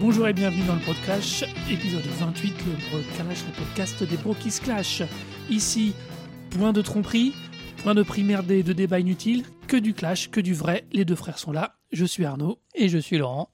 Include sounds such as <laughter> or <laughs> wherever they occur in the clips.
Bonjour et bienvenue dans le Podclash, épisode 28, le Proclash, le podcast des Bro qui se clash. Ici, point de tromperie, point de primaire de débat inutile, que du clash, que du vrai. Les deux frères sont là. Je suis Arnaud. Et je suis Laurent.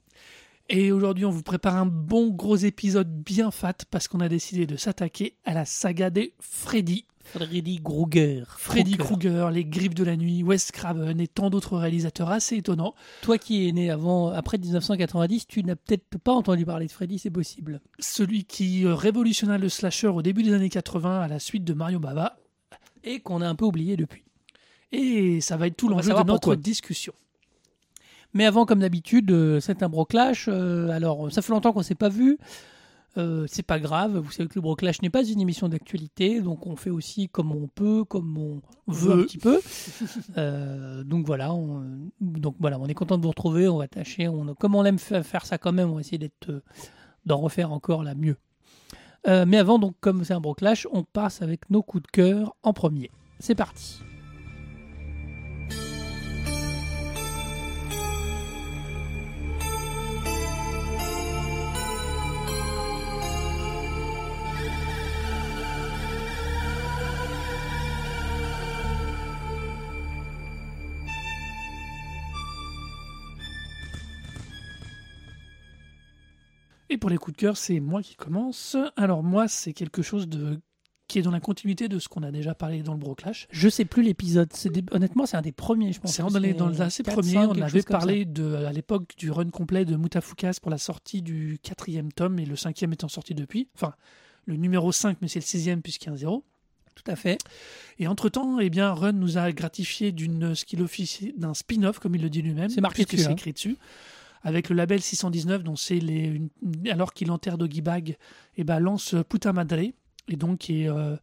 Et aujourd'hui, on vous prépare un bon gros épisode bien fat parce qu'on a décidé de s'attaquer à la saga des Freddy. Freddy Krueger. Freddy Krueger. Les Griffes de la Nuit, Wes Craven et tant d'autres réalisateurs assez étonnants. Toi qui es né avant, après 1990, tu n'as peut-être pas entendu parler de Freddy, c'est possible. Celui qui euh, révolutionna le slasher au début des années 80 à la suite de Mario Bava. Et qu'on a un peu oublié depuis. Et ça va être tout l'enjeu de notre pourquoi. discussion. Mais avant, comme d'habitude, euh, c'est un broclash. Euh, alors, ça fait longtemps qu'on s'est pas vu. Euh, c'est pas grave. Vous savez que le broclash n'est pas une émission d'actualité, donc on fait aussi comme on peut, comme on veut un Veut. petit peu. Euh, donc voilà. On, donc voilà, on est content de vous retrouver. On va tâcher. On, comme on aime fa- faire ça quand même, on va essayer d'être, euh, d'en refaire encore la mieux. Euh, mais avant, donc comme c'est un broclash, on passe avec nos coups de cœur en premier. C'est parti. Et pour les coups de cœur, c'est moi qui commence. Alors moi, c'est quelque chose de qui est dans la continuité de ce qu'on a déjà parlé dans le Broclash. Je sais plus l'épisode. Des- Honnêtement, c'est un des premiers, je pense. C'est dans les, dans les assez 4, premiers, 5, on avait parlé de, à l'époque du run complet de Mutafukas pour la sortie du quatrième tome et le cinquième étant sorti depuis. Enfin, le numéro 5, mais c'est le sixième puisqu'il y a un zéro. Tout à fait. Et entre-temps, eh bien, Run nous a gratifié d'une, ce qu'il d'un spin-off, comme il le dit lui-même. C'est marqué dessus, c'est hein. écrit dessus. Avec le label 619, dont c'est les, alors qu'il enterre Doggy Bag, eh ben, lance Puta Madre, et donc et, euh,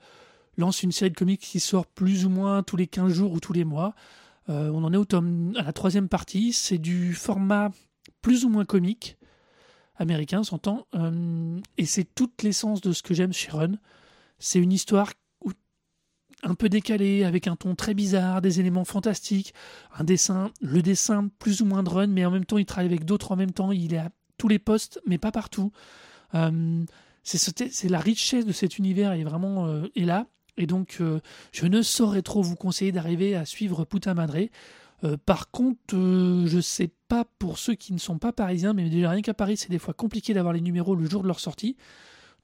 lance une série de comics qui sort plus ou moins tous les 15 jours ou tous les mois. Euh, on en est au tome, à la troisième partie. C'est du format plus ou moins comique, américain, s'entend. Euh, et c'est toute l'essence de ce que j'aime chez Run. C'est une histoire un peu décalée, avec un ton très bizarre, des éléments fantastiques, un dessin, le dessin plus ou moins Run, mais en même temps, il travaille avec d'autres en même temps. Il est à tous les postes, mais pas partout. Euh, c'est ce- c'est la richesse de cet univers est vraiment euh, est là. Et donc, euh, je ne saurais trop vous conseiller d'arriver à suivre Puta Madre. Par contre, je sais pas pour ceux qui ne sont pas parisiens, mais déjà rien qu'à Paris, c'est des fois compliqué d'avoir les numéros le jour de leur sortie.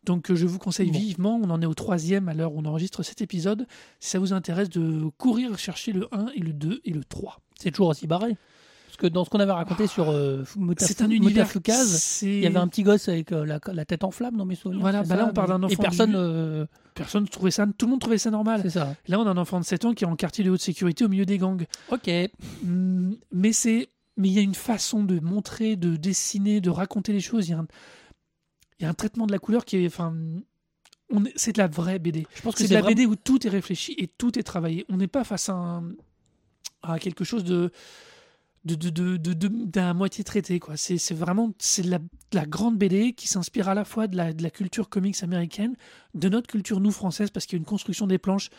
Donc, euh, je vous conseille Bon. vivement, on en est au troisième à l'heure où on enregistre cet épisode, si ça vous intéresse de courir chercher le 1 et le 2 et le 3. C'est toujours aussi barré. Parce que dans ce qu'on avait raconté sur euh, C'est un univers. Il y avait un petit gosse avec euh, la, la tête en flamme dans mes souvenirs. Voilà, bah là, on parle d'un mais- Et enfant personne. du- euh, Personne trouvait ça, tout le monde trouvait ça normal. c'est ça. Là, on a un enfant de 7 ans qui est en quartier de haute sécurité au milieu des gangs. Ok. Mm, mais c'est mais il y a une façon de montrer de dessiner de raconter les choses il y a un, il y a un traitement de la couleur qui est enfin c'est de la vraie BD Je pense que c'est de la vraiment- BD où tout est réfléchi et tout est travaillé. On n'est pas face à, un- à quelque chose de de, de, de, de- moitié traité quoi. C'est, c'est vraiment c'est de la, de la grande BD qui s'inspire à la fois de la, de la culture comics américaine de notre culture nous française parce qu'il y a une construction des planches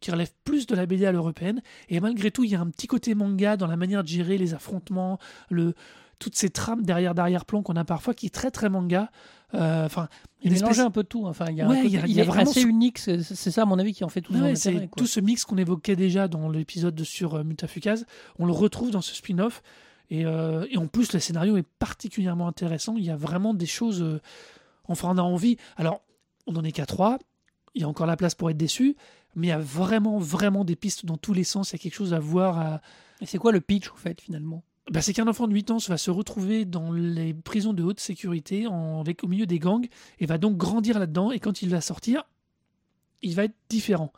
qui relève plus de la BD à l'européenne. Et malgré tout, il y a un petit côté manga dans la manière de gérer les affrontements, le, toutes ces trames derrière d'arrière-plan qu'on a parfois qui est très très manga. Euh, Enfin, Il mélangeait espèce- un peu tout. Enfin, il y a, un côté- a- il a vraiment assez ce- unique. C'est ça, à mon avis, qui en fait tout son Ouais, intérêt, tout ce mix qu'on évoquait déjà dans l'épisode de- sur euh, Mutafukaz. On le retrouve dans ce spin-off. Et, euh, et en plus, le scénario est particulièrement intéressant. Il y a vraiment des choses. euh, enfin, on a envie. Alors, on n'en est qu'à trois. Il y a encore la place pour être déçu. Mais il y a vraiment, vraiment des pistes dans tous les sens. Il y a quelque chose à voir. À... Et c'est quoi le pitch, en fait, finalement? Bah, c'est qu'un enfant de 8 ans va se retrouver dans les prisons de haute sécurité en- avec, au milieu des gangs et va donc grandir là-dedans. Et quand il va sortir, il va être différent.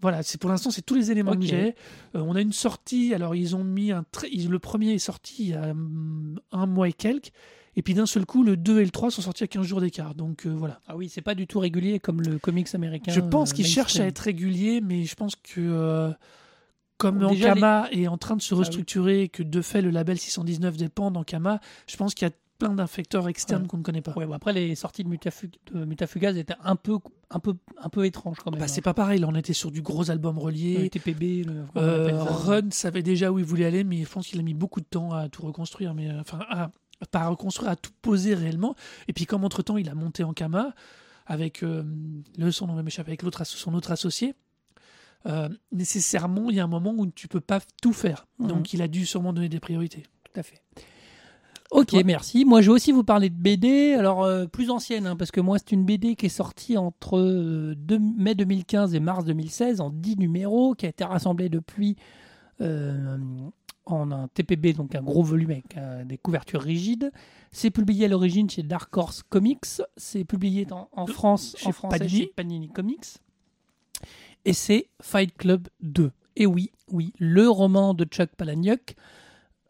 Voilà, c'est pour l'instant, c'est tous les éléments que j'ai. Euh, on a une sortie, alors ils ont mis un. ils- Le premier est sorti il y a hum, un mois et quelques. Et puis d'un seul coup, le 2 et le 3 sont sortis à 15 jours d'écart. Donc euh, voilà. Ah oui, c'est pas du tout régulier comme le comics américain. Je pense euh, qu'ils cherchent à être réguliers, mais je pense que euh, comme Ankama est en train de se Ah oui. restructurer et que de fait le label 619 dépend d'Ankama, je pense qu'il y a plein d'infecteurs externes Ouais. qu'on ne connaît pas. Ouais, bon, après, les sorties de, Mutafu- de Mutafugaz étaient un peu, un peu, un peu étranges quand même. Bah, c'est pas pareil, là on était sur du gros album Le relié. TPB, le, comment on Euh, Run savait déjà où il voulait aller, mais je pense qu'il a mis beaucoup de temps à tout reconstruire, mais euh, enfin à, pas à reconstruire, à tout poser réellement. Et puis comme entre-temps, il a monté en Kama avec euh, le son nom m'échappe avec l'autre son autre associé. Euh, nécessairement, il y a un moment où tu peux pas tout faire. Mhm. Donc, il a dû sûrement donner des priorités. Tout à fait. Ok, merci. Moi, je vais aussi vous parler de BD, alors euh, plus ancienne, hein, parce que moi, c'est une BD qui est sortie entre euh, deux- mai 2015 et mars 2016 en 10 numéros, qui a été rassemblée depuis euh, en un TPB, donc un gros volume avec des couvertures rigides. C'est publié à l'origine chez Dark Horse Comics. C'est publié en, en France, Chez en français Panini. chez Panini Comics. Et c'est Fight Club 2. Et oui, oui, le roman de Chuck Palahniuk,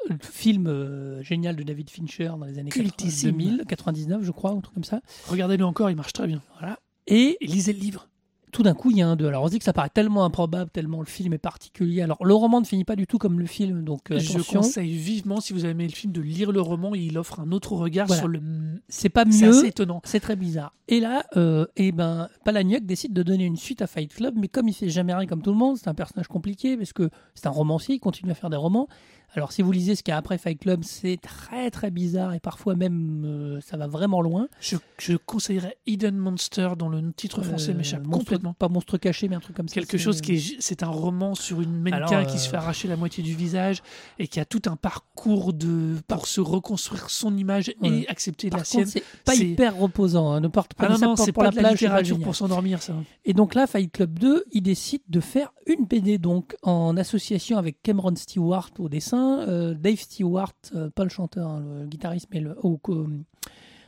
le film euh, génial de David Fincher dans les années 80, Cultissime. 2000, 99, je crois, ou un truc comme ça. Regardez-le encore, il marche très bien. Voilà. Et Et lisez le livre. Tout d'un coup, il y a un 2. Alors, on se dit que ça paraît tellement improbable, tellement le film est particulier. Alors, le roman ne finit pas du tout comme le film, donc euh, Je conseille vivement, si vous avez aimé le film, de lire le roman. Il offre un autre regard Voilà. sur le. C'est pas C'est mieux. assez étonnant. C'est très bizarre. Et là, euh, eh ben, Palahniuk décide de donner une suite à Fight Club, mais comme il fait jamais rien comme tout le monde, c'est un personnage compliqué parce que c'est un romancier, il continue à faire des romans. Alors, si vous lisez ce qu'il y a après Fight Club, c'est très très bizarre et parfois même euh, ça va vraiment loin. Je, je conseillerais Hidden Monster, dont le titre français Euh, m'échappe complètement. Pas monstre caché, mais un truc comme ça. Quelque c'est- chose qui est, c'est un roman sur une mannequin Alors, qui se euh, fait arracher la moitié du visage et qui a tout un parcours de pour se reconstruire son image Ouais. et accepter Par la contre, sienne. c'est pas hyper reposant. Hein. Ne porte pas Ah non, ça non, pour- c'est pour pas la de la plage, littérature pour s'endormir, ça. Et donc là, Fight Club 2, il décide de faire une BD donc en association avec Cameron Stewart au dessin, euh, Dave Stewart, euh, pas le chanteur, hein, le guitariste, mais au-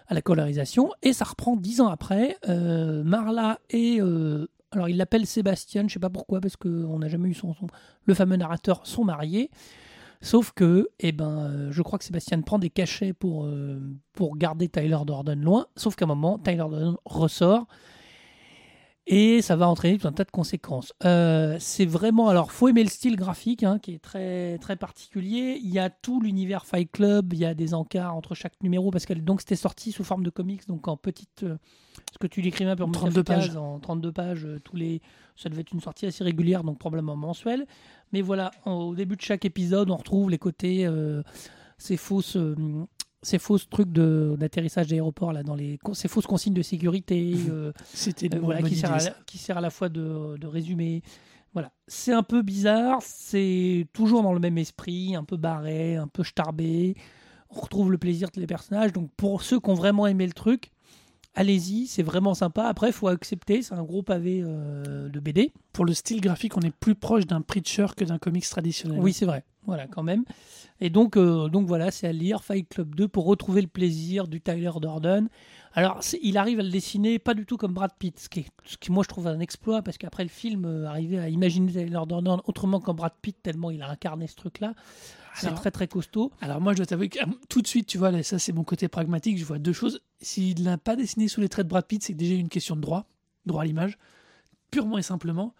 à la colorisation. Et ça reprend dix ans après. Euh, Marla et alors il l'appelle Sébastien, je sais pas pourquoi, parce qu'on n'a jamais eu son, son- le fameux narrateur sont mariés. Sauf que, eh ben, je crois que Sébastien prend des cachets pour, pour garder Tyler Durden loin. Sauf qu'à un moment, Tyler Durden ressort et ça va entraîner tout un tas de conséquences. Euh, c'est vraiment, alors, faut aimer le style graphique hein, qui est très très particulier. Il y a tout l'univers Fight Club, il y a des encarts entre chaque numéro parce que donc c'était sorti sous forme de comics, donc en petite, euh, ce que tu l'écrivais un peu en 32 pages. en 32 pages, euh, tous les, ça devait être une sortie assez régulière, donc probablement mensuelle. Mais voilà, en- au début de chaque épisode, on retrouve les côtés, euh, ces fausses. Ces fausses trucs de- d'atterrissage d'aéroport là dans les ces fausses consignes de sécurité <laughs> euh, C'était euh, voilà, qui, sert à, qui sert à la fois de, de résumé. Voilà. C'est un peu bizarre, c'est toujours dans le même esprit, un peu barré, un peu starbé. On retrouve le plaisir de les personnages. Donc pour ceux qui ont vraiment aimé le truc, allez-y, c'est vraiment sympa. Après, il faut accepter, c'est un gros pavé euh, de BD. Pour le style graphique, on est plus proche d'un Preacher que d'un comics traditionnel. Oui, c'est vrai. Voilà, quand même. Et donc, euh, donc voilà, c'est à lire Fight Club 2 pour retrouver le plaisir du Tyler Durden. Alors, il arrive à le dessiner pas du tout comme Brad Pitt, ce qui, est- ce qui moi je trouve un exploit parce qu'après le film, euh, arriver à imaginer Tyler Durden autrement qu'en Brad Pitt, tellement il a incarné ce truc-là, c'est très très costaud. Alors moi, je dois t'avouer que ah, tout de suite, tu vois, là, ça c'est mon côté pragmatique, je vois deux choses. S'il n'a pas dessiné sous les traits de Brad Pitt, c'est déjà une question de droit, droit à l'image, purement et simplement.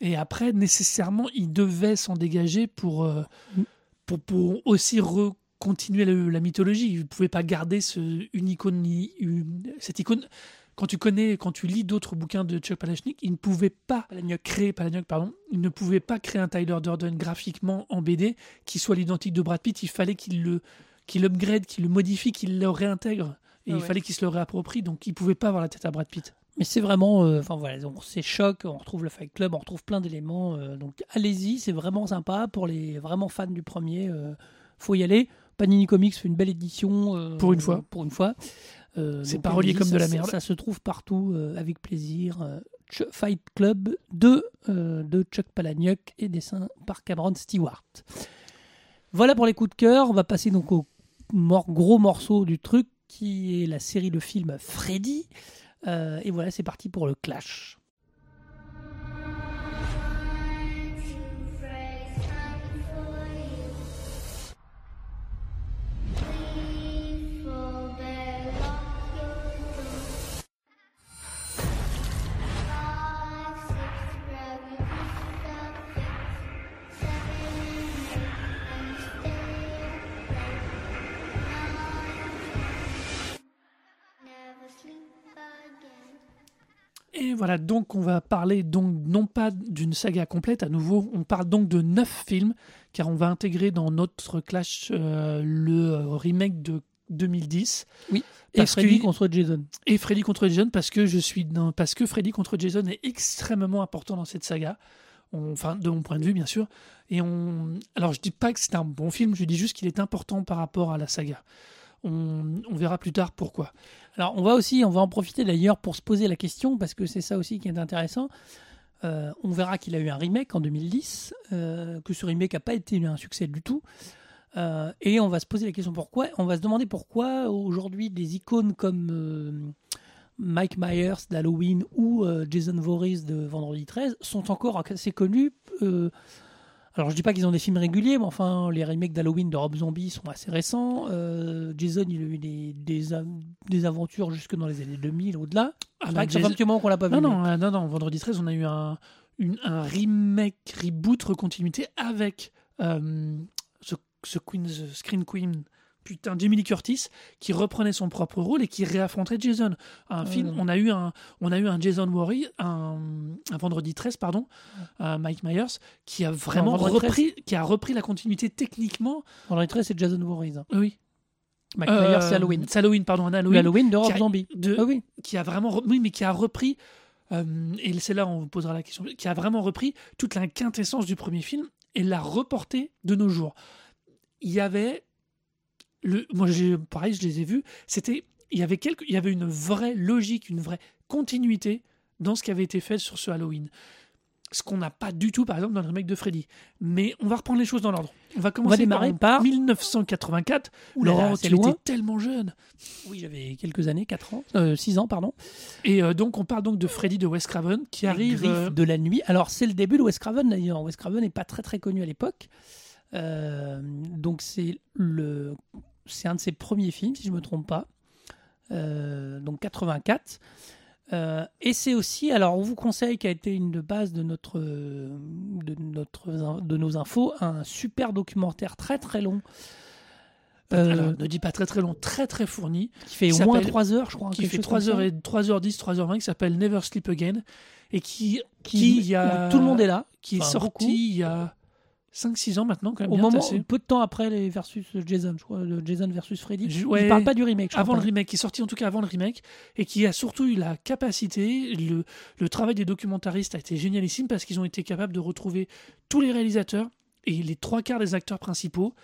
Et après, nécessairement, il devait s'en dégager pour, euh, Mm. pour, pour aussi continuer la mythologie. Il ne pouvait pas garder ce, une icône, ni- une- cette icône. Quand tu connais, quand tu lis d'autres bouquins de Chuck Palahniuk, il ne pouvait pas créer, Palahniuk, pardon, il ne pouvait pas créer un Tyler Durden graphiquement en BD qui soit l'identique de Brad Pitt. Il fallait qu'il le, qu'il upgrade, qu'il le modifie, qu'il le réintègre. Et Ah il fallait qu'il se le réapproprie. Donc il pouvait pas avoir la tête à Brad Pitt. Mais c'est vraiment, euh, enfin voilà, donc c'est choc, on retrouve le Fight Club, on retrouve plein d'éléments. euh, donc allez-y, c'est vraiment sympa pour les vraiment fans du premier. euh, faut y aller. Panini Comics fait une belle édition. euh, Pour une fois. Pour une fois. Euh, C'est pas relié comme de la merde. Ça, se trouve partout euh, avec plaisir. euh, Ch- Fight Club 2 euh, de Chuck Palahniuk et dessin par Cameron Stewart. Voilà pour les coups de cœur. On va passer donc au mor- gros morceau du truc qui est la série de films Freddy. Euh, et voilà, c'est parti pour le clash. Et voilà, donc on va parler donc non pas d'une saga complète, à nouveau, on parle donc de neuf films, car on va intégrer dans notre clash euh, le remake de 2010. Et Parce Freddy que- contre Jason. Et Freddy contre Jason parce que je suis dans- parce que Freddy contre Jason est extrêmement important dans cette saga. On- Enfin, de mon point de vue, bien sûr. Et on, alors je dis pas que c'est un bon film, je dis juste qu'il est important par rapport à la saga. On, verra plus tard pourquoi. Alors, on va aussi, on va en profiter d'ailleurs pour se poser la question, parce que c'est ça aussi qui est intéressant. Euh, on verra qu'il a eu un remake en 2010, euh, que ce remake n'a pas été un succès du tout. Euh, et on va se poser la question pourquoi. On va se demander pourquoi aujourd'hui des icônes comme Mike Myers d'Halloween ou Jason Voorhees de Vendredi 13 sont encore assez connus. Alors je dis pas qu'ils ont des films réguliers, mais enfin les remakes d'Halloween de Rob Zombie sont assez récents. Euh, Jason il a eu des, des, av- des aventures jusque dans les années 2000 au-delà. Ah, bah, Jason- petit moment qu'on l'a pas Non, vu. non, non, non, vendredi 13, on a eu un, une- un remake, reboot, recontinuité avec euh, ce, ce Queen, the Screen Queen, putain, Jamie Lee Curtis, qui reprenait son propre rôle et qui réaffrontait Jason. Un Ouais, film, on a eu un, on a eu un Jason Worry, un, un vendredi 13, pardon, un Mike Myers, qui a vraiment Vendredi 13. repris, qui a repris la continuité techniquement. Vendredi 13 c'est Jason Voorhees. hein. Oui. Mike Euh, Myers c'est Halloween. C'est Halloween, pardon, un Halloween. Halloween de Rob Zombie. de- Ah oui. qui a vraiment re- oui mais qui a repris euh, et c'est là où on vous posera la question qui a vraiment repris toute la quintessence du premier film et l'a reporté de nos jours il y avait le moi pareil je les ai vus c'était il y avait quelque il y avait une vraie logique une vraie continuité dans ce qui avait été fait sur ce Halloween ce qu'on n'a pas du tout par exemple dans le remake de Freddy mais on va reprendre les choses dans l'ordre on va commencer démarrer par, par- 1984 Ouh là Laurent c'est tu loin. étais tellement jeune Oui, j'avais quelques années, 4 ans, euh, 6 ans, pardon. Et euh, donc, on parle donc de Freddy de Wes Craven qui Les arrive. Euh, de la nuit. Alors, c'est le début de Wes Craven d'ailleurs. Wes Craven n'est pas très très connu à l'époque. Euh, donc, c'est le, c'est un de ses premiers films, si je me trompe pas. Euh, donc 84. Euh, et c'est aussi, alors on vous conseille, qui a été une de base de notre, de notre, de nos infos, un super documentaire très très long. Euh, alors, ne dis pas très très long, très très fourni, qui fait qui au moins s'appelle- 3 heures, je crois. qui fait chose 3 comme heures ça. et 3h10, 3h20, qui s'appelle Never Sleep Again, et qui, qui, qui, il y a- tout le monde est là. qui est sorti beaucoup. il y a 5-6 ans maintenant, quand même. Au bien moment, tassé. peu de temps après les versus Jason, je crois, le Jason versus Freddy. Je- ouais. parle pas du remake. Je crois Avant le remake, qui est sorti en tout cas avant le remake, et qui a surtout eu la capacité, le, le travail des documentaristes a été génialissime parce qu'ils ont été capables de retrouver tous les réalisateurs et les trois quarts des acteurs principaux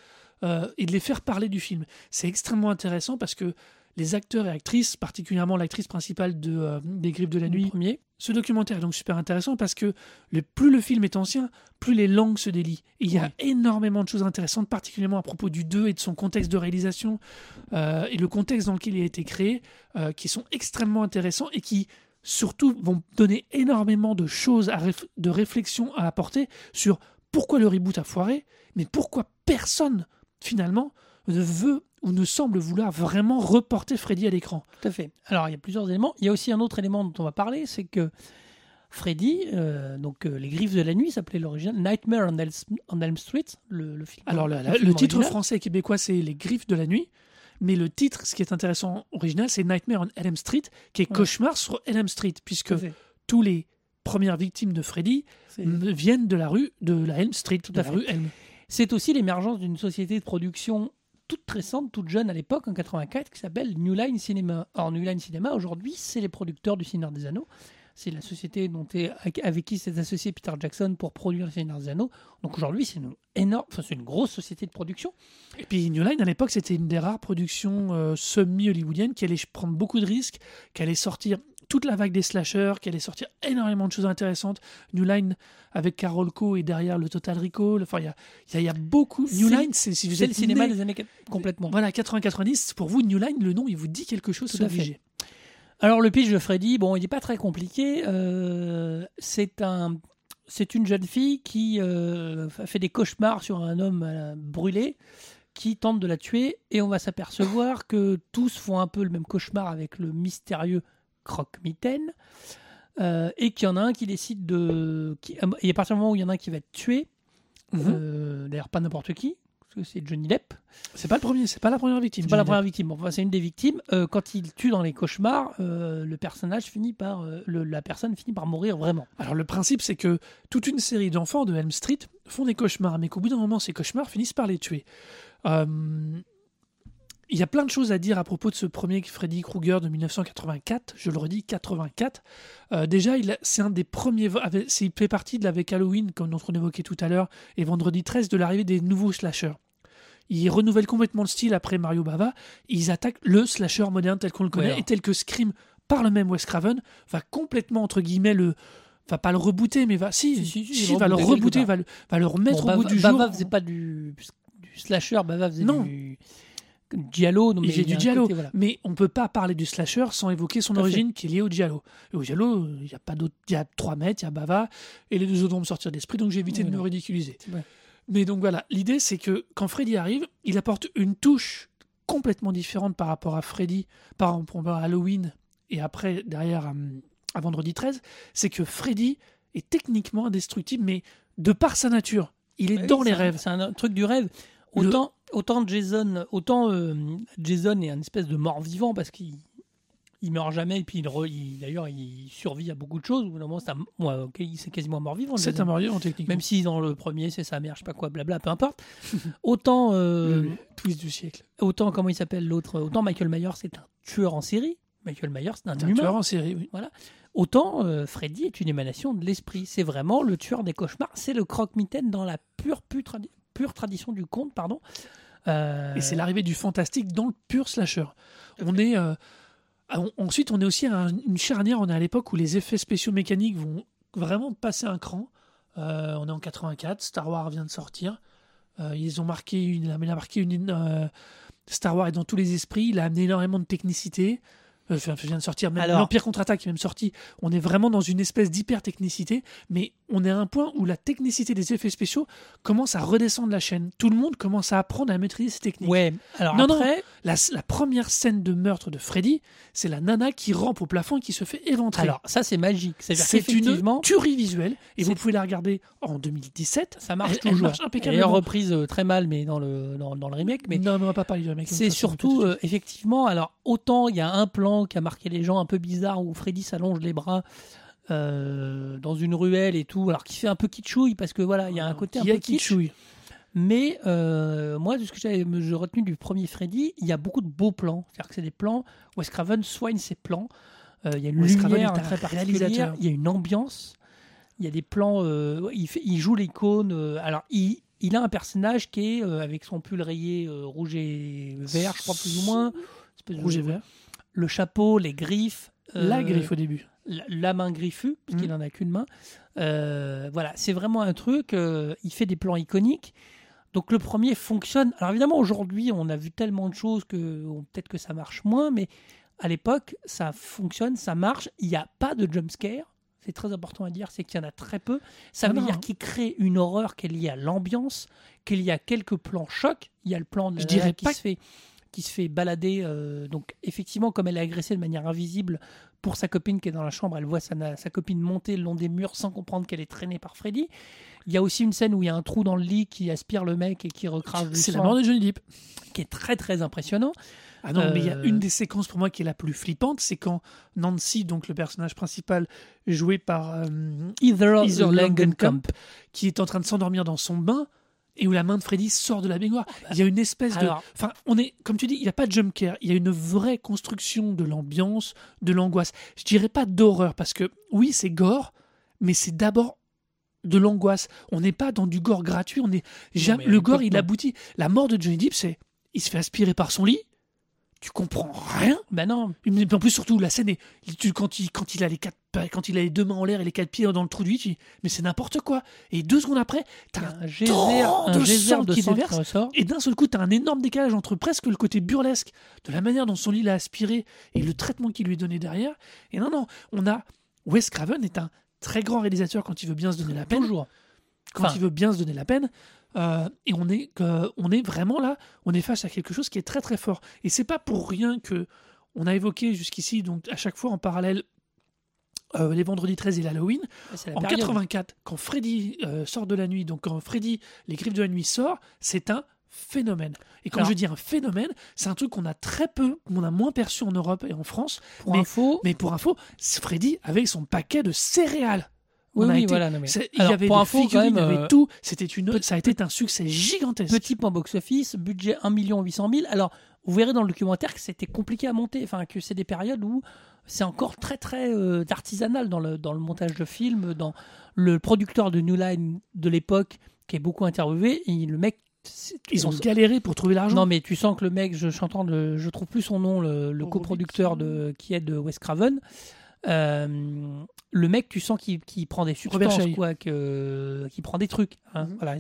euh, et de les faire parler du film. C'est extrêmement intéressant parce que les acteurs et actrices, particulièrement l'actrice principale de, euh, des Griffes de la Nuit, premier. ce documentaire est donc super intéressant parce que le, plus le film est ancien, plus les langues se délient. Et il y a énormément de choses intéressantes, particulièrement à propos du 2 et de son contexte de réalisation euh, et le contexte dans lequel il a été créé, euh, qui sont extrêmement intéressants et qui surtout vont donner énormément de choses, à réf- de réflexion à apporter sur pourquoi le reboot a foiré, mais pourquoi personne finalement ne veut ou ne semble vouloir vraiment reporter Freddy à l'écran. Tout à fait. Alors, il y a plusieurs éléments. Il y a aussi un autre élément dont on va parler, c'est que Freddy, euh, donc euh, Les Griffes de la Nuit, s'appelait l'original Nightmare on, El- on Elm Street, le, le film. Alors, le, le la- film le titre original. français et québécois, c'est Les Griffes de la Nuit. Mais le titre, ce qui est intéressant original, c'est Nightmare on Elm Street, qui est Ouais. Cauchemar sur Elm Street, puisque Tout tous les premières victimes de Freddy viennent de la rue de la Elm Street, de à fait. C'est aussi l'émergence d'une société de production toute récente, toute jeune à l'époque, en 84, qui s'appelle New Line Cinema. Or, New Line Cinema, aujourd'hui, c'est les producteurs du Seigneur des Anneaux. C'est la société dont est, avec qui s'est associé Peter Jackson pour produire le Seigneur des Anneaux. Donc aujourd'hui, c'est une énorme, enfin, c'est une grosse société de production. Et puis New Line, à l'époque, c'était une des rares productions euh, semi-hollywoodiennes qui allait prendre beaucoup de risques, qui allait sortir toute la vague des slashers, qui allait sortir énormément de choses intéressantes. New Line, avec Carol Co. et derrière le Total Recall. Enfin, il y a, y a- il y a beaucoup. New Line, c'est si vous C'est êtes le cinéma né- des années 4- complètement. Voilà, 80-90, pour vous, New Line, le nom, il vous dit quelque chose, Tout à fait. Alors le pitch de Freddy, bon, il n'est pas très compliqué. Euh, c'est un, c'est une jeune fille qui euh, fait des cauchemars sur un homme euh, brûlé qui tente de la tuer et on va s'apercevoir que tous font un peu le même cauchemar avec le mystérieux croque-mitaine euh, et qu'il y en a un qui décide de, qui, et à partir du moment où il y en a un qui va être tué, Mhm. euh, d'ailleurs pas n'importe qui, parce que c'est Johnny Depp. C'est pas le premier, c'est pas la première victime. C'est pas la première victime. Bon, Enfin, c'est une des victimes. Euh, quand il tue dans les cauchemars, le personnage finit par, le- la personne finit par mourir vraiment. Alors le principe, c'est que toute une série d'enfants de Elm Street font des cauchemars, mais qu'au bout d'un moment, ces cauchemars finissent par les tuer. Euh, il y a plein de choses à dire à propos de ce premier Freddy Krueger de 1984. Je le redis, 84. Euh, déjà, c'est un des premiers. il fait partie de l'avec Halloween, comme dont on évoquait tout à l'heure, et vendredi 13 de l'arrivée des nouveaux slashers. Ils renouvellent complètement le style après Mario Bava. Ils attaquent le slasher moderne tel qu'on le connaît Ouais. et tel que Scream, par le même Wes Craven, va complètement, entre guillemets, le. Va pas le rebooter, mais va. Si, Si, si, va le rebooter, va le, va le remettre Bon, au goût Bava- du Bava jour. faisait pas du, du slasher, Bava faisait Non. du Giallo. donc, Il mais a du côté, voilà. mais on peut pas parler du slasher sans évoquer son Tout à fait. origine qui est liée au giallo. Et au giallo, il y a pas d'autres, il y a 3 mètres, il y a Bava, et les deux autres vont me sortir d'esprit, donc j'ai évité de me ridiculiser. Ouais. Mais donc voilà, l'idée c'est que quand Freddy arrive, il apporte une touche complètement différente par rapport à Freddy, par rapport à Halloween, et après, derrière, à, à Vendredi 13, c'est que Freddy est techniquement indestructible, mais de par sa nature, il est Oui, dans les rêves. C'est un truc du rêve. Le- Autant, Jason, autant euh, Jason est un espèce de mort vivant parce qu'il il meurt jamais et puis il, re- il- d'ailleurs il survit à beaucoup de choses. Au c'est ok, c'est quasiment un mort vivant. C'est un mort en technique. Même si dans le premier c'est sa mère, je sais pas quoi, blabla, peu importe. <laughs> autant, euh, le twist du siècle. autant comment il s'appelle l'autre, autant Michael Myers c'est un tueur en série. Michael Myers c'est un un humain. tueur en série, oui. Autant euh, Freddy est une émanation de l'esprit. C'est vraiment le tueur des cauchemars. C'est le croque-mitaine dans la pure, tradi- pure tradition du conte, pardon. Euh, Et c'est l'arrivée du fantastique dans le pur slasher. On est, euh, ah, on- ensuite, on est aussi à un- une charnière. On est à l'époque où les effets spéciaux mécaniques vont vraiment passer un cran. Euh, on est en 84. Star Wars vient de sortir. Euh, ils ont marqué une, il a marqué une. euh, Star Wars est dans tous les esprits. Il a amené énormément de technicité. Euh, Enfin, vient de sortir. Même Alors- l'Empire contre-attaque est même sorti. On est vraiment dans une espèce d'hyper technicité, mais on est à un point où la technicité des effets spéciaux commence à redescendre la chaîne. Tout le monde commence à apprendre à maîtriser ces techniques. Ouais, alors Non, non. après, La, la première scène de meurtre de Freddy, c'est la nana qui rampe au plafond et qui se fait éventrer. alors ça c'est magique. C'est une tuerie visuelle et vous c'est- pouvez la regarder en 2017. ça marche Elle- elle toujours. marche Elle est impeccablement. reprise euh, très mal, mais dans le, dans, dans le remake. Mais non, mais on va pas parler du remake. c'est pas tout surtout, euh, effectivement, alors autant il y a un plan qui a marqué les gens un peu bizarre où Freddy s'allonge les bras euh, dans une ruelle et tout, alors qui fait un peu kitschouille parce que voilà, il y a un suite. côté un peu kitsch. kitschouille. Mais euh, moi, de ce que j'avais retenu du premier Freddy, il y a beaucoup de beaux plans. C'est-à-dire que c'est des plans. Wes Craven soigne ses plans. Euh, il y a une Wes Craven lumière est un très particulière. réalisateur. Il y a une ambiance. Il y a des plans. il, fait, il joue l'icône. alors, il, il a un personnage qui est avec son pull rayé rouge et vert, je crois plus ou moins. Rouge et vert. Le chapeau, les griffes. La euh, griffe au début. la, la main griffue, parce qu'il n'en a qu'une main. Euh, voilà, c'est vraiment un truc. euh, il fait des plans iconiques. Donc le premier fonctionne. Alors évidemment, aujourd'hui, on a vu tellement de choses que peut-être que ça marche moins, mais à l'époque, ça fonctionne, ça marche. Il n'y a pas de jump scare. C'est très important à dire, c'est qu'il y en a très peu. Ça Ah veut non. dire qu'il crée une horreur qui est liée à l'ambiance, qu'il y a quelques plans chocs. Il y a le plan de la Je dirais qui pas se fait qui se fait balader. euh, donc effectivement, comme elle est agressée de manière invisible pour sa copine qui est dans la chambre, elle voit sa, sa copine monter le long des murs sans comprendre qu'elle est traînée par Freddy. Il y a aussi une scène où il y a un trou dans le lit qui aspire le mec et qui recrache du C'est la mort de Johnny Depp. qui est très très impressionnant. Ah non, mais il y a Euh, une des séquences pour moi qui est la plus flippante, c'est quand Nancy, donc le personnage principal joué par euh, Either, Heather Langenkamp. Langenkamp, qui est en train de s'endormir dans son bain et où la main de Freddy sort de la baignoire. Il y a une espèce de. Enfin, on est, comme tu dis, il n'y a pas de jump. Il y a une vraie construction de l'ambiance, de l'angoisse. Je dirais pas d'horreur parce que oui, c'est gore, mais c'est d'abord de l'angoisse. On n'est pas dans du gore gratuit. On est jamais- le gore, il aboutit. La mort de Johnny Depp, c'est il se fait aspirer par son lit. Tu comprends rien. Ben non, Mais en plus, surtout, la scène est. tu- quand, il, quand, il a les quatre, quand il a les deux mains en l'air et les quatre pieds dans le trou du tu dis, mais c'est n'importe quoi. Et deux secondes après, t'as un. un geyser, torrent un de geyser sang de qui sang qui déverse. Et d'un seul coup, t'as un énorme décalage entre presque le côté burlesque de la manière dont son lit l'a aspiré et le traitement qu'il lui est donné derrière. Et non, non, on a. Wes Craven est un très grand réalisateur quand il veut bien se donner la peine Toujours. quand Enfin. il veut bien se donner la peine. Euh, et on est, on est vraiment là, on est face à quelque chose qui est très très fort. Et c'est pas pour rien que on a évoqué jusqu'ici, donc à chaque fois en parallèle, euh, les vendredis 13 et l'Halloween. En période. 84, quand Freddy euh, sort de la nuit, donc quand Freddy, les griffes de la nuit sort, c'est un phénomène. Et quand Alors- je dis un phénomène, c'est un truc qu'on a très peu, qu'on a moins perçu en Europe et en France. Pour mais- info, Mais pour info, Freddy avait son paquet de céréales. Oui, On a oui, été- voilà. non, mais- c'est- Il y avait pour info, quand figurines, il y même, avait tout. C'était une, petit- ça a été un succès gigantesque. Petit point box-office, budget 1 800 000. Alors, vous verrez dans le documentaire que c'était compliqué à monter, enfin que c'est des périodes où c'est encore très très euh, artisanal dans le, dans le montage de films, dans le producteur de New Line de l'époque qui est beaucoup interviewé, et le mec... Ils ont on- galéré pour trouver l'argent. Non mais tu sens que le mec, je, je je trouve plus son nom, le, le coproducteur de, qui est de Wes Craven. Euh, le mec, tu sens qu'il prend des substances, quoi, que, qu'il prend des trucs. hein, Mhm. voilà,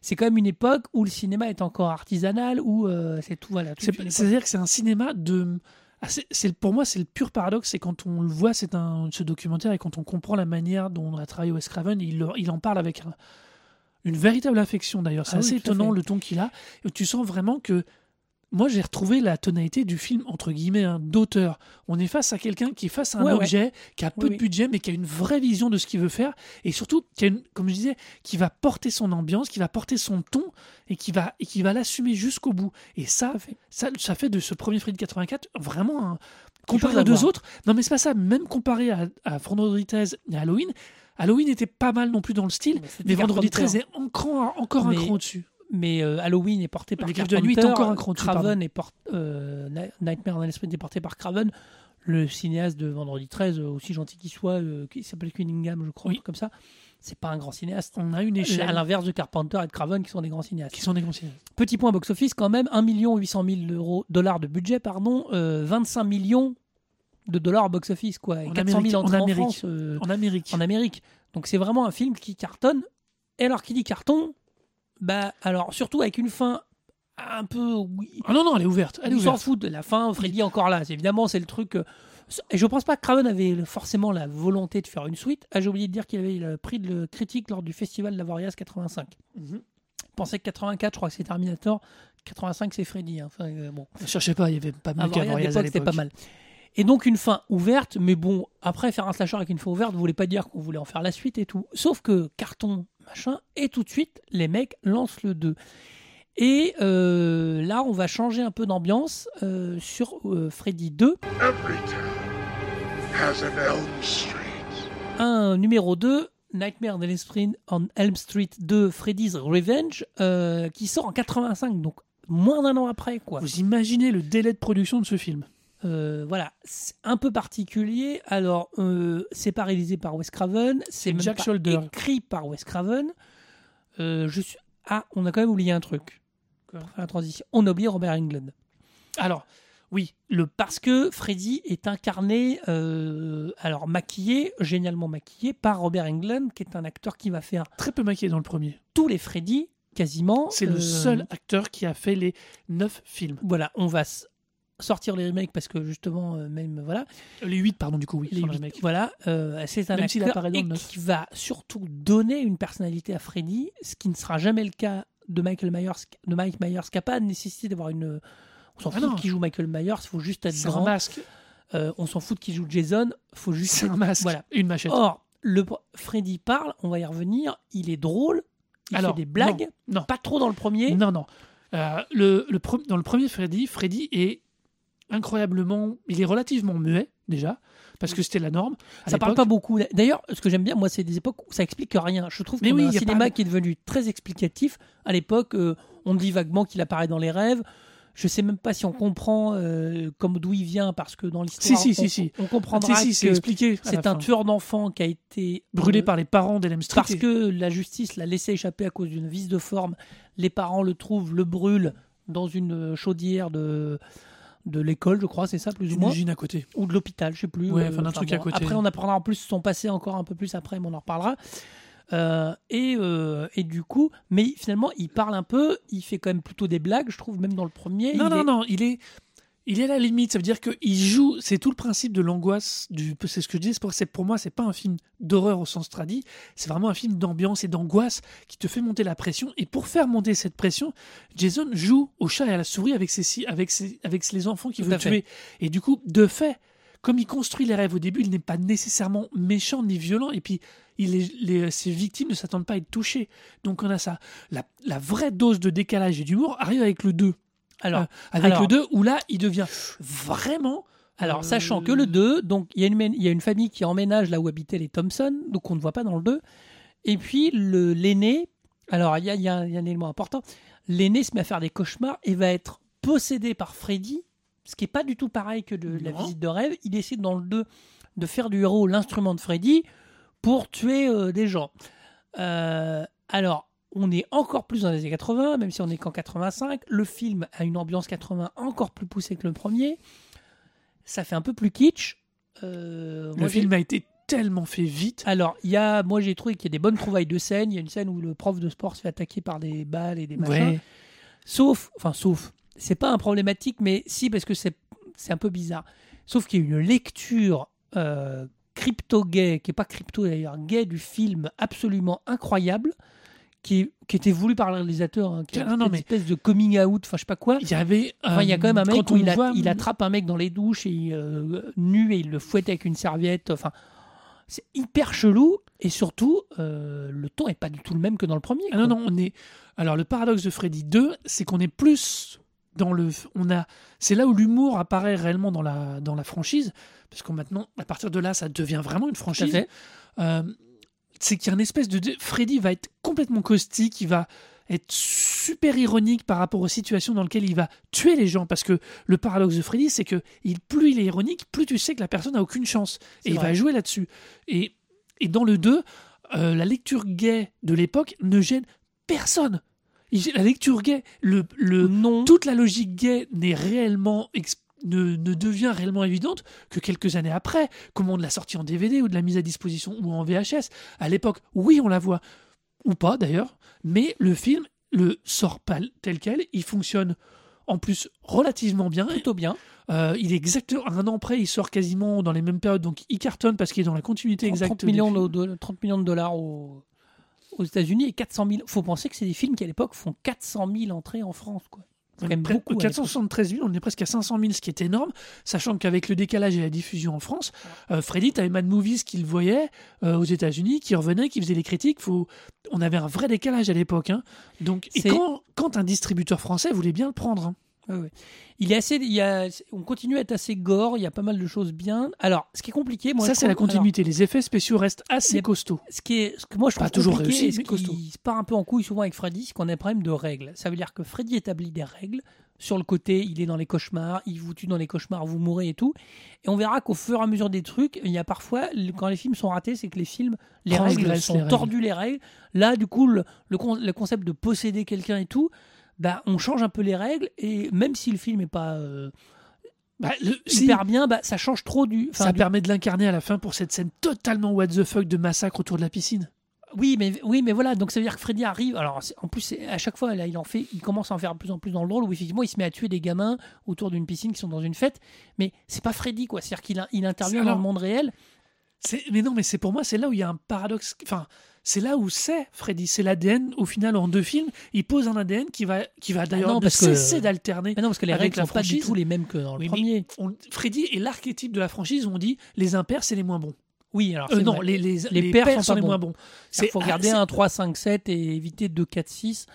c'est quand même une époque où le cinéma est encore artisanal, où euh, c'est tout. Voilà. C'est-à-dire que c'est un cinéma de. ah, c'est- pour moi, c'est le pur paradoxe. C'est quand on le voit, c'est un, ce documentaire, et quand on comprend la manière dont on a travaillé Wes Craven, il, en parle avec un- une véritable affection d'ailleurs. C'est Ah assez étonnant le ton qu'il a. Tu sens vraiment que. Moi, j'ai retrouvé la tonalité du film, entre guillemets, hein, d'auteur. On est face à quelqu'un qui est face à un Ouais, ouais. objet, qui a peu Oui, de budget, mais qui a une vraie vision de ce qu'il veut faire. Et surtout, qui a une, comme je disais, qui va porter son ambiance, qui va porter son ton, et qui va, et qui va l'assumer jusqu'au bout. Et ça, fait. ça, ça fait de ce premier Freddy 84 vraiment un... Comparé à aux deux voir. autres, non mais c'est pas ça, même comparé à, à Vendredi 13 et à Halloween, Halloween était pas mal non plus dans le style, Mais mais Vendredi Carpenter. 13 est encore, encore un cran au-dessus. Mais euh, Halloween est porté par Les Griffes de la Nuit est Carpenter, encore un Craven est porté, euh, Ni- Nightmare on Elm Street est porté par Craven. Le cinéaste de Vendredi 13, euh, aussi gentil qu'il soit, euh, qui s'appelle Cunningham, je crois, Oui. un truc comme ça. C'est pas un grand cinéaste. On a une échelle À l'inverse de Carpenter et de Craven, qui sont des grands cinéastes. qui sont des grands cinéastes. Petit point box-office, quand même, 1 800 000 euros, dollars de budget, pardon, euh, 25 millions de dollars box-office, quoi. Et En 400 Amérique, 000 en entrées en, Amérique. France, En Amérique. en Amérique. Donc c'est vraiment un film qui cartonne. Et alors, qui dit carton, bah, alors, surtout avec une fin un peu, oui, Ah non, non, elle est ouverte. Elle est s'en ouverte. fout de la fin, Freddy est encore là. C'est- Évidemment, c'est le truc. euh, Et je pense pas que Craven avait forcément la volonté de faire une suite. Ah, j'ai oublié de dire qu'il avait le prix de le critique lors du festival d'Avoriaz 85. Mhm. Je pensais que 84, je crois que c'est Terminator. 85, c'est Freddy. hein. Enfin, euh, bon. Ne cherchez pas, il y avait pas mieux Avoriaz, à qu'Avoriaz à l'époque, c'était pas mal. Et donc une fin ouverte, mais bon, après faire un slasher avec une fin ouverte, vous voulez pas dire qu'on voulait en faire la suite et tout. Sauf que carton, machin, et tout de suite, les mecs lancent le 2. Et euh, là, on va changer un peu d'ambiance euh, sur euh, Freddy 2. Every town has an Elm Street. Un numéro 2, Nightmare on Elm on Elm Street 2, Freddy's Revenge, qui sort en 85, donc moins d'un an après, quoi. Vous imaginez le délai de production de ce film Euh, voilà, c'est un peu particulier. Alors, euh, c'est pas réalisé par Wes Craven, c'est même Jack pas Shoulder. écrit par Wes Craven. Euh, je suis... Ah, on a quand même oublié un truc. Quoi Pour faire la transition. On a oublié Robert Englund. Alors, oui, Le, parce que Freddy est incarné, alors maquillé, génialement maquillé, par Robert Englund, qui est un acteur qui va faire très peu maquillé dans le premier. tous les Freddy, quasiment. C'est le seul acteur qui a fait les neuf films. Voilà, on va sortir les remakes parce que justement, euh, même, voilà. Les huit, pardon, du coup, oui. les sur le huit, remake. Voilà, euh, c'est un Même acteur et qui va surtout donner une personnalité à Freddy, ce qui ne sera jamais le cas de Michael Myers, de Mike Myers, qui n'a pas nécessité d'avoir une. On s'en Ah fout qui joue Michael Myers, il faut juste être C'est un grand. masque. Euh, on s'en fout qui joue Jason, faut juste. Être- un masque. Voilà. Une machette. Or, le Freddy parle, on va y revenir. Il est drôle, il Alors, fait des blagues, non, non. pas trop dans le premier. Non, non. Euh, le, dans le premier Freddy, Freddy est incroyablement. Il est relativement muet, déjà, parce que c'était la norme. à Ça parle pas beaucoup. D'ailleurs, ce que j'aime bien, moi, c'est des époques où ça explique rien. Je trouve Mais qu'on oui, un y cinéma pas- qui est devenu très explicatif. À l'époque, euh, on dit vaguement qu'il apparaît dans les rêves. Je sais même pas si on comprend euh, comme d'où il vient, parce que dans l'histoire, Si, si, on, si, si. on comprendra si, c'est que un tueur d'enfants qui a été Brûlé euh, par les parents d'Elm Street. parce que la justice l'a laissé échapper à cause d'une vis de forme. Les parents le trouvent, le brûlent dans une chaudière de de l'école, je crois, c'est ça plus ou moins à côté. ou de l'hôpital, je sais plus. Ouais, enfin, d'un truc à côté. Après, on apprendra en plus son passé encore un peu plus après, mais on en reparlera. Euh, et, euh, et du coup, mais finalement, il parle un peu, il fait quand même plutôt des blagues, je trouve, même dans le premier. Non, il non, est- non, il est, il est à la limite. Ça veut dire qu'il joue. C'est tout le principe de l'angoisse. Du, c'est ce que je dis. C'est pour, moi, c'est pas un film d'horreur au sens tradit. C'est vraiment un film d'ambiance et d'angoisse qui te fait monter la pression. Et pour faire monter cette pression, Jason joue au chat et à la souris avec ses, avec ses, avec les enfants qu'il Tout veut tuer. Et du coup, de fait, comme il construit les rêves au début, il n'est pas nécessairement méchant ni violent. Et puis, il est, les, ses victimes ne s'attendent pas à être touchées. Donc, on a ça. La, la vraie dose de décalage et d'humour arrive avec le 2. Alors, Euh, avec alors- le 2 où là il devient vraiment Alors, Euh, sachant que le 2, donc il y, y a une famille qui emménage là où habitaient les Thompson, donc on ne voit pas dans le 2. Et puis le- l'aîné, alors il y a, il y a un il y a un élément important, l'aîné se met à faire des cauchemars et va être possédé par Freddy, ce qui est pas du tout pareil que de la visite de rêve. Il décide dans le 2 de faire du héros l'instrument de Freddy pour tuer euh, des gens. Euh, alors, on est encore plus dans les années 80, même si on est qu'en 85. Le film a une ambiance 80 encore plus poussée que le premier. Ça fait un peu plus kitsch. Euh, Le moi, film a été tellement fait vite. Alors, il y a, moi j'ai trouvé qu'il y a des bonnes trouvailles de scène. Il y a une scène où le prof de sport se fait attaquer par des balles et des machins. Ouais. Sauf, enfin sauf, c'est pas un problématique, mais si parce que c'est c'est un peu bizarre. Sauf qu'il y a une lecture euh, crypto-gay, qui est pas crypto d'ailleurs, gay du film absolument incroyable, qui, qui était voulu par le réalisateur, hein, qui Ah, non, une mais- espèce de coming out, enfin je sais pas quoi. Il y avait. Enfin, il y a euh, quand même un mec quand où il, a- voit- il attrape un mec dans les douches et euh, nu et il le fouette avec une serviette. Enfin, c'est hyper chelou et surtout euh, le ton est pas du tout le même que dans le premier. Ah non, non, on est. Alors, le paradoxe de Freddy 2, c'est qu'on est plus dans le. On a. C'est là où l'humour apparaît réellement dans la, dans la franchise. Parce que maintenant, à partir de là, ça devient vraiment une Tout à franchise. fait. Euh, c'est qu'il y a une espèce de. Freddy va être complètement caustique, il va être super ironique par rapport aux situations dans lesquelles il va tuer les gens. Parce que le paradoxe de Freddy, c'est que il, plus il est ironique, plus tu sais que la personne n'a aucune chance. Et il va jouer là-dessus. Et, et dans le 2, euh, la lecture gay de l'époque ne gêne personne. La lecture gay, le, le, non. toute la logique gay n'est réellement ex- ne, ne devient réellement évidente que quelques années après, comment de la sortie en DVD ou de la mise à disposition ou en VHS. À l'époque, oui, on la voit, ou pas d'ailleurs, mais le film le sort pas tel quel, il fonctionne en plus relativement bien. plutôt bien. Euh, il est exactement un an près, il sort quasiment dans les mêmes périodes, donc il cartonne parce qu'il est dans la continuité 30, exacte. 30 millions des films. de, de- 30 millions de dollars au- aux États-Unis et 400 000. Faut penser que c'est des films qui à l'époque font 400 000 entrées en France. Quoi. C'est quand même Près- beaucoup. à 473 000, on est presque à 500 000, ce qui est énorme, sachant qu'avec le décalage et la diffusion en France, euh, Freddy, t'avais Mad Movies qui le voyait euh, aux États-Unis, qui revenait, qui faisait les critiques. Faut... On avait un vrai décalage à l'époque. hein. Donc, et quand un distributeur français voulait bien le prendre, hein. Ouais, ouais. Il est assez, il y a, on continue à être assez gore. Il y a pas mal de choses bien. Alors, ce qui est compliqué, moi, ça c'est la continuité. Les effets spéciaux restent assez costauds. ce qui est, ce que moi je Pas trouve toujours réussi, mais costaud. se part un peu en couille souvent avec Freddy, c'est qu'on a un problème de règles. Ça veut dire que Freddy établit des règles. Sur le côté, il est dans les cauchemars, il vous tue dans les cauchemars, vous mourrez et tout. Et on verra qu'au fur et à mesure des trucs, il y a parfois, quand les films sont ratés, c'est que les films, les règles sont tordues les règles. Là, du coup, le, le con- le concept de posséder quelqu'un et tout, bah, on change un peu les règles. Et même si le film est pas euh, Bah, le- si, hyper bien, bah, ça change trop du. ça du- permet de l'incarner à la fin pour cette scène totalement what the fuck de massacre autour de la piscine. Oui, mais oui, mais voilà. Donc ça veut dire que Freddy arrive. Alors en plus, à chaque fois, là, il en fait, il commence à en faire de plus en plus dans le drôle où effectivement, il se met à tuer des gamins autour d'une piscine qui sont dans une fête. Mais c'est pas Freddy, quoi. C'est-à-dire qu'il il intervient Alors- dans le monde réel. Mais non, mais c'est pour moi, c'est là où il y a un paradoxe. Enfin, c'est là où c'est Freddy. C'est l'ADN. Au final, en deux films, il pose un ADN qui va, qui va d'ailleurs non, ne parce que- cesser d'alterner. Non, parce que les règles la sont pas du tout les mêmes que dans le Oui, premier. on- Freddy est l'archétype de la franchise où on dit les impairs, c'est les moins bons. Oui, alors Euh, non, les, les, Les les pairs sont les bons. moins bons. Il faut ah, regarder un 3, 5, 7 et éviter 2, 4, 6.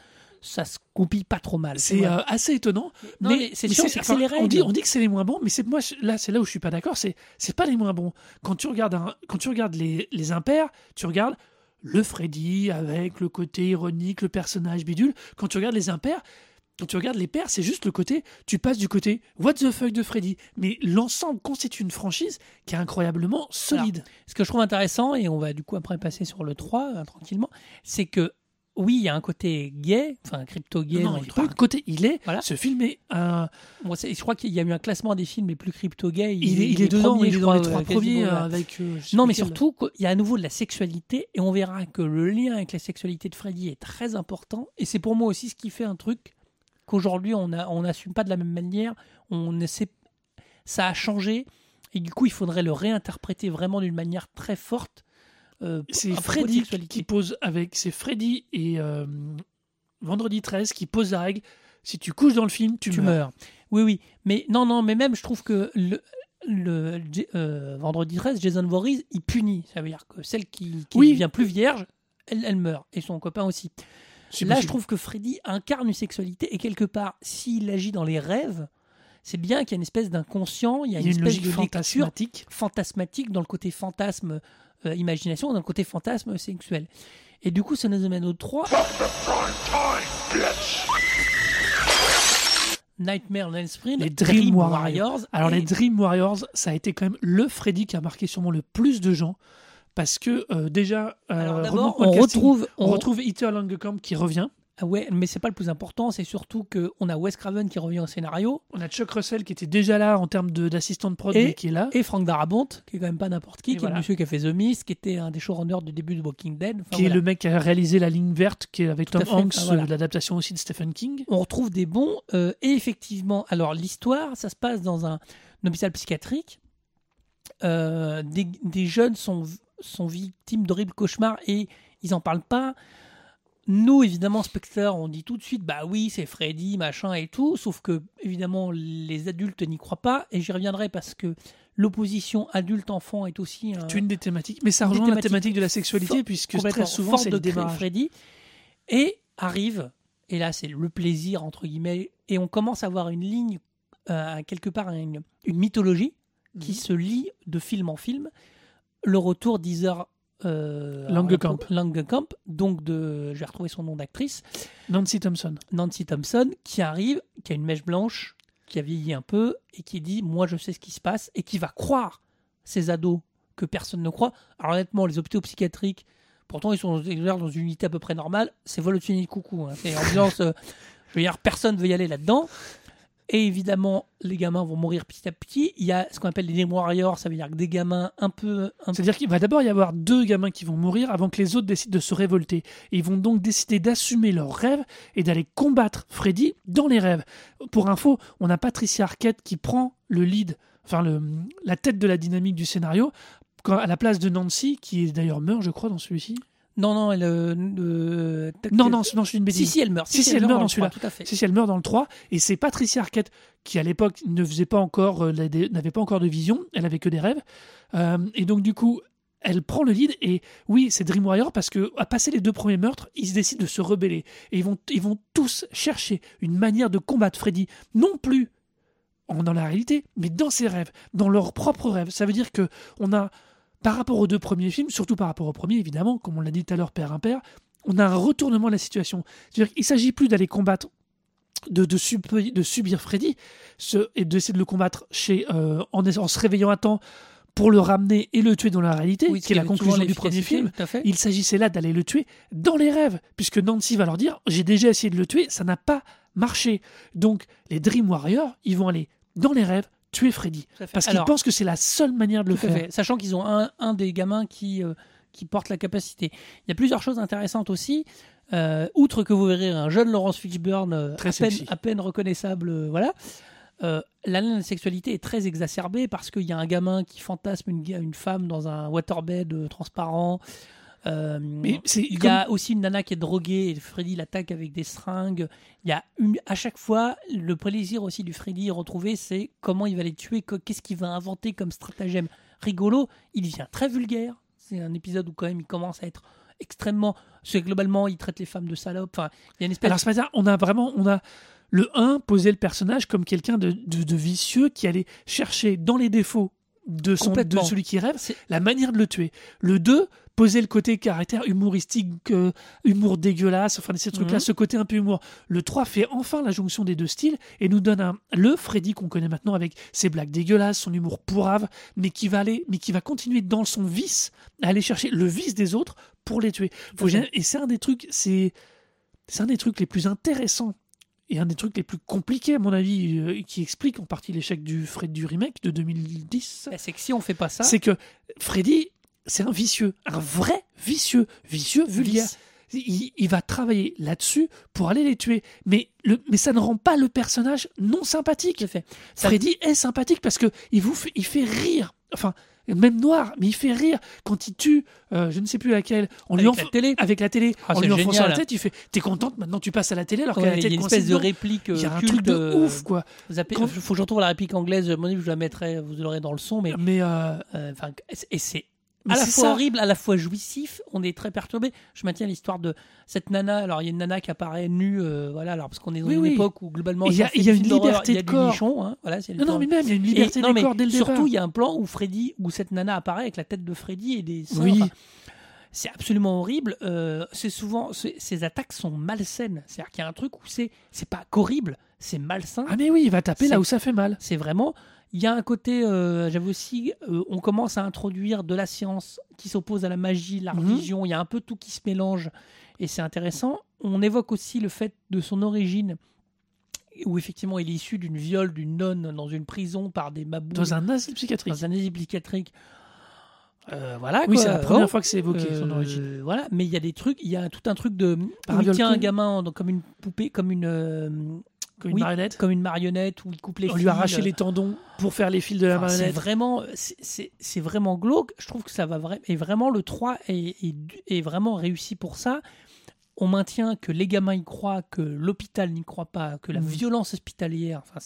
Ça se compile pas trop mal. C'est euh, assez étonnant. Non, mais c'est les On règles. dit, on dit que c'est les moins bons, mais c'est moi là, c'est là où je suis pas d'accord. C'est c'est pas les moins bons. Quand tu regardes un- quand tu regardes les, les impairs, tu regardes le Freddy avec le côté ironique, le personnage bidule. Quand tu regardes les impairs, quand tu regardes les pairs, c'est juste le côté. Tu passes du côté what the fuck de Freddy, mais l'ensemble constitue une franchise qui est incroyablement solide. Ce que je trouve intéressant, et on va du coup après passer sur le 3 euh, tranquillement, c'est que oui, il y a un côté gay, enfin crypto-gay non, dans il le pas un côté, il est. Voilà. Ce film est un. Bon, je crois qu'il y a eu un classement des films les plus crypto-gays. Il, est, il est dedans, il est dans les trois euh, quasiment, premiers euh, avec. euh, Non, mais surtout, qu'il y a à nouveau de la sexualité, et on verra que le lien avec la sexualité de Freddy est très important. Et c'est pour moi aussi ce qui fait un truc qu'aujourd'hui on n'assume pas de la même manière. On ne sait, ça a changé, et du coup il faudrait le réinterpréter vraiment d'une manière très forte. Euh, C'est Freddy qui pose avec. C'est Freddy et euh, Vendredi 13 qui pose la règle. Si tu couches dans le film, tu, tu meurs. meurs. Oui, oui. Mais non, non, mais même, je trouve que le, le euh, vendredi 13, Jason Voorhees, il punit. Ça veut dire que celle qui, qui Oui. devient plus vierge, elle, elle meurt. Et son copain aussi. Là, je trouve que Freddy incarne une sexualité et quelque part, s'il agit dans les rêves, c'est bien qu'il y a une espèce d'inconscient, il y a y une, a une espèce logique de fantasmatique. fantasmatique dans le côté fantasme euh, imagination, dans le côté fantasme sexuel. Et du coup, ça nous amène au 3, Prime time, bitch! Nightmare on Elm Street, Les Dream Warriors. Warriors. Alors et- les Dream Warriors, ça a été quand même le Freddy qui a marqué sûrement le plus de gens parce que euh, déjà, euh, Alors on retrouve, on on- retrouve Heather Langenkamp qui revient, ouais, mais c'est pas le plus important, c'est surtout que on a Wes Craven qui revient au scénario on a Chuck Russell qui était déjà là en termes de- d'assistant de, prod Et- mais qui est là. et Frank Darabont, qui est quand même pas n'importe qui, Et qui est le monsieur qui a fait The Mist, qui était un des showrunners du début de Walking Dead. Enfin, qui est le mec qui a réalisé La Ligne Verte, qui est avec Tout Tom Hanks, voilà. l'adaptation aussi de Stephen King. on retrouve des bons. euh, et effectivement, alors l'histoire, ça se passe dans un, un hôpital psychiatrique. Euh, des, des jeunes sont, sont victimes d'horribles cauchemars et ils en parlent pas. Nous, évidemment, spectateurs, on dit tout de suite, bah oui, c'est Freddy, machin et tout. Sauf que, évidemment, les adultes n'y croient pas. Et j'y reviendrai parce que l'opposition adulte-enfant est aussi un, C'est une des thématiques, mais ça rejoint la thématique de la sexualité fort- puisque très souvent c'est le démarrage. Freddy et arrive et là c'est le plaisir entre guillemets et on commence à avoir une ligne euh, quelque part une, une mythologie qui Mhm. se lie de film en film le retour d'Heather euh, Langenkamp. alors, Langenkamp, donc de je vais retrouver son nom d'actrice Nancy Thompson. Nancy Thompson qui arrive qui a une mèche blanche qui a vieilli un peu et qui dit moi je sais ce qui se passe et qui va croire ces ados que personne ne croit. Alors honnêtement, les hôpitaux psychiatriques, pourtant ils sont dans une unité à peu près normale, c'est vol au coucou. hein. C'est ambiance, euh, je veux dire, personne ne veut y aller là-dedans. Et évidemment, les gamins vont mourir petit à petit. Il y a ce qu'on appelle les Dream Warriors, ça veut dire que des gamins un peu... Un C'est-à-dire qu'il va d'abord y avoir deux gamins qui vont mourir avant que les autres décident de se révolter. Ils vont donc décider d'assumer leurs rêves et d'aller combattre Freddy dans les rêves. Pour info, on a Patricia Arquette qui prend le lead, enfin la tête de la dynamique du scénario, à la place de Nancy, qui d'ailleurs meurt, je crois, dans celui-ci. Non, non, elle... euh, euh, Non, non, non, je suis une Si, bêtise. si, elle meurt. Si, si, elle meurt dans celui-là. Si, si, elle meurt dans le 3, et c'est Patricia Arquette qui à l'époque ne faisait pas encore, euh, n'avait pas encore de vision, elle avait que des rêves, Euh, et donc du coup, elle prend le lead, et oui, c'est Dream Warrior parce que à passer les deux premiers meurtres, ils décident de se rebeller, et ils vont, ils vont tous chercher une manière de combattre Freddy, non plus dans la réalité, mais dans ses rêves, dans leurs propres rêves. Ça veut dire que on a, par rapport aux deux premiers films, surtout par rapport au premier évidemment, comme on l'a dit tout à l'heure, père impair, on a un retournement de la situation. C'est-à-dire qu'il ne s'agit plus d'aller combattre, de, de, sub- de subir Freddy ce- et d'essayer de le combattre chez, euh, en, en se réveillant à temps pour le ramener et le tuer dans la réalité, Oui, qui est la conclusion du premier film. Il s'agissait là d'aller le tuer dans les rêves, puisque Nancy va leur dire J'ai déjà essayé de le tuer, ça n'a pas marché. Donc, les Dream Warriors, ils vont aller dans les rêves tuer Freddy. Parce qu'ils pensent que c'est la seule manière de le faire. fait. Sachant qu'ils ont un, un des gamins qui, euh, qui porte la capacité. Il y a plusieurs choses intéressantes aussi. Euh, outre que vous verrez un jeune Laurence Fishburne euh, à, peine, sexy. à peine reconnaissable, voilà. Euh, la la sexualité est très exacerbée parce qu'il y a un gamin qui fantasme une, une femme dans un waterbed transparent. Euh, il y comme- a aussi une nana qui est droguée et Freddy l'attaque avec des seringues. Il y a une, à chaque fois le plaisir aussi du Freddy retrouvé, c'est comment il va les tuer, que- qu'est-ce qu'il va inventer comme stratagème rigolo. Il devient très vulgaire. C'est un épisode où quand même il commence à être extrêmement. C'est globalement il traite les femmes de salopes. Enfin, il y a une espèce. Alors, c'est pas ça, on a vraiment, on a le 1 posé le personnage comme quelqu'un de, de- de vicieux qui allait chercher dans les défauts de, son, de celui qui rêve C'est- la manière de le tuer. Le 2 poser le côté caractère humoristique, euh, humour dégueulasse, enfin ces trucs-là, Mhm. ce côté un peu humour. Le 3 fait enfin la jonction des deux styles et nous donne un, le Freddy qu'on connaît maintenant avec ses blagues dégueulasses, son humour pourrave, mais qui va aller, mais qui va continuer dans son vice, à aller chercher le vice des autres pour les tuer. Faut et c'est un des trucs, c'est c'est un des trucs les plus intéressants et un des trucs les plus compliqués à mon avis, euh, qui explique en partie l'échec du Fred du remake de 2010 Bah, c'est que si on fait pas ça, c'est que Freddy, c'est un vicieux, un vrai vicieux, vicieux vulgaire. Il, il va travailler là-dessus pour aller les tuer. Mais, le, mais ça ne rend pas le personnage non sympathique. Fait. Freddy est sympathique parce que il vous fait, il fait rire. Enfin, même noir, mais il fait rire quand il tue, euh, je ne sais plus laquelle, on lui Avec enf- la télé. avec la télé, Ah, en lui enfonçant la tête, il fait T'es contente maintenant tu passes à la télé alors Ouais, il y a une espèce de réplique Il y a euh, un culte. truc de euh, ouf quoi. Appelez- Quand- faut que je retrouve la réplique anglaise. Mon je la mettrai, vous l'aurez dans le son, mais Mais euh, euh, enfin, et c'est à la c'est fois ça. horrible, à la fois jouissif. On est très perturbé. Je maintiens l'histoire de cette nana. Alors, il y a une nana qui apparaît nue, euh, voilà, alors parce qu'on est dans Oui, une oui. époque où globalement, il y a- y une liberté de corps. nichon, hein, voilà, Non, non, mais même, il y a une liberté mais corps dès le surtout, il y a un plan où Freddy, où cette nana apparaît avec la tête de Freddy et des seins. Oui. Enfin, c'est absolument horrible. Euh, c'est souvent, ces attaques sont malsaines. C'est-à-dire qu'il y a un truc où c'est, c'est pas qu'horrible, c'est malsain. Ah, mais oui, il va taper là où ça fait mal. C'est vraiment. Il y a un côté, euh, j'avais aussi, euh, on commence à introduire de la science qui s'oppose à la magie, la Mhm. religion. Il y a un peu tout qui se mélange et c'est intéressant. On évoque aussi le fait de son origine, où effectivement il est issu d'une viole d'une nonne dans une prison par des maboules Dans un asile psychiatrique. dans un asile psychiatrique. Euh, voilà. Oui, c'est la première Oh. fois que c'est évoqué, son Euh, origine. Voilà, mais il y a des trucs, il y a tout un truc de. Par il viol tient un gamin comme une poupée, comme une. Comme une oui, marionnette. comme une marionnette où il coupe les On fils. lui a arraché les tendons pour faire les fils de la Enfin, c'est marionnette. vraiment, c'est- vraiment glauque. Je trouve que ça va vraiment. Et vraiment, le 3 est, est, est vraiment réussi pour ça. On maintient que les gamins y croient, que l'hôpital n'y croit pas, que la Mhm. violence hospitalière, enfin,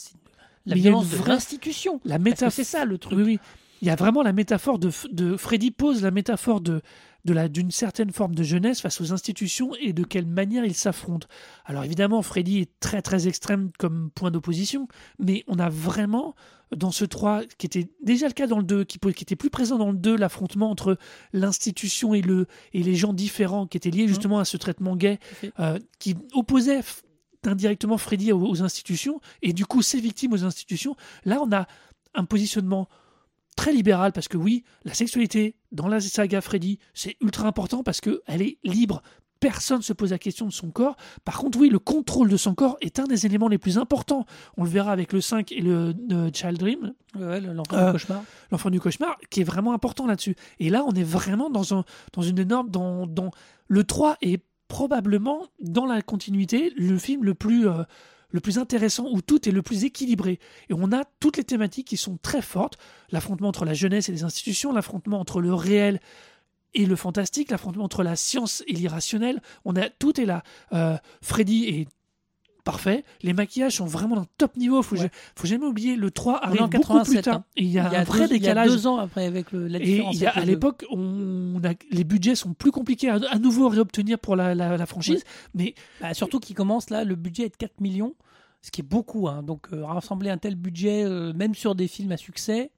la Mais violence de l'institution. La métaphore. c'est ça le truc. Oui, oui. Il y a vraiment la métaphore de, de Freddy pose la métaphore de d'une certaine forme de jeunesse face aux institutions et de quelle manière ils s'affrontent. Alors évidemment, Freddy est très très extrême comme point d'opposition, mais on a vraiment dans ce 3 qui était déjà le cas dans le 2 qui, qui était plus présent dans le 2 l'affrontement entre l'institution et le et les gens différents qui étaient liés justement à ce traitement gay euh, qui opposait indirectement Freddy aux, aux institutions et du coup ses victimes aux institutions. Là, on a un positionnement très libéral parce que oui, la sexualité dans la saga Freddy, c'est ultra important parce que elle est libre. Personne se pose la question de son corps. Par contre, oui, le contrôle de son corps est un des éléments les plus importants. On le verra avec le 5 et le Child Dream, Ouais, l'enfant Euh, du cauchemar. l'enfant du cauchemar, qui est vraiment important là-dessus. Et là, on est vraiment dans, un, dans une énorme. Dans, dans, le 3 est probablement, dans la continuité, le film le plus, euh, le plus intéressant, où tout est le plus équilibré. Et on a toutes les thématiques qui sont très fortes l'affrontement entre la jeunesse et les institutions, l'affrontement entre le réel et le fantastique, l'affrontement entre la science et l'irrationnel. On a tout est là. Euh, Freddy est parfait. Les maquillages sont vraiment d'un top niveau. Faut, Ouais. faut jamais oublier le 3 On est arrive en beaucoup plus 87, tard. hein. Et il y a, un vrai deux, il y a décalage. deux ans après avec le, la Et différence. il y a, avec à l'époque, on a, les budgets sont plus compliqués à, à nouveau réobtenir pour la, la- la franchise. Mais Bah, surtout qu'il commence là, le budget est de 4 millions, ce qui est beaucoup. hein. Donc euh, rassembler un tel budget, euh, même sur des films à succès,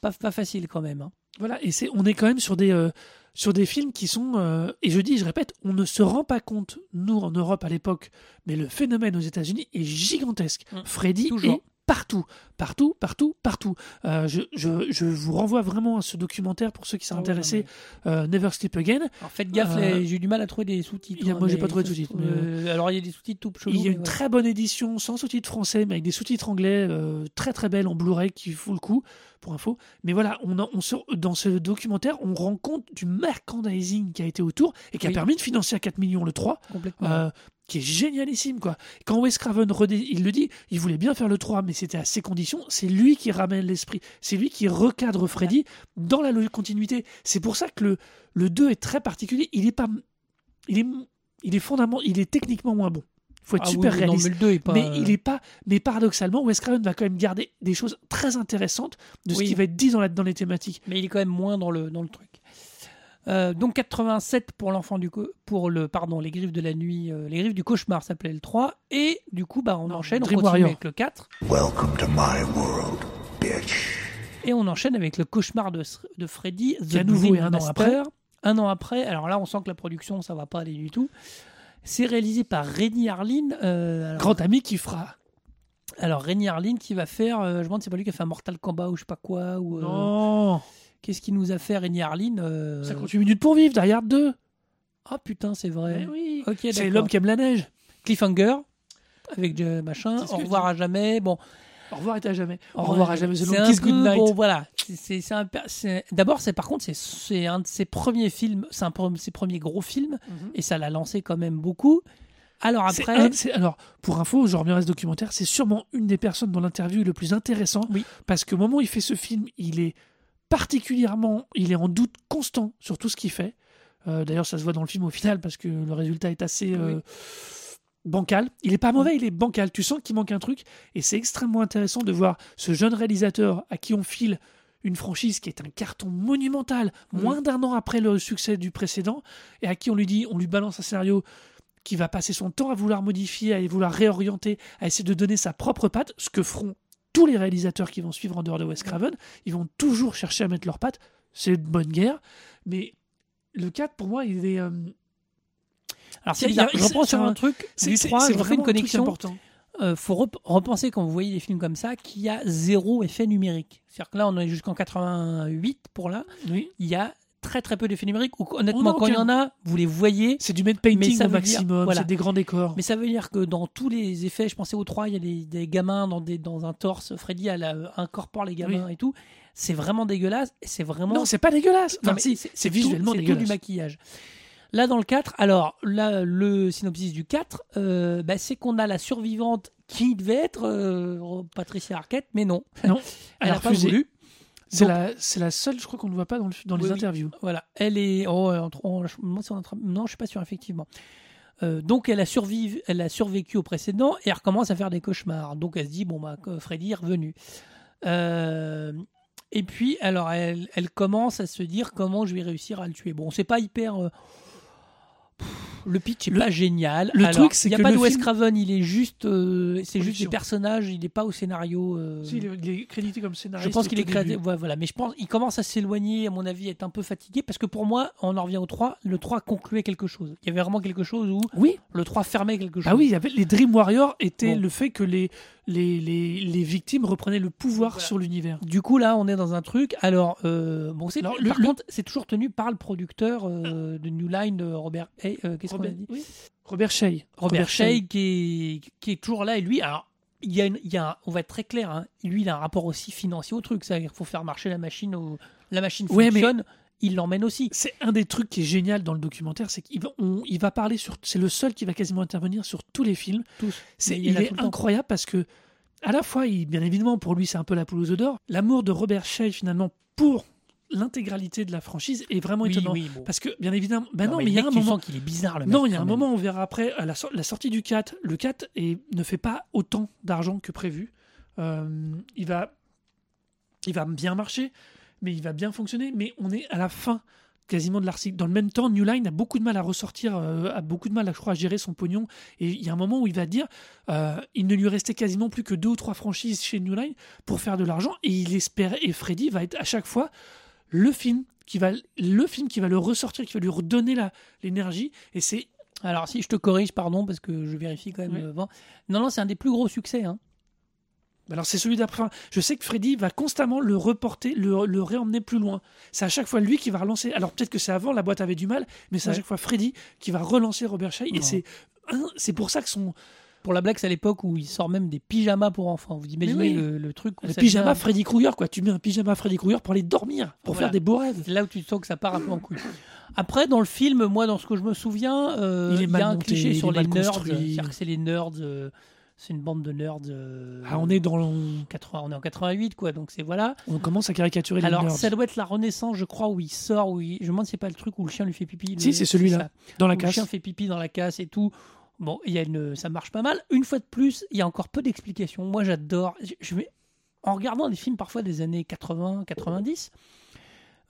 pas, pas facile quand même. hein. voilà, et c'est, on est quand même sur des, euh, sur des films qui sont, euh, et je dis, je répète, on ne se rend pas compte, nous en Europe à l'époque, mais le phénomène aux États-Unis est gigantesque. Mm. Freddy Toujours. est partout, partout, partout, partout. Euh, je, je, je vous renvoie vraiment à ce documentaire pour ceux qui sont Ah ouais, intéressés, euh, Never Sleep Again. Alors faites gaffe, Euh, j'ai eu du mal à trouver des sous-titres. hein, moi, j'ai pas trouvé de sous-titres, mais, alors il y a des sous-titres tout chelous. Il y a une ouais. très bonne édition sans sous-titres français, mais avec des sous-titres anglais très très belle en Blu-ray qui fout le coup, pour info. Mais voilà, on, a- on se- dans ce documentaire, on rend compte du merchandising qui a été autour et qui a permis de financer à 4 millions le 3, complètement. Euh, qui est génialissime. quoi. Quand Wes Craven, il le dit, il voulait bien faire le 3, mais c'était à ses conditions. C'est lui qui ramène l'esprit, c'est lui qui recadre Freddy dans la continuité. C'est pour ça que le, le 2 est très particulier. Il est pas. Il est, il est fondamentalement. Il est techniquement moins bon. Il faut être Ah super oui, non, réaliste. mais le 2 est pas. Mais il est pas. Mais paradoxalement, Wes Craven va quand même garder des choses très intéressantes de ce Oui. qui va être dit dans, la- dans les thématiques. mais il est quand même moins dans le, dans le truc. Euh, donc 87 pour l'enfant du pour le pardon les griffes de la nuit euh, les griffes du cauchemar s'appelait le 3 et du coup bah on Non, enchaîne on continue avec le 4 Welcome to my world, bitch. et on enchaîne avec le cauchemar de, de Freddy à nouveau un an après. un an après alors là on sent que la production ça va pas aller du tout c'est réalisé par Renny Harlin euh, alors, Grand ami qui fera. alors Renny Harlin qui va faire euh, je me demande c'est pas lui qui a fait un Mortal Kombat ou je sais pas quoi ou euh, Non qu'est-ce qu'il nous a fait Renny Harlin euh, 58 minutes pour vivre, derrière 2. ah putain c'est vrai oui. C'est l'homme qui aime la neige. Cliffhanger avec euh, machin. Au que revoir à jamais. Bon, Au revoir et à jamais. Au revoir à jamais. C'est un Kiss peu-. Bon, voilà. Per- c'est- D'abord, c'est par contre, c'est- un de ses premiers films. C'est un de ses premiers gros films Mhm. et ça l'a lancé quand même beaucoup. Alors après, un- alors, pour info, je reviens à ce documentaire, c'est sûrement une des personnes dans l'interview le plus intéressant. Oui. Parce qu'au moment où il fait ce film, il est particulièrement. Il est en doute constant sur tout ce qu'il fait. Euh, D'ailleurs, ça se voit dans le film au final parce que le résultat est assez. euh, bancal. Il est pas mauvais, il est bancal. Tu sens qu'il manque un truc et c'est extrêmement intéressant de voir ce jeune réalisateur à qui on file une franchise qui est un carton monumental, moins d'un an après le succès du précédent, et à qui on lui dit, on lui balance un scénario qui va passer son temps à vouloir modifier, à vouloir réorienter, à essayer de donner sa propre patte, ce que feront tous les réalisateurs qui vont suivre en dehors de Wes Craven. Ils vont toujours chercher à mettre leur patte. C'est une bonne guerre. Mais le 4, pour moi, il est. euh, Alors, C'est bizarre. Je reprends sur un- un truc c'est du c'est- 3, c'est je refais vraiment une connexion. important. Euh, faut rep- repenser quand vous voyez des films comme ça qu'il y a zéro effet numérique. C'est-à-dire que là, on est jusqu'en 88 pour là. Oui. Il y a très très peu d'effets numériques. Ou honnêtement, quand il y en a, vous les voyez. C'est du Mais painting au maximum, voilà. c'est des grands décors. Mais ça veut dire que dans tous les effets, je pensais au 3, il y a des, des gamins dans, des, dans un torse. Freddy euh, incorpore les gamins et tout. C'est vraiment dégueulasse. Et c'est vraiment. Non, c'est pas dégueulasse. Non, si, c'est- tout- visuellement c'est tout dégueulasse. du maquillage. Là, dans le 4, alors, là, le synopsis du 4, euh, bah, c'est qu'on a la survivante qui devait être euh, Patricia Arquette, mais non. Non, <laughs> Elle n'a pas voulu. C'est Donc- la, c'est la seule, je crois qu'on ne voit pas dans, le- dans les Oui, interviews. Voilà, elle est. Oh, c'est en train- non, je suis pas sûr, effectivement. Euh, donc, elle a, surviv- elle a survécu au précédent et elle recommence à faire des cauchemars. Donc, elle se dit bon, bah, Freddy est revenu. Euh, et puis, alors, elle, elle commence à se dire comment je vais réussir à le tuer. Bon, c'est pas hyper. euh, le pitch est Le- pas génial. le Alors, truc, c'est il y a pas de Wes film- Craven, il est juste, euh, c'est juste des personnages, il n'est pas au scénario. euh, Si, il est- il est crédité comme je scénariste. pense au qu'il est ouais, voilà. Mais je pense qu'il commence à s'éloigner, à mon avis, être un peu fatigué. Parce que pour moi, on en revient au 3. Le 3 concluait quelque chose. Il y avait vraiment quelque chose où Oui, le 3 fermait quelque chose. ah oui, il y avait, les Dream Warriors étaient Bon. le fait que les, les, les, les victimes reprenaient le pouvoir Voilà. sur l'univers. Du coup, là, on est dans un truc. Alors, euh, bon, c'est, par le- contre, c'est toujours tenu par le producteur euh, de New Line, Robert. Hey, euh, qu'est-ce qu'on a Robert, dit oui. Robert Shea. Robert Shea, qui est, qui est toujours là. Et lui, alors, il y a, une- il y a un- on va être très clair, hein, lui, il a un rapport aussi financier au truc. C'est-à-dire qu'il faut faire marcher la machine. Au, la machine Ouais, fonctionne, il l'emmène aussi. C'est un des trucs qui est génial dans le documentaire, c'est qu'il va, on- il va parler sur. C'est le seul qui va quasiment intervenir sur tous les films. Tous. C'est, il, est temps. incroyable parce que, à la fois, il, bien évidemment, pour lui, c'est un peu la poule aux œufs d'or. L'amour de Robert Shea, finalement, pour l'intégralité de la franchise est vraiment Oui, étonnant. oui, bon. Parce que, bien évidemment, bah non, mais mais il y a un moment. qu'il est bizarre, le. Non, il y a un même. moment, on verra après, à la, sor- la sortie du 4, le 4 est- ne fait pas autant d'argent que prévu. Euh, il, va, il va bien marcher, mais il va bien fonctionner, mais on est à la fin quasiment de l'article. Dans le même temps, New Line a beaucoup de mal à ressortir, euh, a beaucoup de mal, à, je crois, à gérer son pognon. Et il y a un moment où il va dire, euh, il ne lui restait quasiment plus que deux ou trois franchises chez New Line pour faire de l'argent, et il espère, et Freddy va être à chaque fois le film qui va, le film qui va le ressortir, qui va lui redonner l'énergie. Et c'est Alors, si je te corrige, pardon, parce que je vérifie quand même. Oui. euh, avant. Non, non, c'est un des plus gros succès. Hein. Alors c'est celui d'après. Je sais que Freddy va constamment le reporter, le, le réemmener plus loin. C'est à chaque fois lui qui va relancer. Alors peut-être que c'est avant, la boîte avait du mal, mais c'est à chaque fois Freddy qui va relancer Robert Shea. Et c'est c'est pour ça que son Pour la blague, c'est à l'époque où il sort même des pyjamas pour enfants. Vous imaginez oui. le, le truc le pyjama Freddy Krueger quoi. Tu mets un pyjama Freddy Krueger pour aller dormir, pour Voilà. faire des beaux rêves. C'est là où tu sens que ça part un peu en couille. Après, dans le film, moi, dans ce que je me souviens, euh, Il y a un monté, cliché sur les nerds. C'est-à-dire que c'est les nerds. euh, c'est une bande de nerds. euh, Ah, on est dans, le- 80, on est en 88, quoi. Donc c'est voilà. on commence à caricaturer les Alors, nerds. ça doit être la Renaissance, je crois, où il sort, où il... je me demande si c'est pas le truc où le chien lui fait pipi. le- Si, c'est celui-là, dans la où Le chien fait pipi dans la casse et tout. Bon, il y a une... ça marche pas mal. Une fois de plus, il y a encore peu d'explications. Moi, j'adore. Je- Je. En regardant des films parfois des années 80, 90,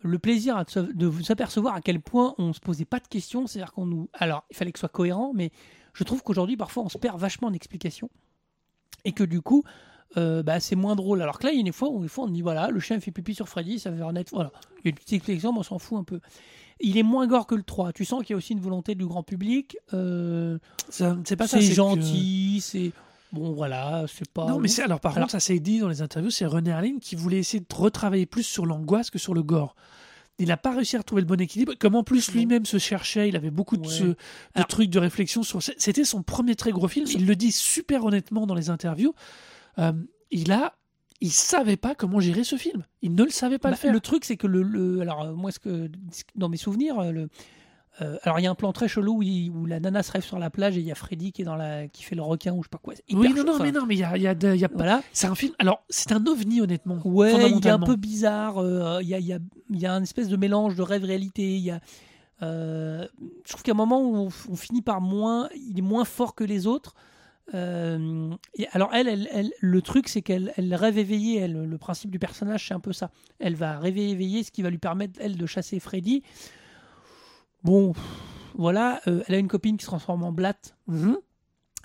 le plaisir de se- de vous apercevoir à quel point on se posait pas de questions. C'est-à-dire qu'on nous. Alors, il fallait que ce soit cohérent, mais je trouve qu'aujourd'hui, parfois, on se perd vachement en explications. Et que du coup. euh, bah, c'est moins drôle. Alors que là, il y a une fois où une fois, on dit voilà, le chien fait pipi sur Freddy, ça veut. Voilà. Il y a une petite explication, mais on s'en fout un peu. Il est moins gore que le 3. Tu sens qu'il y a aussi une volonté du grand public. Euh, C'est pas ça. c'est que- gentil, c'est. Bon, voilà, c'est pas. Non, mais c'est alors par Alors- contre, ça s'est dit dans les interviews, c'est René Harlin qui voulait essayer de retravailler plus sur l'angoisse que sur le gore. Il n'a pas réussi à retrouver le bon équilibre. Comme en plus lui-même se cherchait, il avait beaucoup de, Ouais. ce- de Alors- trucs de réflexion sur. C'était son premier très gros film. Il le dit super honnêtement dans les interviews. Euh, il a, il savait pas comment gérer ce film. Il ne le savait pas Bah, le faire. le truc, c'est que le, le- alors euh, moi, ce que dans mes souvenirs, euh, le, euh, alors il y a un plan très chelou où, il- où la nana se rêve sur la plage et il y a Freddy qui est dans la, qui fait le requin ou je sais pas quoi. Oui, non, non, enfin, mais non, mais il y a, y a de- y a pas- Voilà. C'est un film. Alors, c'est un ovni honnêtement. Ouais, il est un peu bizarre. euh, Il y, a, il y, a, y a un espèce de mélange de rêve-réalité. Il y a, euh, je trouve qu'à un moment où on, on finit par moins, il est moins fort que les autres. Euh, et alors elle, elle, elle- le truc c'est qu'elle elle rêve éveillée. Elle, le principe du personnage c'est un peu ça. Elle va rêver éveillée, ce qui va lui permettre elle de chasser Freddy. Bon, voilà. euh, elle a une copine qui se transforme en.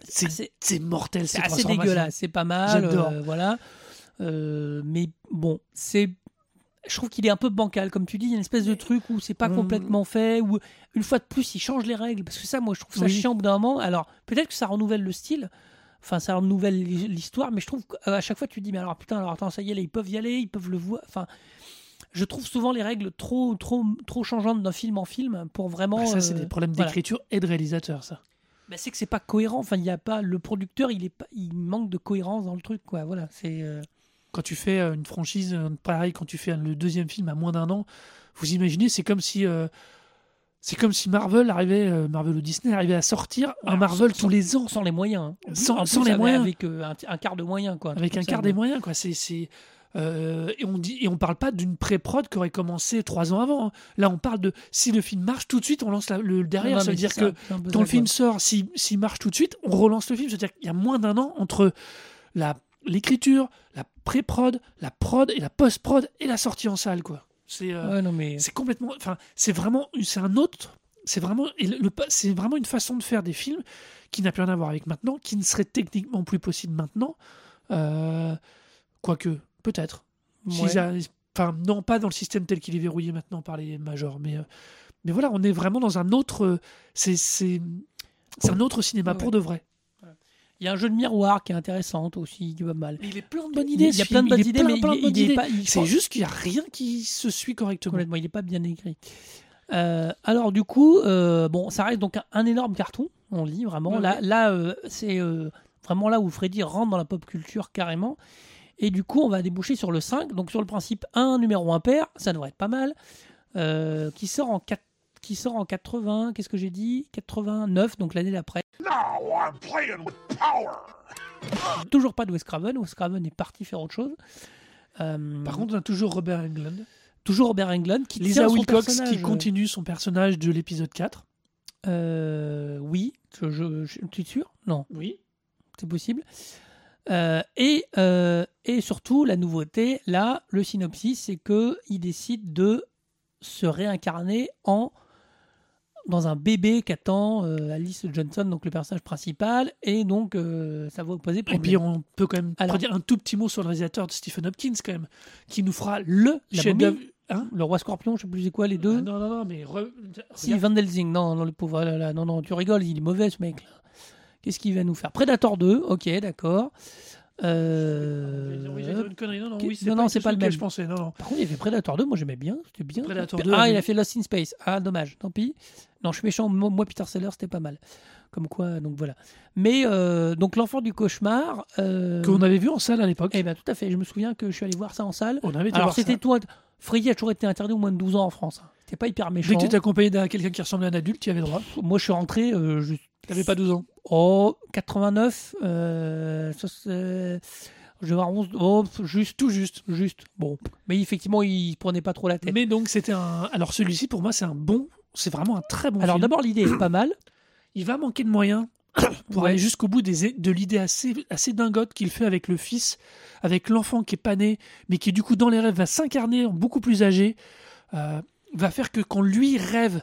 C'est assez- c'est mortel, C'est ces assez dégueulasse, c'est pas mal. J'adore. euh, voilà. Mais bon, c'est. Je trouve qu'il est un peu bancal, comme tu dis, il y a une espèce de truc où c'est pas Mm. complètement fait, où une fois de plus il change les règles, parce que ça, moi je trouve ça Oui. chiant au bout d'un moment. Alors peut-être que ça renouvelle le style, enfin ça renouvelle l'histoire, mais je trouve qu'à chaque fois tu te dis, mais alors putain, alors attends, ça y est, là, ils peuvent y aller, ils peuvent le voir. Enfin, je trouve souvent les règles trop, trop, trop changeantes d'un film en film pour vraiment. Bah, ça, c'est euh, des problèmes voilà. d'écriture et de réalisateur, ça. Bah, c'est que c'est pas cohérent. Enfin, il y a pas le producteur, il est pas, il manque de cohérence dans le truc, quoi. Voilà, c'est. euh, Quand tu fais euh, une franchise, euh, pareil, quand tu fais le deuxième film à moins d'un an, vous imaginez, c'est comme si. euh, c'est comme si Marvel arrivait, euh, Marvel ou Disney arrivait à sortir un Marvel sans- tous les ans sans les moyens. hein. Sans- les moyens. Avec euh, un, un quart de moyens, quoi. avec un quart des moyens, quoi. C'est, euh, et on dit, et on parle pas d'une pré-prod qui aurait commencé trois ans avant. hein. Là, on parle de si le film marche tout de suite, on lance la- le derrière. Non, ça veut dire que quand le film sort, s'il s'il marche tout de suite, on relance le film. C'est-à-dire qu'il y a moins d'un an entre la l'écriture, la pré-prod, la prod et la post-prod et la sortie en salle, quoi. C'est euh, Ouais, non, mais. c'est complètement enfin c'est vraiment c'est un autre c'est vraiment et le- le- c'est vraiment une façon de faire des films qui n'a plus rien à voir avec maintenant qui ne serait techniquement plus possible maintenant Euh, quoique peut-être Ouais. enfin non pas dans le système tel qu'il est verrouillé maintenant par les majors mais euh, mais voilà on est vraiment dans un autre euh, c'est c'est c'est un autre cinéma Ouais, pour de vrai Il y a un jeu de miroir qui est intéressant aussi, qui va mal. mais il est plein de bonnes idées y a- il y a plein de bonnes idées, mais c'est juste qu'il y a rien qui se suit correctement il n'est pas bien écrit. Euh, alors du coup, euh, bon, ça reste donc un, un énorme carton, on lit vraiment. Ouais, là, ouais. là euh, c'est vraiment là où Freddy rentre dans la pop culture carrément. Et du coup, on va déboucher sur le 5. Donc sur le principe, un numéro impair, ça devrait être pas mal. Qui sort en 4 qui sort en 80, qu'est-ce que j'ai dit? 89, donc l'année d'après. Now I'm playing with power. Toujours pas de Wes Craven, Wes Craven est parti faire autre chose. Euh, par contre on a toujours Robert Englund toujours Robert Englund qui Lisa tient son Wilcox personnage, qui continue son personnage de l'épisode 4 Euh, oui, je, je, je- tu es sûr? Non, oui c'est possible. Euh, et, euh, et surtout, la nouveauté, là, le synopsis, c'est que il décide de se réincarner en dans un bébé qu'attend euh, Alice Johnson, donc le personnage principal, et donc euh, ça va poser Et problème. puis on peut quand même Alors- dire un tout petit mot sur le réalisateur de Stephen Hopkins quand même, qui nous fera le chef-d'œuvre. Hein Le roi scorpion, je sais plus c'est quoi les deux. Ah, non non non mais re- Si, regarde. Van Helsing, non, non, le pauvre, là, là, non, non, tu rigoles, il est mauvais ce mec là. Qu'est-ce qu'il va nous faire? Predator 2, ok, d'accord. Euh, Oui, j'ai dit une connerie. Non non oui, non, non, c'est pas le même. Je pensais non non. Par contre, il a fait Predator 2, moi j'aimais bien, c'était bien. Predator Ah, 2, il a fait Lost in Space. Ah, dommage, tant pis. Non, je suis méchant, moi, Peter Sellers, c'était pas mal. Comme quoi, donc voilà. Mais, euh, donc l'enfant du cauchemar. Euh, Qu'on avait vu en salle à l'époque. Eh bien, tout à fait, je me souviens que je suis allé voir ça en salle. On avait été Alors, c'était toi. Freddy a toujours été interdit au moins de 12 ans en France. hein. C'était pas hyper Dès méchant. que tu étais accompagné d'un quelqu'un qui ressemblait à un adulte, tu y avais droit. Moi, je suis rentré. Euh, je... T'avais pas 12 ans. Oh, 89. Euh, ça, je vais avoir 11. Oh, juste, tout juste. Juste. Bon. Mais effectivement, il prenait pas trop la tête. Mais donc c'était un. Alors celui-ci pour moi c'est un bon. C'est vraiment un très bon. Alors, film. d'abord, l'idée est pas mal. <clears throat> il va manquer de moyens <clears throat> pour Ouais. aller jusqu'au bout des, de l'idée assez, assez dingote qu'il fait avec le fils, avec l'enfant qui est pas né, mais qui du coup dans les rêves va s'incarner en beaucoup plus âgé, euh, va faire que quand lui rêve,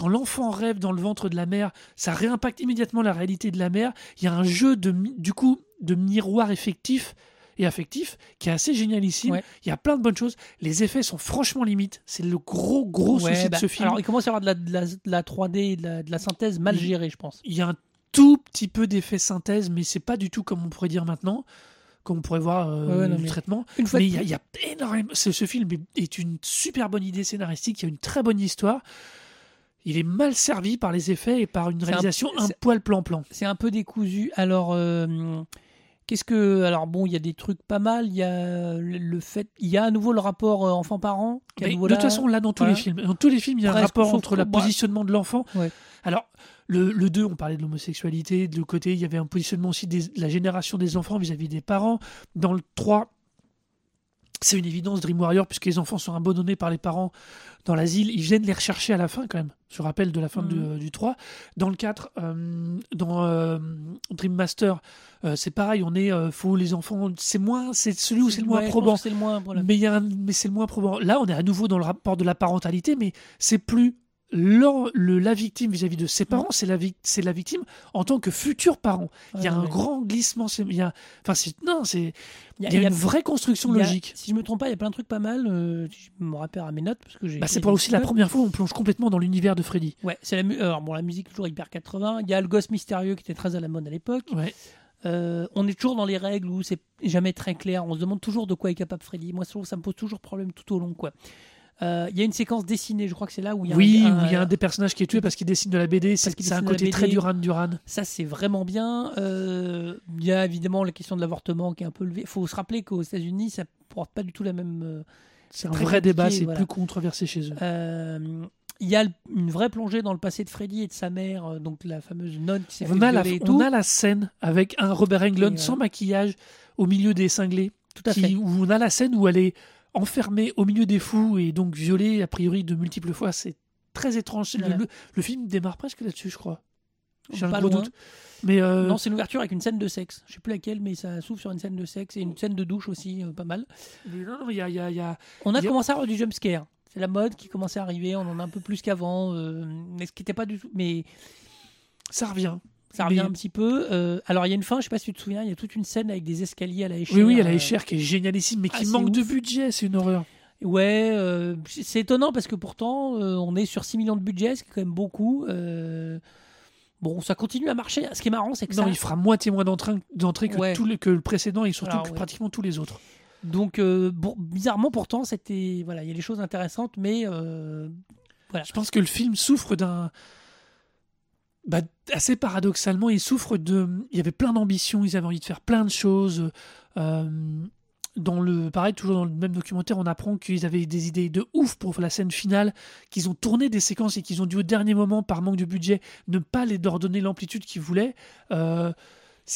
quand l'enfant rêve dans le ventre de la mère, ça réimpacte immédiatement la réalité de la mère. Il y a un jeu de, du coup de miroir effectif et affectif qui est assez génialissime. Ouais. Il y a plein de bonnes choses. Les effets sont franchement limites. C'est le gros gros Ouais, souci bah, de ce film. Alors, il commence à y avoir de la, de la, de la 3D, et de la, de la synthèse mal gérée, je pense. il y a un tout petit peu d'effet synthèse, mais c'est pas du tout comme on pourrait dire maintenant, comme on pourrait voir euh, Ouais, ouais, non, le mais- traitement. Une fois Mais il y, a- plus- il y a énormément. Ce, ce film est une super bonne idée scénaristique. Il y a une très bonne histoire. Il est mal servi par les effets et par une un- réalisation un, poil plan-plan. c'est un peu décousu. Alors, euh, qu'est-ce que. Alors, bon, il y a des trucs pas mal. Il y a le, fait. Il y a à nouveau le rapport euh, enfant-parent. de là. toute façon, là, dans tous Voilà. les films, dans tous les films, il y a un rapport entre le positionnement de l'enfant. Ouais. Alors, le, le 2, on parlait de l'homosexualité. De l'autre côté, il y avait un positionnement aussi de la génération des enfants vis-à-vis des parents. Dans le 3, c'est une évidence Dream Warrior puisque les enfants sont abandonnés par les parents dans l'asile. Ils viennent les rechercher à la fin quand même. Je rappelle de la fin Mhm. du, du 3. Dans le 4, euh, dans euh, Dream Master, euh, c'est pareil. On est, euh, faut les enfants. C'est moins, c'est celui où c'est le moins probant. C'est le moins. voilà. Mais, il y a un- mais c'est le moins probant. Là, on est à nouveau dans le rapport de la parentalité, mais c'est plus le, la victime vis-à-vis de ses parents, c'est la, c'est la victime en tant que futur parent. Il y a Ouais, un ouais. grand glissement. Il y a, enfin, c'est, non, c'est, Il y a- il y a il y a- une vraie construction logique. Si je me trompe pas, il y a plein de trucs pas mal. euh, je me rappelle à mes notes parce que j'ai. Bah, c'est pour aussi la première fois où on plonge complètement dans l'univers de Freddy. Ouais, c'est la, alors, bon, la musique toujours hyper 80. Il y a le gosse mystérieux qui était très à la mode à l'époque. Ouais. Euh, on est toujours dans les règles où c'est jamais très clair. On se demande toujours de quoi est capable Freddy. Moi, ça me pose toujours problème tout au long. quoi. Euh, Il y a une séquence dessinée, je crois que c'est là où il y a Oui, un, où il y a un des personnages qui est tué parce qu'il dessine de la BD. C'est un côté très Duran Duran. Ça, c'est vraiment bien. Euh, Il y a évidemment la question de l'avortement qui est un peu levée. Il faut se rappeler qu'aux États-Unis, ça porte pas du tout la même. euh, C'est un vrai débat, c'est voilà. plus controversé chez eux. euh, Il y a une vraie plongée dans le passé de Freddy et de sa mère, euh, donc la fameuse nonne qui s'est fait On a, la, et on tout. a la scène avec un Robert Englund Et, euh, sans maquillage au milieu des cinglés. Tout à qui- fait. où on a la scène où elle est enfermée au milieu des fous et donc violée a priori de multiples fois. C'est très étrange. Le- Voilà. Le, le film démarre presque là-dessus, je crois. J'ai un gros doute. Mais euh, Non, c'est une ouverture avec une scène de sexe. Je sais plus laquelle, mais ça s'ouvre sur une scène de sexe et une scène de douche aussi, euh, pas mal. non, y a, y a- il y a- On a- commencé à avoir du jumpscare. C'est la mode qui commençait à arriver. On en a un peu plus qu'avant, euh, mais ce qui n'était pas du tout. Mais ça revient. Ça revient Mais- un petit peu. Euh, alors il y a une fin, je sais pas si tu te souviens, il y a toute une scène avec des escaliers à la échelle. Oui, oui, a la euh, Escher qui est génialissime, mais ah, qui manque de budget. C'est une horreur. Ouais, euh, c'est étonnant parce que pourtant euh, on est sur 6 millions de budget, ce qui est quand même beaucoup. Bon, ça continue à marcher. Ce qui est marrant, c'est que Non, ça. il fera moitié moins d'entrées que, Ouais. que le précédent et surtout Alors, que ouais. pratiquement tous les autres. Donc bon, bizarrement pourtant c'était voilà, il y a des choses intéressantes, mais Je pense que le film souffre d'un. Bah, assez paradoxalement, il souffre de. Il y avait plein d'ambitions, ils avaient envie de faire plein de choses. Euh, dans le, pareil, toujours dans le même documentaire, on apprend qu'ils avaient des idées de ouf pour la scène finale, qu'ils ont tourné des séquences et qu'ils ont dû au dernier moment, par manque de budget, ne pas les leur donner l'amplitude qu'ils voulaient. Euh,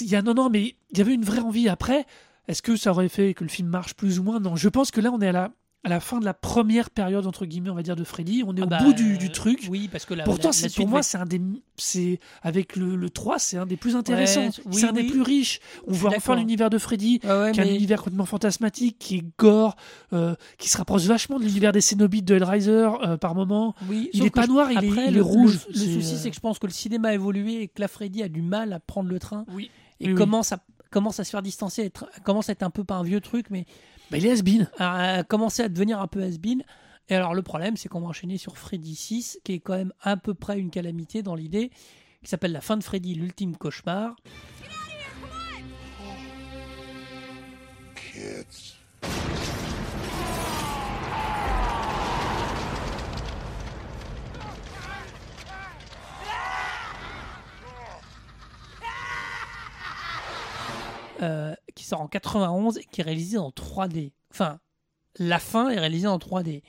il y a non, non, mais il y avait une vraie envie après. Est-ce que ça aurait fait que le film marche plus ou moins? Non, je pense que là, on est à la, à la fin de la première période entre guillemets, on va dire, de Freddy. On est ah au bah, bout du, du truc. Oui, parce que la, Pourtant, la- la pour moi, va- c'est un des, c'est avec le, le 3, c'est un des plus intéressants. Ouais, oui, c'est un des oui. plus riches. On voit enfin l'univers de Freddy, ouais, qui est un univers complètement fantasmatique, qui est gore, euh, qui se rapproche vachement de l'univers des Cénobites de Hellraiser euh, par moment. Oui, Il est pas je- noir, il est- après, il est le- rouge. Le, souci, euh, c'est que je pense que le cinéma a évolué et que la Freddy a du mal à prendre le train Oui. et commence à commence à se faire distancer, être, commence à être un peu pas un vieux truc, mais Bah, il est has-been. à, à commencer à devenir un peu has-been. Et alors le problème, c'est qu'on va enchaîner sur Freddy 6, qui est quand même à peu près une calamité dans l'idée, qui s'appelle La fin de Freddy, l'ultime cauchemar. Kids. Euh, qui sort en 91 et qui est réalisé en 3D. Enfin, la fin est réalisée en 3D.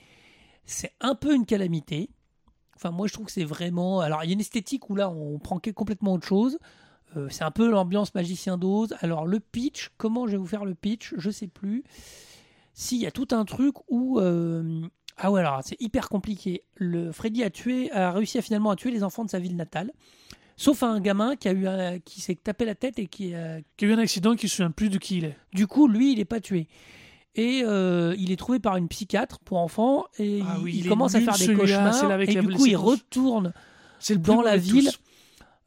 C'est un peu une calamité. Enfin, moi, je trouve que c'est vraiment. Alors, il y a une esthétique où là, on prend complètement autre chose. Euh, c'est un peu l'ambiance magicien d'Oz. Alors, le pitch, comment je vais vous faire le pitch Je sais plus. Si, il y a tout un truc où. euh, Ah ouais, alors c'est hyper compliqué. Le Freddy a tué, a réussi à finalement à tuer les enfants de sa ville natale, sauf un gamin qui a eu, un- qui s'est tapé la tête et qui, a- Qui a eu un accident qui ne se souvient plus de qui il est. du coup, lui, il n'est pas tué. Et euh, il est trouvé par une psychiatre pour enfants et Ah il, oui, il commence à faire des cauchemars. c'est là avec et du coup, il retourne C'est le dans la ville. tous.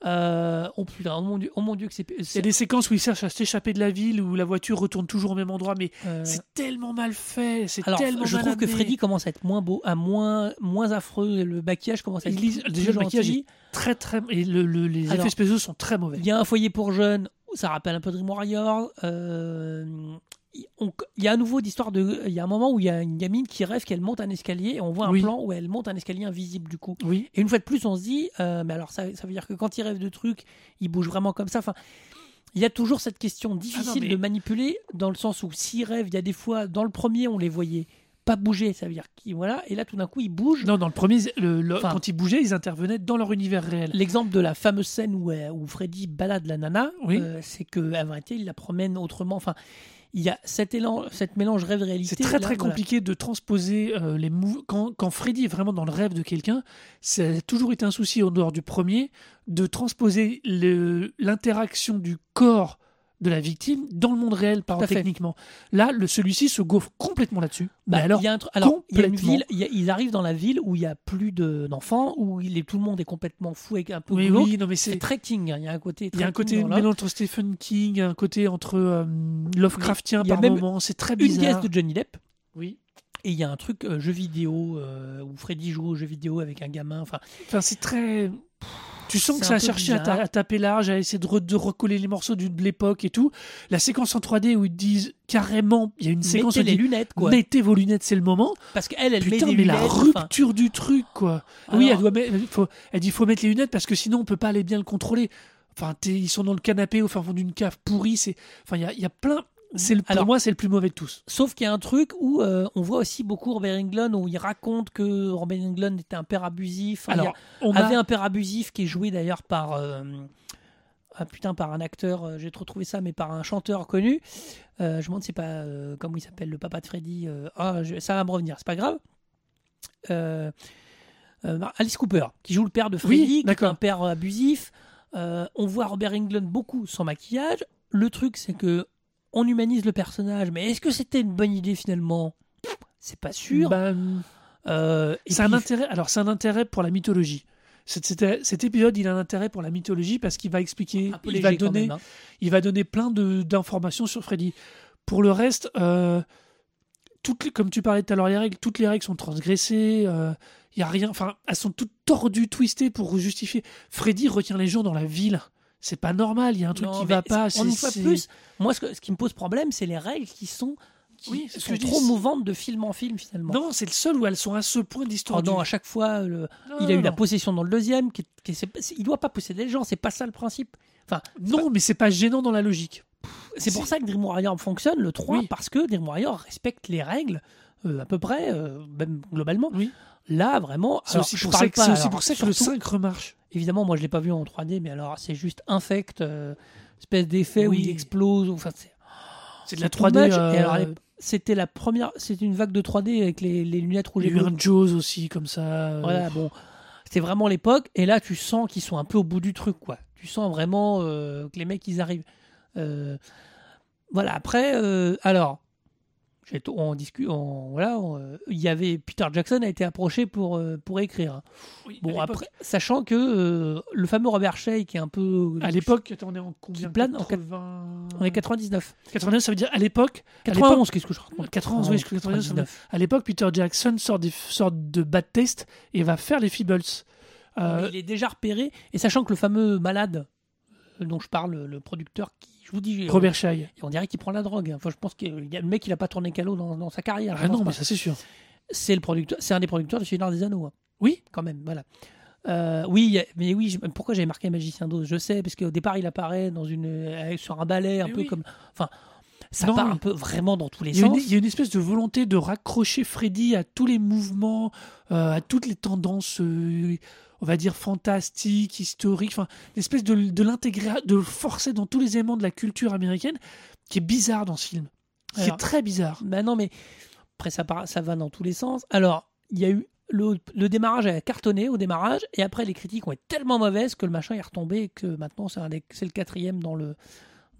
Euh, oh putain, oh mon dieu, oh mon dieu que c'est. Il y a des séquences où il cherche à s'échapper de la ville, où la voiture retourne toujours au même endroit, mais euh, c'est tellement mal fait. C'est tellement je mal trouve que. Freddy commence à être moins beau, à moins, moins affreux. Le maquillage commence à être Il plus déjà, le maquillage très très et le- le- les Alors, effets spéciaux sont très mauvais. Il y a un foyer pour jeunes, ça rappelle un peu Dream Warrior. Euh, il y a à nouveau d'histoire de. Il y a un moment où il y a une gamine qui rêve qu'elle monte un escalier et on voit un Oui. plan où elle monte un escalier invisible du coup. Oui, Et une fois de plus, on se dit, euh, mais alors ça, ça veut dire que quand il rêve de trucs, il bouge vraiment comme ça. Enfin, il y a toujours cette question difficile mais- de manipuler dans le sens où s'il rêve, il y a des fois, dans le premier, on les voyait pas bouger, ça veut dire qu'il voilà, et là tout d'un coup, il bouge. non, dans le premier, le- le- Enfin- quand ils bougeaient, ils intervenaient dans leur univers réel. L'exemple de la fameuse scène où, euh, où Freddy balade la nana, Oui. euh, c'est que à vrai dire, il la promène autrement. Enfin, il y a cet élan, cette mélange rêve-réalité. C'est très là, très voilà. compliqué de transposer euh, les mou- quand, quand Freddy est vraiment dans le rêve de quelqu'un, ça a toujours été un souci en dehors du premier de transposer l'interaction du corps de la victime dans le monde réel par techniquement. Là, le celui-ci se gaufre complètement là-dessus. Bah, alors, il y a un truc- alors, il y a une ville, il y a- ils arrivent dans la ville où il y a plus de- d'enfants, où il est, tout le monde est complètement fou avec un peu oui, oui, non mais C'est très King. hein. Il y a un côté. il y a un côté mélange entre Stephen King, un côté entre euh, Lovecraftien par moment, c'est très Une pièce bizarre. de Johnny Depp. Oui. Et il y a un truc euh, jeu vidéo euh, où Freddy joue au jeu vidéo avec un gamin. Enfin, Enfin, c'est très. Tu sens que ça a cherché à, ta- bizarre. à taper large, à essayer de, re- de recoller les morceaux de l'époque et tout. La séquence en 3D où ils disent carrément, il y a une séquence mettez les lunettes quoi. mettez vos lunettes, c'est le moment. Parce qu'elle, elle Putain, met des mais lunettes. la enfin, rupture du truc, quoi. Oui, elle, doit mettre- il faut, elle dit faut mettre les lunettes parce que sinon on peut pas aller bien le contrôler. Enfin, ils sont dans le canapé au fin fond d'une cave pourrie. C'est, enfin, il y a, il y a plein. C'est le, pour Alors- moi, c'est le plus mauvais de tous. Sauf qu'il y a un truc où euh, on voit aussi beaucoup Robert Englund où il raconte que Robert Englund était un père abusif. A- Alors, on avait a, un père abusif qui est joué d'ailleurs par euh, ah putain par un acteur euh, j'ai trop trouvé ça mais par un chanteur connu. Je me demande c'est pas comment il s'appelle le papa de Freddy ah, je- ça va me revenir c'est pas grave. Euh, Alice Cooper qui joue le père de Freddy qui est un père abusif. On voit Robert Englund beaucoup sans maquillage. Le truc c'est que on humanise le personnage mais est-ce que c'était une bonne idée finalement? C'est pas sûr bah, Euh, c'est un intérêt. Alors, c'est un intérêt pour la mythologie. Cet, cet- cet épisode, il a un intérêt pour la mythologie parce qu'il va expliquer, il va donner, même, hein. il va donner plein d'informations sur Freddy. Pour le reste, euh, toutes les- comme tu parlais tout à l'heure, les règles, toutes les règles sont transgressées. euh, Il y a rien, enfin, elles sont toutes tordues, twistées pour justifier. Freddy retient les gens dans la ville. C'est pas normal. Il y a un truc Non, qui va pas. En une fois plus, moi, ce, que- ce qui me pose problème, c'est les règles qui sont, qui Oui, sont que trop mouvantes de film en film, finalement. Non, c'est le seul où elles sont à ce point Oh distordues. non, à chaque fois, le- Non, il a eu la possession dans le deuxième. Qui, qui- il doit pas posséder les gens, c'est pas ça le principe. Enfin, Non, mais c'est pas gênant dans la logique. c'est pour ça que Dream Warrior fonctionne, le 3, Oui. parce que Dream Warrior respecte les règles, euh, à peu près, euh, même globalement. Oui. Là, vraiment, C'est aussi, pour ça, que- pas, c'est aussi alors, pour ça que le surtout- 5 remarche. Évidemment, moi, je l'ai pas vu en 3D, mais alors, c'est juste infect, euh, espèce d'effet où il explose. Enfin, c'est C'est de la too 3D. much. euh, c'était la première, c'était une vague de 3D avec les, les lunettes rouges Il y a eu un Jaws aussi, comme ça. euh, Voilà, bon, c'était vraiment l'époque. Et là, tu sens qu'ils sont un peu au bout du truc, quoi. Tu sens vraiment euh, que les mecs, ils arrivent. Voilà. Après, alors, on discute, on- voilà, euh, il y avait Peter Jackson a été approché pour euh, pour écrire. oui, Bon, après, sachant que euh, le fameux Robert Shea qui est un peu À l'époque, on est en combien plane en 80... on est 99, 89, ça veut dire à l'époque. à 91, qu'est-ce que je raconte? 91, oui, je crois que 91, ça veut dire- 99. À l'époque, Peter Jackson sort, des, sort de bad taste et va faire les Feebles. Euh, Il est déjà repéré et sachant que le fameux malade dont je parle, le producteur qui, je vous dis, Robert. Et on dirait qu'il prend la drogue. Enfin, je pense que il y a- le mec, il a pas tourné Calo dans, dans sa carrière. Ah non, mais ça c'est sûr. C'est le producteur, c'est un des producteurs de Seigneur des Anneaux. hein. Oui. quand même. Voilà. Euh, oui, mais oui. je- pourquoi j'avais marqué Magicien d'Oz? Je sais parce qu'au départ, il apparaît dans une euh, sur un balai, un Mais peu oui. comme. Enfin, ça Non, part un peu vraiment dans tous les Il une, sens. il y a une espèce de volonté de raccrocher Freddy à tous les mouvements, euh, à toutes les tendances, on va dire fantastiques, historiques, enfin, une espèce de, de l'intégrer, de le forcer dans tous les éléments de la culture américaine, qui est bizarre dans ce film. Qui Alors, est très bizarre. Bah non, mais après, ça, part, ça va dans tous les sens. Alors, il y a eu. Le, le démarrage a cartonné au démarrage, et après, les critiques ont été tellement mauvaises que le machin est retombé et que maintenant, c'est c'est le quatrième dans le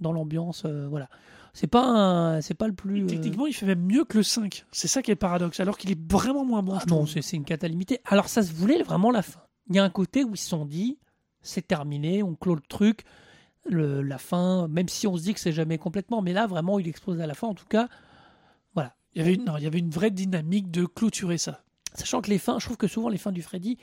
dans l'ambiance. euh, voilà. C'est pas, un- c'est pas le plus. euh, Techniquement, il fait même mieux que le 5. C'est ça qui est le paradoxe, alors qu'il est vraiment moins bon. Ah non, c'est c'est une cata limitée. Alors, ça se voulait vraiment la fin. Il y a un côté où ils se sont dit, c'est terminé, on clôt le truc, la fin, même si on se dit que c'est jamais complètement, mais là, vraiment, il explose à la fin. En tout cas, il, y avait une, il y avait une vraie dynamique de clôturer ça. Sachant que les fins, je trouve que souvent les fins du Freddy,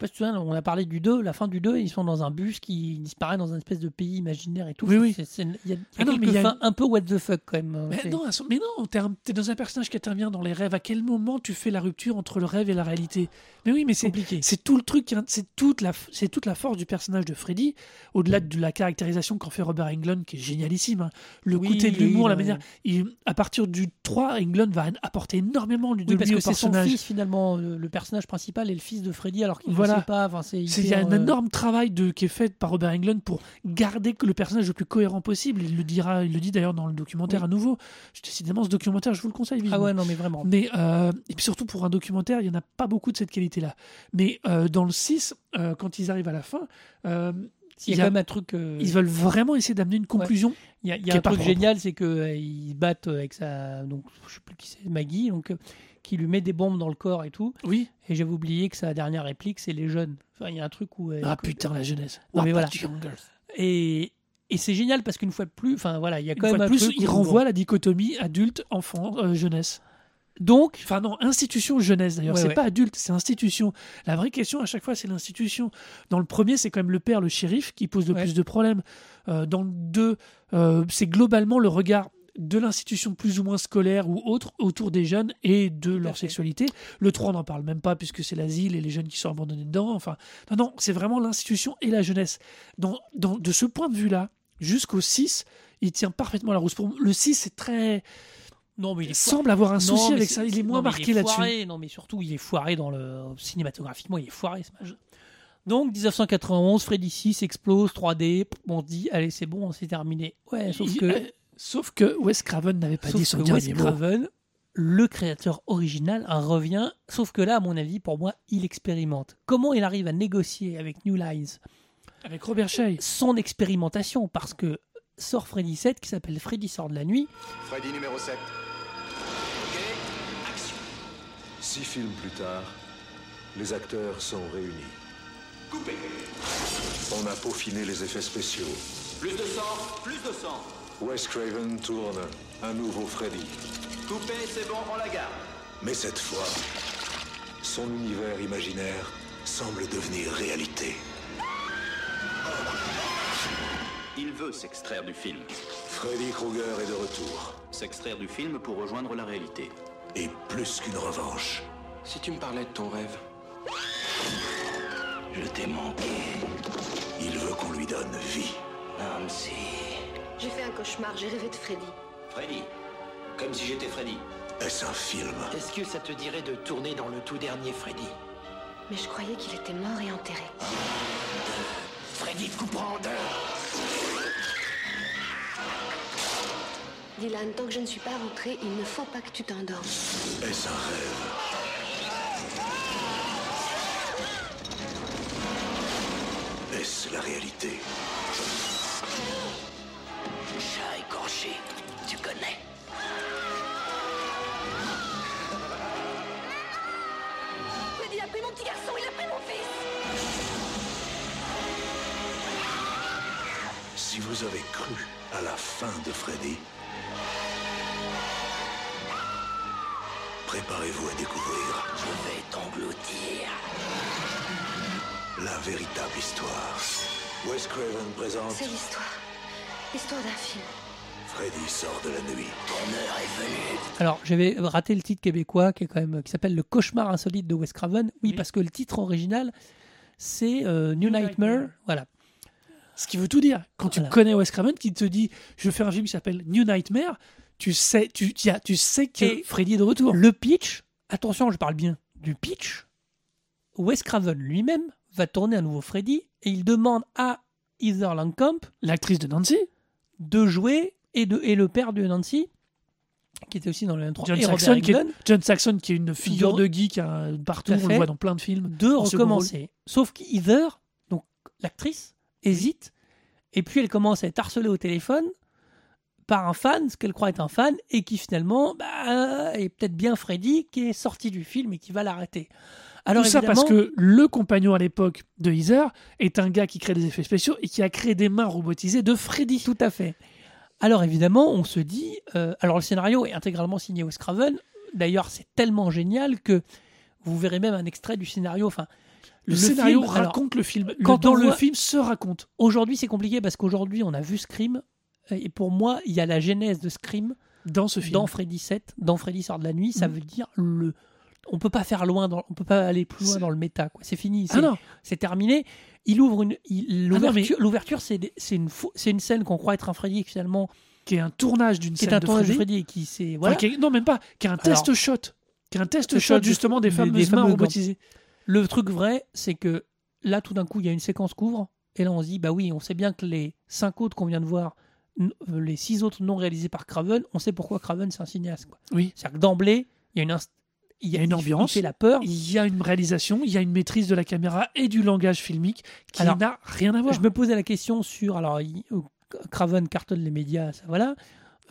pas si tu te souviens, on a parlé du 2, la fin du 2, ils sont dans un bus qui disparaît dans une espèce de pays imaginaire et tout. Oui, oui. Il y a, Ah non, mais quelques il y a fins un peu what the fuck quand même. Mais non, mais non, t'es un- dans un personnage qui intervient dans les rêves. À quel moment tu fais la rupture entre le rêve et la réalité? Mais oui, mais c'est compliqué. c'est tout le truc, c'est toute la c'est toute la force du personnage de Freddy, au-delà de la caractérisation qu'en fait Robert Englund, qui est génialissime. hein. Le Oui, côté de oui, l'humour, la non, manière. il- à partir du 3, Englund va apporter énormément du de Oui, parce que c'est son fils finalement, le, le personnage principal est le fils de Freddy alors qu'il est voilà. sait pas. Enfin, c'est Il y a un euh, énorme travail de, qui est fait par Robert Englund pour garder que le personnage le plus cohérent possible. Il le dira, il le dit d'ailleurs dans le documentaire Oui. à nouveau. Je- Décidément, ce documentaire, je vous le conseille Ah vivement. ouais, non, mais vraiment. Mais, euh, et puis surtout pour un documentaire, il n'y en a pas beaucoup de cette qualité-là. Mais euh, dans le 6, euh, quand ils arrivent à la fin, Il y a il y a- quand même un truc. euh, ils veulent vraiment essayer d'amener une conclusion. Il y a, y un truc propre. génial, c'est que euh, ils se battent avec sa. Donc, je sais plus qui c'est, Maggie, donc, qui lui met des bombes dans le corps et tout. Oui. Et j'avais oublié que sa dernière réplique, c'est les jeunes. Enfin, il y a un truc où. euh, Ah que- putain, la jeunesse. Non, mais What voilà. Et, et c'est génial parce qu'une fois de plus, enfin voilà, il y a quand même un plus, truc il renvoie la dichotomie adulte, enfant, euh, jeunesse. Donc, Enfin non, institution jeunesse d'ailleurs. Ouais, c'est ouais. pas adulte, c'est institution. La vraie question à chaque fois, c'est l'institution. Dans le premier, c'est quand même le père, le shérif, qui pose le Ouais. plus de problèmes. Euh, dans le deux, euh, c'est globalement le regard de l'institution plus ou moins scolaire ou autre autour des jeunes et de leur fait. sexualité. Le 3, on n'en parle même pas puisque c'est l'asile et les jeunes qui sont abandonnés dedans. Enfin, non, non, c'est vraiment l'institution et la jeunesse. Dans, dans, de ce point de vue-là, jusqu'au 6, il tient parfaitement la rousse. Pour le 6, c'est très... non, mais il semble avoir un Non, souci avec ça. Il est moins non, marqué là-dessus. Non, mais surtout, il est foiré dans le cinématographiquement, il est foiré ce match. Donc 1991, Freddy 6 explose 3D. On se dit, allez, c'est bon, c'est terminé. Ouais, sauf que, euh, sauf que Wes Craven n'avait pas sauf dit son que dernier Wes mot. Craven, le créateur original, revient. Sauf que là, à mon avis, pour moi, il expérimente. Comment il arrive à négocier avec New Lines? Avec Robert Shea. son expérimentation Parce que sort Freddy 7 qui s'appelle Freddy sort de la nuit. Freddy numéro 7. Six films plus tard, les acteurs sont réunis. Coupé. On a peaufiné les effets spéciaux. Plus de sang, plus de sang. Wes Craven tourne un nouveau Freddy. Coupé, c'est bon, on la garde. Mais cette fois, son univers imaginaire semble devenir réalité. Il veut s'extraire du film. Freddy Krueger est de retour. S'extraire du film pour rejoindre la réalité. Et plus qu'une revanche. Si tu me parlais de ton rêve. Je t'ai manqué, Il veut qu'on lui donne vie. Nancy. J'ai fait un cauchemar, j'ai rêvé de Freddy. Freddy. Comme si j'étais Freddy. Est-ce un film Est-ce que ça te dirait de tourner dans le tout dernier Freddy? Mais je croyais qu'il était mort et enterré. Freddy te coupera en deux Dylan, tant que je ne suis pas rentrée, il ne faut pas que tu t'endormes. Est-ce un rêve Est-ce la réalité Chat écorché, tu connais. Freddy a pris mon petit garçon, il a pris mon fils Si vous avez cru à la fin de Freddy, préparez-vous à découvrir Je vais t'engloutir. la véritable histoire. Wes Craven présente C'est l'histoire. L'histoire d'un film. Freddy sort de la nuit. Ton heure est venue. Alors, j'avais raté le titre québécois qui est quand même qui s'appelle Le cauchemar insolite de Wes Craven. Oui, Oui. parce que le titre original c'est euh, New, New Nightmare. Nightmare. Voilà. Ce qui veut tout dire. Quand tu connais Wes Craven qui te dit je fais un film qui s'appelle New Nightmare, tu sais, tu, tu, as- tu sais que Et Freddy est de retour. Le pitch, attention, je parle bien du pitch. Wes Craven lui-même va tourner un nouveau Freddy et il demande à Heather Langkamp L'actrice de Nancy, de jouer et, de, et le père de Nancy, qui était aussi dans le 23 John et Saxon, qui est, John Saxon, qui est une figure De- de geek hein, partout, on le voit dans plein de films. de recommencer. Sauf qu'Heather, donc l'actrice, hésite et puis elle commence à être harcelée au téléphone par un fan, ce qu'elle croit être un fan, et qui finalement bah, est peut-être bien Freddy qui est sorti du film et qui va l'arrêter. Alors Tout ça parce que le compagnon à l'époque de Heather est un gars qui crée des effets spéciaux et qui a créé des mains robotisées de Freddy. Tout à fait. Alors évidemment, on se dit, euh, alors le scénario est intégralement signé Wes Craven. D'ailleurs, c'est tellement génial que vous verrez même un extrait du scénario. Enfin, Le, scénario film, alors, raconte le film. Le- quand dans le voit- film se raconte. aujourd'hui, c'est compliqué parce qu'aujourd'hui, on a vu Scream. Et pour moi, il y a la genèse de Scream Dans ce film. dans Freddy 7, dans Freddy sort de la nuit. Ça Mhm. veut dire le. On peut pas faire loin, dans, on peut pas aller plus loin dans le méta. quoi. C'est fini. Ah c'est- terminé. Il ouvre une. il- Ah L'ouverture, c'est des- c'est une, c'est une scène qu'on croit être un Freddy qui finalement qui est un tournage d'une qui est scène un de tournage Freddy. Qui c'est Enfin, voilà. qui est- non, même pas. Qui est un Alors, test shot. Qui est un test test shot, justement des des- fameuses des mains fameux robotisées. Le truc vrai, c'est que là, tout d'un coup, il y a une séquence couvre, et là, on se dit, bah oui, on sait bien que les cinq autres qu'on vient de voir, euh, les six autres non réalisés par Craven, on sait pourquoi Craven, c'est un cinéaste. quoi. Oui. C'est-à-dire que d'emblée, il y a une, inst- il y a une ambiance. Il la peur. Il y a une réalisation, il y a une maîtrise de la caméra et du langage filmique qui n'a rien à voir. Je me posais la question sur. Alors, il- euh, Craven cartonne les médias, ça voilà.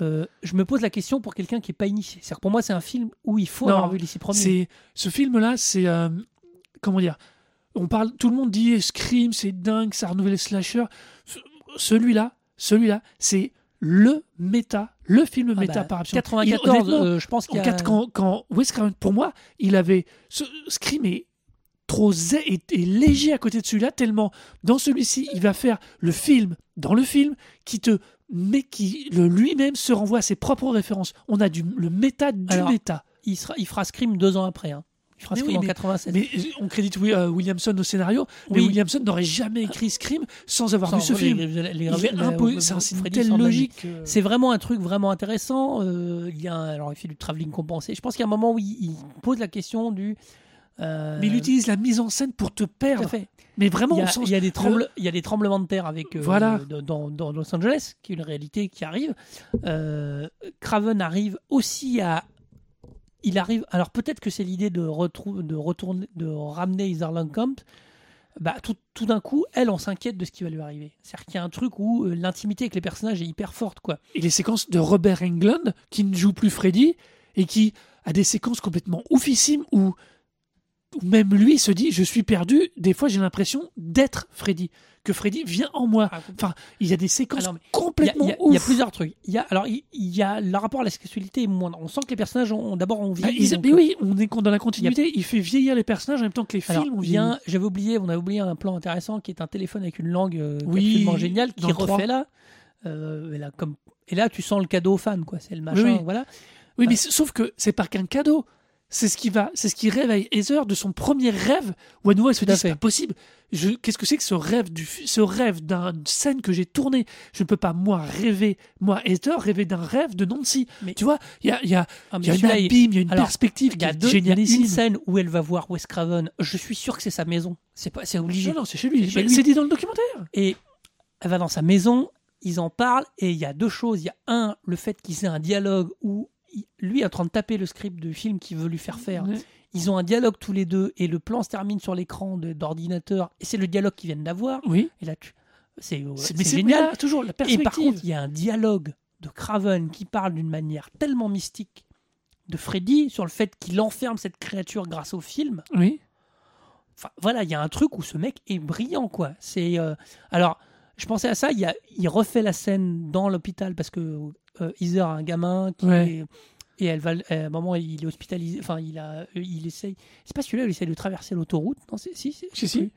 Euh, je me pose la question pour quelqu'un qui n'est pas initié. C'est-à-dire que pour moi, c'est un film où il faut Non, avoir vu les six premiers. C'est ce film-là, c'est euh, comment dire On parle, tout le monde dit Scream, c'est dingue, ça a renouvelé le slasher. Ce- Celui-là, celui-là, c'est le méta, le film Ah méta bah, par absence. 94, Il- honnêtement, euh, je pense qu'il y a. quatre- quand, quand Wes Craven, pour moi, il avait ce Scream est trop zé- léger à côté de celui-là tellement dans celui-ci il va faire le film dans le film qui te mais qui lui-même se renvoie à ses propres références. On a du le méta du Alors, méta. il, sera, il fera Scream deux ans après. hein. Mais Scream oui, en mais- 87. Mais on crédite euh, Williamson au scénario, mais Oui. Williamson n'aurait jamais écrit Scream sans avoir Sans vu ce film. c'est une telle logique. que- C'est vraiment un truc vraiment intéressant. euh, il y a un- alors il fait du travelling compensé. Je pense qu'il y a un moment où il, il pose la question du. euh, Mais il utilise la mise en scène pour te tout à perdre. fait. Mais vraiment, il y, au a, sens- il y a des tremble- il y a des tremblements de terre avec euh, Voilà. dans, dans Los Angeles, qui est une réalité qui arrive. Euh, Craven arrive aussi à. Il arrive. Alors peut-être que c'est l'idée de, de retourner, de ramener Heather Langenkamp. Bah, tout, tout d'un coup, elle, on s'inquiète de ce qui va lui arriver. C'est-à-dire qu'il y a un truc où euh, l'intimité avec les personnages est hyper forte, quoi. et les séquences de Robert Englund qui ne joue plus Freddy et qui a des séquences complètement oufissimes où même lui se dit je suis perdu. Des fois, j'ai l'impression d'être Freddy, que Freddy vient en moi. Enfin, il y a des séquences Alors, mais Il y, a, complètement il y a- il y a ouf. plusieurs trucs. Il y a, alors, il, y a le rapport à la sexualité. On sent que les personnages ont d'abord ont Bah, vieilli. ils- donc, mais euh, oui, on est dans la continuité. Il fait vieillir les personnages en même temps que les Alors, films ont il y vieilli. a un- j'avais oublié, on a oublié un plan intéressant qui est un téléphone avec une langue euh, Oui, absolument géniale, qui refait là. Euh, et là, comme, et là, tu sens le cadeau aux fans, quoi. C'est le machin, oui. voilà. Oui, mais sauf que c'est pas qu'un cadeau. C'est ce qui va, c'est ce qui réveille Heather de son premier rêve où à nouveau elle se dit c'est pas possible. Qu'est-ce que c'est que ce rêve du, ce rêve d'une scène que j'ai tournée? Je ne peux pas moi rêver, moi Heather rêver d'un rêve de Nancy. Mais- tu vois, il y a, il y a, Ah, mais il y a un celui-là, il- abîme, il y a une Alors, perspective y a est deux, il y a une scène où elle va voir Wes Craven. Je suis sûr que c'est sa maison. C'est pas, c'est obligé. Non, non, c'est chez lui. C'est dit dans le documentaire. Et elle va dans sa maison, ils en parlent, et il y a deux choses. Il y a un, le fait qu'ils aient un dialogue où lui est en train de taper le script du film qu'il veut lui faire faire. Ouais. Ils ont un dialogue tous les deux, et le plan se termine sur l'écran d'ordinateur, et c'est le dialogue qu'ils viennent d'avoir. Oui. Et là, tu, c'est, euh, C'est- génial. là, toujours la Et par contre, il y a un dialogue de Craven qui parle d'une manière tellement mystique de Freddy sur le fait qu'il enferme cette créature grâce au film. oui. Enfin, voilà, il y a un truc où ce mec est brillant, quoi. C'est euh, alors, je pensais à ça. Il, y a, il refait la scène dans l'hôpital parce que euh, Heather a un gamin qui Ouais. est- et elle va, à un moment, il est hospitalisé. Enfin, il a, il essaye. C'est pas celui-là, il essaye de traverser l'autoroute. Non, c'est si, Si, si.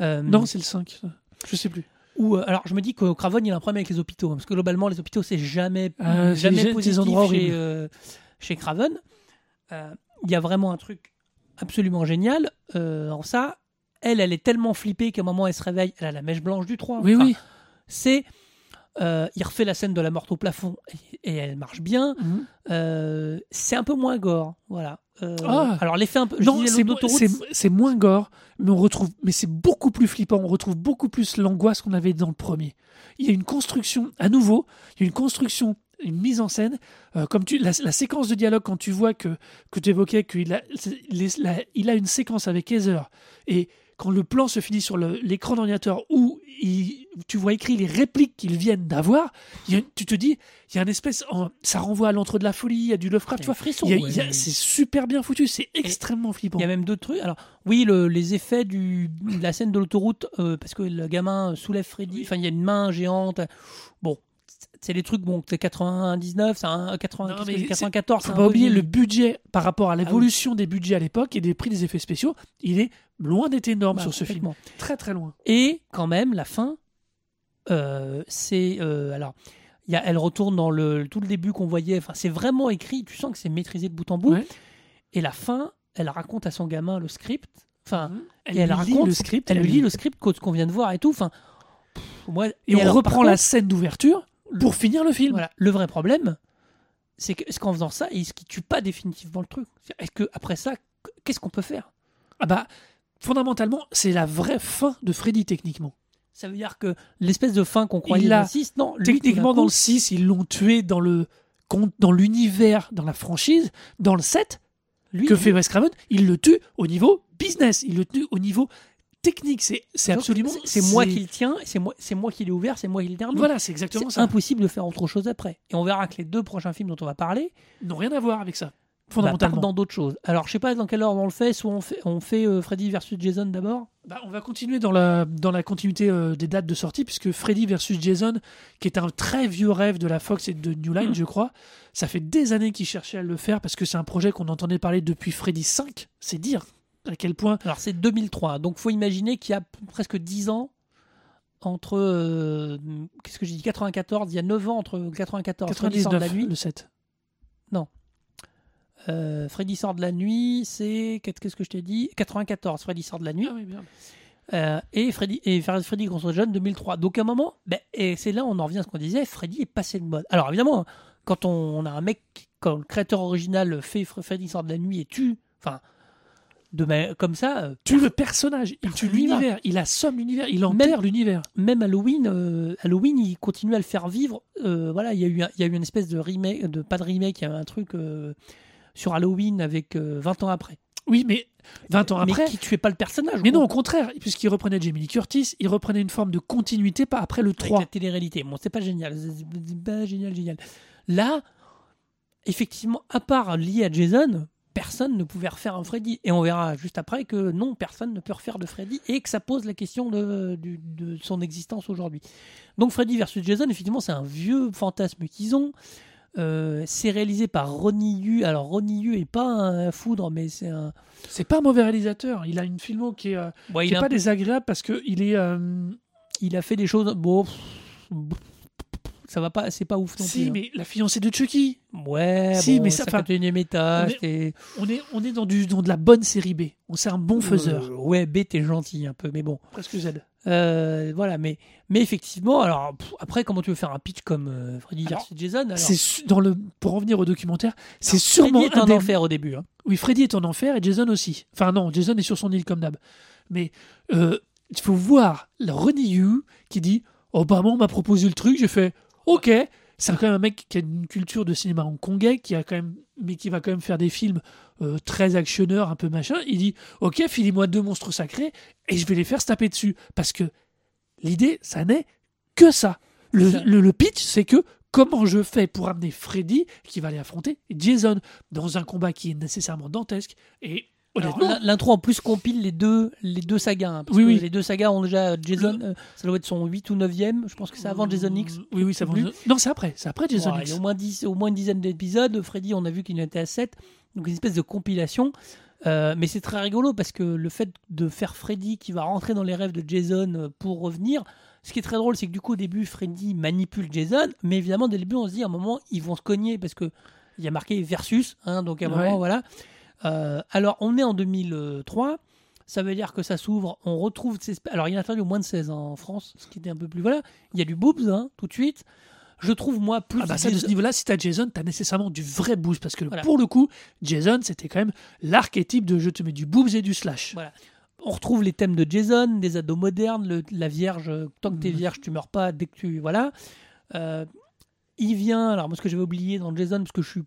Euh, Non, c'est le 5. ça. Je sais plus. ou euh, alors je me dis que Craven il a un problème avec les hôpitaux hein, parce que globalement les hôpitaux c'est jamais Euh, c'est jamais positif endroits chez euh, chez Craven. Euh, Il y a vraiment un truc absolument génial euh, en ça. Elle, elle est tellement flippée qu'à un moment elle se réveille, elle a la mèche blanche du 3. Oui, Enfin, oui. C'est euh, il refait la scène de la morte au plafond et, et elle marche bien. Mhm. Euh, c'est un peu moins gore, voilà. Euh, Ah. alors l'effet un peu. Non, c'est, moins gore, mais on retrouve, mais c'est beaucoup plus flippant. On retrouve beaucoup plus l'angoisse qu'on avait dans le premier. Il y a une construction, à nouveau, il y a une construction, une mise en scène, comme tu, la, la séquence de dialogue quand tu vois que que tu évoquais qu'il a, les- la- il a une séquence avec Heather et quand le plan se finit sur l'écran d'ordinateur où il- tu vois écrit les répliques qu'ils viennent d'avoir, tu te dis, il y a une espèce, en- ça renvoie à l'entre de la folie, il y a du Lovecraft, tu vois, frisson, ouais, c'est super bien foutu, c'est extrêmement flippant. Il y a même d'autres trucs. Alors, oui, le- les effets du, de la scène de l'autoroute, euh, parce que le gamin soulève Freddy, enfin, il y a une main géante. Bon, c'est des trucs, bon, c'est 99, c'est un 80, Non, qu'est-ce mais que c'est, c'est- 94. faut pas oublier le budget par rapport à oui. l'évolution des budgets à l'époque et des prix des effets spéciaux. Il est loin d'être énorme Bah, sur ce film. Très très loin. Et quand même, la fin, euh, c'est. euh, alors, il y a, elle retourne dans le, tout le début qu'on voyait. Enfin, c'est vraiment écrit, tu sens que c'est maîtrisé de bout en bout. Ouais. Et la fin, elle raconte à son gamin le script. Enfin, Elle, et elle lui raconte lit le script. elle lui- lit le script qu'on vient de voir et tout. Enfin, pff, moi, Et, on reprend la scène d'ouverture pour finir le film. Voilà. Le vrai problème, c'est que est-ce qu'en faisant ça, est-ce qu'il tue pas définitivement le truc Est-ce que après ça, qu'est-ce qu'on peut faire? Ah bah, fondamentalement, c'est la vraie fin de Freddy techniquement. Ça veut dire que l'espèce de fin qu'on croyait Il dans a- le 6, non, lui, Techniquement, dans le 6, ils l'ont tué dans le dans l'univers, dans la franchise. Dans le 7, lui, que fait Wes Craven Il le tue au niveau business. Il le tue au niveau technique. C'est absolument. c'est moi qui le tiens, c'est moi, moi qui l'ai ouvert, c'est moi qui le termine. Voilà, c'est exactement c'est ça. impossible de faire autre chose après. Et on verra que les deux prochains films dont on va parler n'ont rien à voir avec ça. Bah, Fondamentalement. dans d'autres choses. Alors, je sais pas dans quelle ordre on le fait. Soit on fait, on fait euh, Freddy versus Jason d'abord. Bah, on va continuer dans la, dans la continuité euh, des dates de sortie, puisque Freddy vs Jason, qui est un très vieux rêve de la Fox et de New Line, je crois, ça fait des années qu'ils cherchaient à le faire, parce que c'est un projet qu'on entendait parler depuis Freddy 5. C'est dire à quel point. Alors, c'est 2003. Donc, faut imaginer qu'il y a presque 10 ans entre. euh, Qu'est-ce que j'ai dit 94. Il y a 9 ans entre 94 Freddy sort de la 99, nuit. le 7. Euh, Freddy sort de la nuit, c'est. Qu'est-ce que je t'ai dit? 94. Freddy sort de la nuit. Ah oui, merde. Euh, et Freddy et Freddy contre John 2003. Donc à un moment, ben, et c'est là où on en revient à ce qu'on disait, Freddy est passé de mode. Alors évidemment, quand on, on a un mec, quand le créateur original fait Fre- Freddy sort de la nuit et tue, enfin, de ma- comme ça, euh, Tue le personnage, il tue va. l'univers, il assomme l'univers, il enterre l'univers. même Halloween, euh, Halloween, il continue à le faire vivre. Euh, voilà, il y a eu, il y a eu une espèce de remake, de pas de remake, il y a eu un truc euh, sur Halloween avec euh, 20 ans après. Oui, mais 20 ans après. mais qui tuait pas le personnage. Mais non, au contraire, puisqu'il reprenait Jamie Lee Curtis, il reprenait une forme de continuité pas après le Avec 3. la télé-réalité. Bon, c'est pas génial. C'est pas génial, génial. Là, effectivement, à part lié à Jason, personne ne pouvait refaire un Freddy. Et on verra juste après que non, personne ne peut refaire de Freddy et que ça pose la question de, de son existence aujourd'hui. Donc Freddy versus Jason, effectivement, c'est un vieux fantasme qu'ils ont. Euh, c'est réalisé par Ronnie Yu. Alors Ronnie Yu est pas un foudre, mais c'est un. C'est pas un mauvais réalisateur. Il a une filmo qui est, euh, Ouais, qui est pas peu- désagréable parce que il est. euh, il a fait des choses. Bon, ça va pas. C'est pas ouf non si, plus. hein. mais la fiancée de Chucky. Ouais, Si, bon, mais ça- enfin, 51e étage, on est- On est, on est dans, du, dans de la bonne série B. On c'est un bon faiseur. Euh, ouais, B, t'es gentil un peu, mais bon. Presque Z. Euh, voilà, mais, mais effectivement, alors pff, après, comment tu veux faire un pitch comme euh, Freddy versus Jason alors, C'est dans le pour revenir au documentaire, c'est sûrement Freddy est un des- enfer au début. hein. Oui, Freddy est en enfer et Jason aussi. Enfin non, Jason est sur son île comme d'hab. Mais euh, il faut voir le Ronnie Yu qui dit "Oh bah moi on m'a proposé le truc, j'ai fait OK." C'est quand même un mec qui a une culture de cinéma hongkongais, qui a quand même, mais qui va quand même faire des films euh, très actionneurs, un peu machin. Il dit "Ok, filez-moi deux monstres sacrés et je vais les faire se taper dessus." Parce que l'idée, ça n'est que ça. Le, Ça. le- le pitch, c'est que comment je fais pour amener Freddy qui va aller affronter Jason dans un combat qui est nécessairement dantesque et L'intro en plus compile les deux, les deux sagas. hein, parce Oui, que oui. Les deux sagas ont déjà Jason, euh, ça doit être son 8 ou 9e. Je pense que c'est avant Jason X. Oui, oui, c'est avant. Non, c'est après. C'est après Jason Ouais, il X. y a au moins, 10, au moins une dizaine d'épisodes. Freddy, on a vu qu'il en était à 7. Donc une espèce de compilation. Euh, mais c'est très rigolo parce que le fait de faire Freddy qui va rentrer dans les rêves de Jason euh, pour revenir, ce qui est très drôle, c'est que du coup, au début, Freddy manipule Jason. Mais évidemment, dès le début, on se dit à un moment, ils vont se cogner parce que il y a marqué versus. hein, donc à un Ouais. moment, voilà. Euh, alors, on est en 2003. Ça veut dire que ça s'ouvre, on retrouve ces... Alors, il est interdit au moins de 16 ans en France, ce qui était un peu plus... Voilà, il y a du boobs, hein, tout de suite. Je trouve, moi, plus... Ah bah ça, de ce niveau-là, si t'as Jason, t'as nécessairement du vrai boost. Parce que Voilà. pour le coup, Jason, c'était quand même l'archétype de je te mets du boobs et du slash. Voilà. On retrouve les thèmes de Jason, des ados modernes, le- la vierge, euh, tant que t'es vierge, tu meurs pas dès que tu. Voilà. Euh, il vient, alors moi ce que j'avais oublié dans Jason, parce que je suis.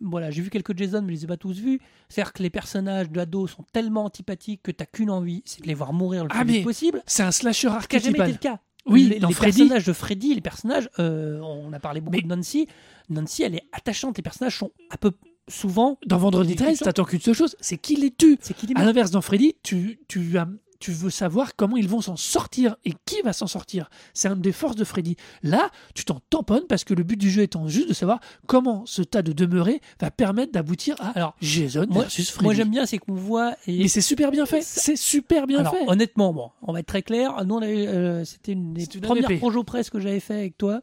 Voilà, j'ai vu quelques Jason, mais je les ai pas tous vus. C'est-à-dire que les personnages d'ados sont tellement antipathiques que t'as qu'une envie, c'est de les voir mourir le plus Ah, vite mais possible. C'est un slasher Ce qui a jamais été archétypal. le cas. Oui, les, dans les Freddy- personnages de Freddy, les personnages, euh, on a parlé beaucoup Mais- de Nancy. Nancy, elle est attachante. Les personnages sont un peu souvent. Dans Vendredi Les 13, questions- t'attends qu'une seule chose, c'est qui les tue. C'est À l'inverse, dans Freddy, tu, tu, as- tu veux savoir comment ils vont s'en sortir et qui va s'en sortir. C'est une des forces de Freddy. Là, tu t'en tamponnes parce que le but du jeu étant juste de savoir comment ce tas de demeurés va permettre d'aboutir à Alors, Jason Moi, versus Freddy. moi j'aime bien, c'est qu'on voit. Et Mais c'est super bien fait. C'est super bien Alors, fait. honnêtement, bon, on va être très clair. Nous, euh, c'était une des une premières presse que j'avais fait avec toi.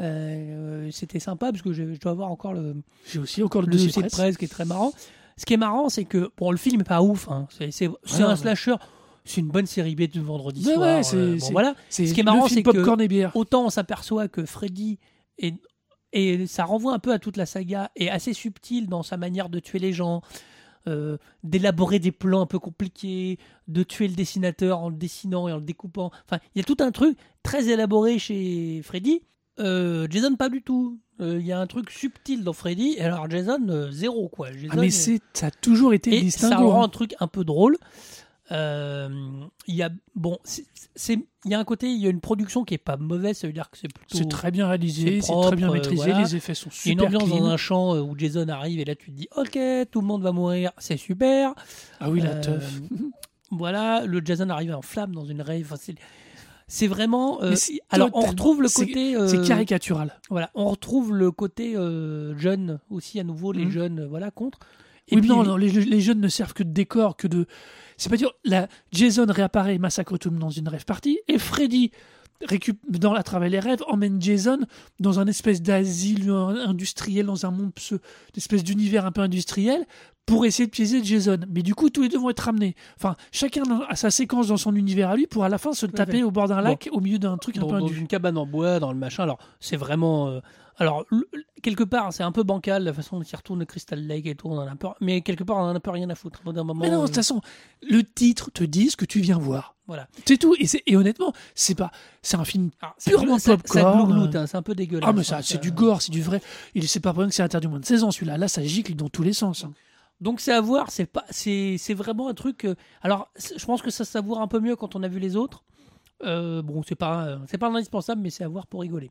Euh, c'était sympa parce que je, je dois avoir encore le, J'ai aussi encore le le dossier de presse. presse qui est très marrant. Ce qui est marrant, c'est que bon, le film est pas ouf. hein. C'est, non, un mais- slasher. C'est une bonne série B de vendredi soir. ouais, c'est- euh, bon, voilà. Ce qui est marrant, c'est que- et bière. Autant on s'aperçoit que Freddy est et ça renvoie un peu à toute la saga est assez subtil dans sa manière de tuer les gens. euh, d'élaborer des plans un peu compliqués, de tuer le dessinateur en le dessinant et en le découpant. Enfin, il y a tout un truc très élaboré chez Freddy. Euh, Jason, pas du tout. Euh, Il y a un truc subtil dans Freddy. Et alors, Jason, zéro, quoi. Jason, Ah, mais c'est, ça a toujours été et ça distinguo. rend un truc un peu drôle. Euh, Il y a bon, c'est- il y a un côté, il y a une production qui est pas mauvaise, ça veut dire que c'est plutôt C'est très bien réalisé, c'est très bien propre, maîtrisé, voilà. les effets sont il y a une super ambiance clean. dans un champ euh, où Jason arrive et là tu te dis ok tout le monde va mourir, c'est super. Ah oui, la Euh, teuf. <laughs> Voilà, le Jason arrive en flamme dans une rave. Enfin, c'est vraiment. euh, alors on retrouve le c'est- côté. euh, C'est caricatural. Voilà, on retrouve le côté euh, jeune aussi à nouveau les Mhm. jeunes euh, voilà contre. oui, puis- non, non, les, les jeunes ne servent que de décor, que de. C'est pas dire. La Jason réapparaît et massacre tout le monde dans une rêve party, et Freddy récup dans la travail les rêves emmène Jason dans un espèce d'asile industriel dans un monde une espèce d'univers un peu industriel pour essayer de piéger Jason mais du coup tous les deux vont être ramenés enfin chacun a sa séquence dans son univers à lui pour à la fin se taper au bord d'un lac au milieu d'un truc un dans, peu dans une cabane en bois, dans le machin. Alors, c'est vraiment. euh, alors, quelque part, c'est un peu bancal la façon dont il retourne le Crystal Lake et tout. On en a un peu, mais quelque part, on en a un peu rien à foutre. D'un moment, mais non de euh, toute façon le titre te dit ce que tu viens voir Voilà. c'est tout et, honnêtement c'est pas c'est un film ça purement popcorn. hein, c'est un peu dégueulasse. Ah mais hein, ça, c'est du gore, c'est du vrai. Il c'est pas pour rien que c'est interdit moins de 16 ans celui-là. Là, ça gicle dans tous les sens. hein. Donc c'est à voir, c'est pas, c'est, vraiment un truc. euh, alors, je pense que ça se savoure un peu mieux quand on a vu les autres. Euh, bon, c'est pas, euh, c'est pas indispensable, mais c'est à voir pour rigoler.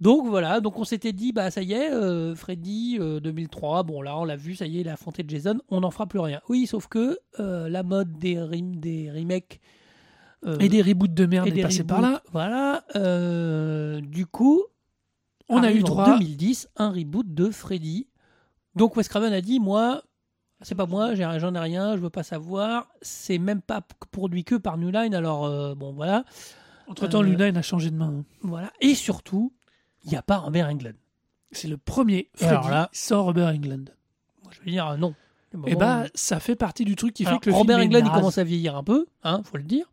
Donc voilà, donc on s'était dit, bah ça y est, euh, Freddy euh, 2003, bon là on l'a vu, ça y est, il a affronté Jason, on n'en fera plus rien. Oui, sauf que euh, la mode des, rim- des remakes euh, Et des reboots de merde et est des passé par là. Voilà, euh, du coup, On a eu en droit. 2010 un reboot de Freddy. Donc Wes Craven a dit moi c'est pas moi, j'en ai rien, je veux pas savoir. C'est même pas produit que par New Line. Alors euh, bon voilà, Entre temps, euh, Luna a changé de main. hein. voilà. Et surtout, il n'y a pas Robert Englund. C'est le premier alors Freddy là- sans Robert Englund. Moi, je veux dire euh, non. Et bah, ça fait partie du truc qui fait que le Robert film Englund il commence à vieillir un peu, hein, faut le dire.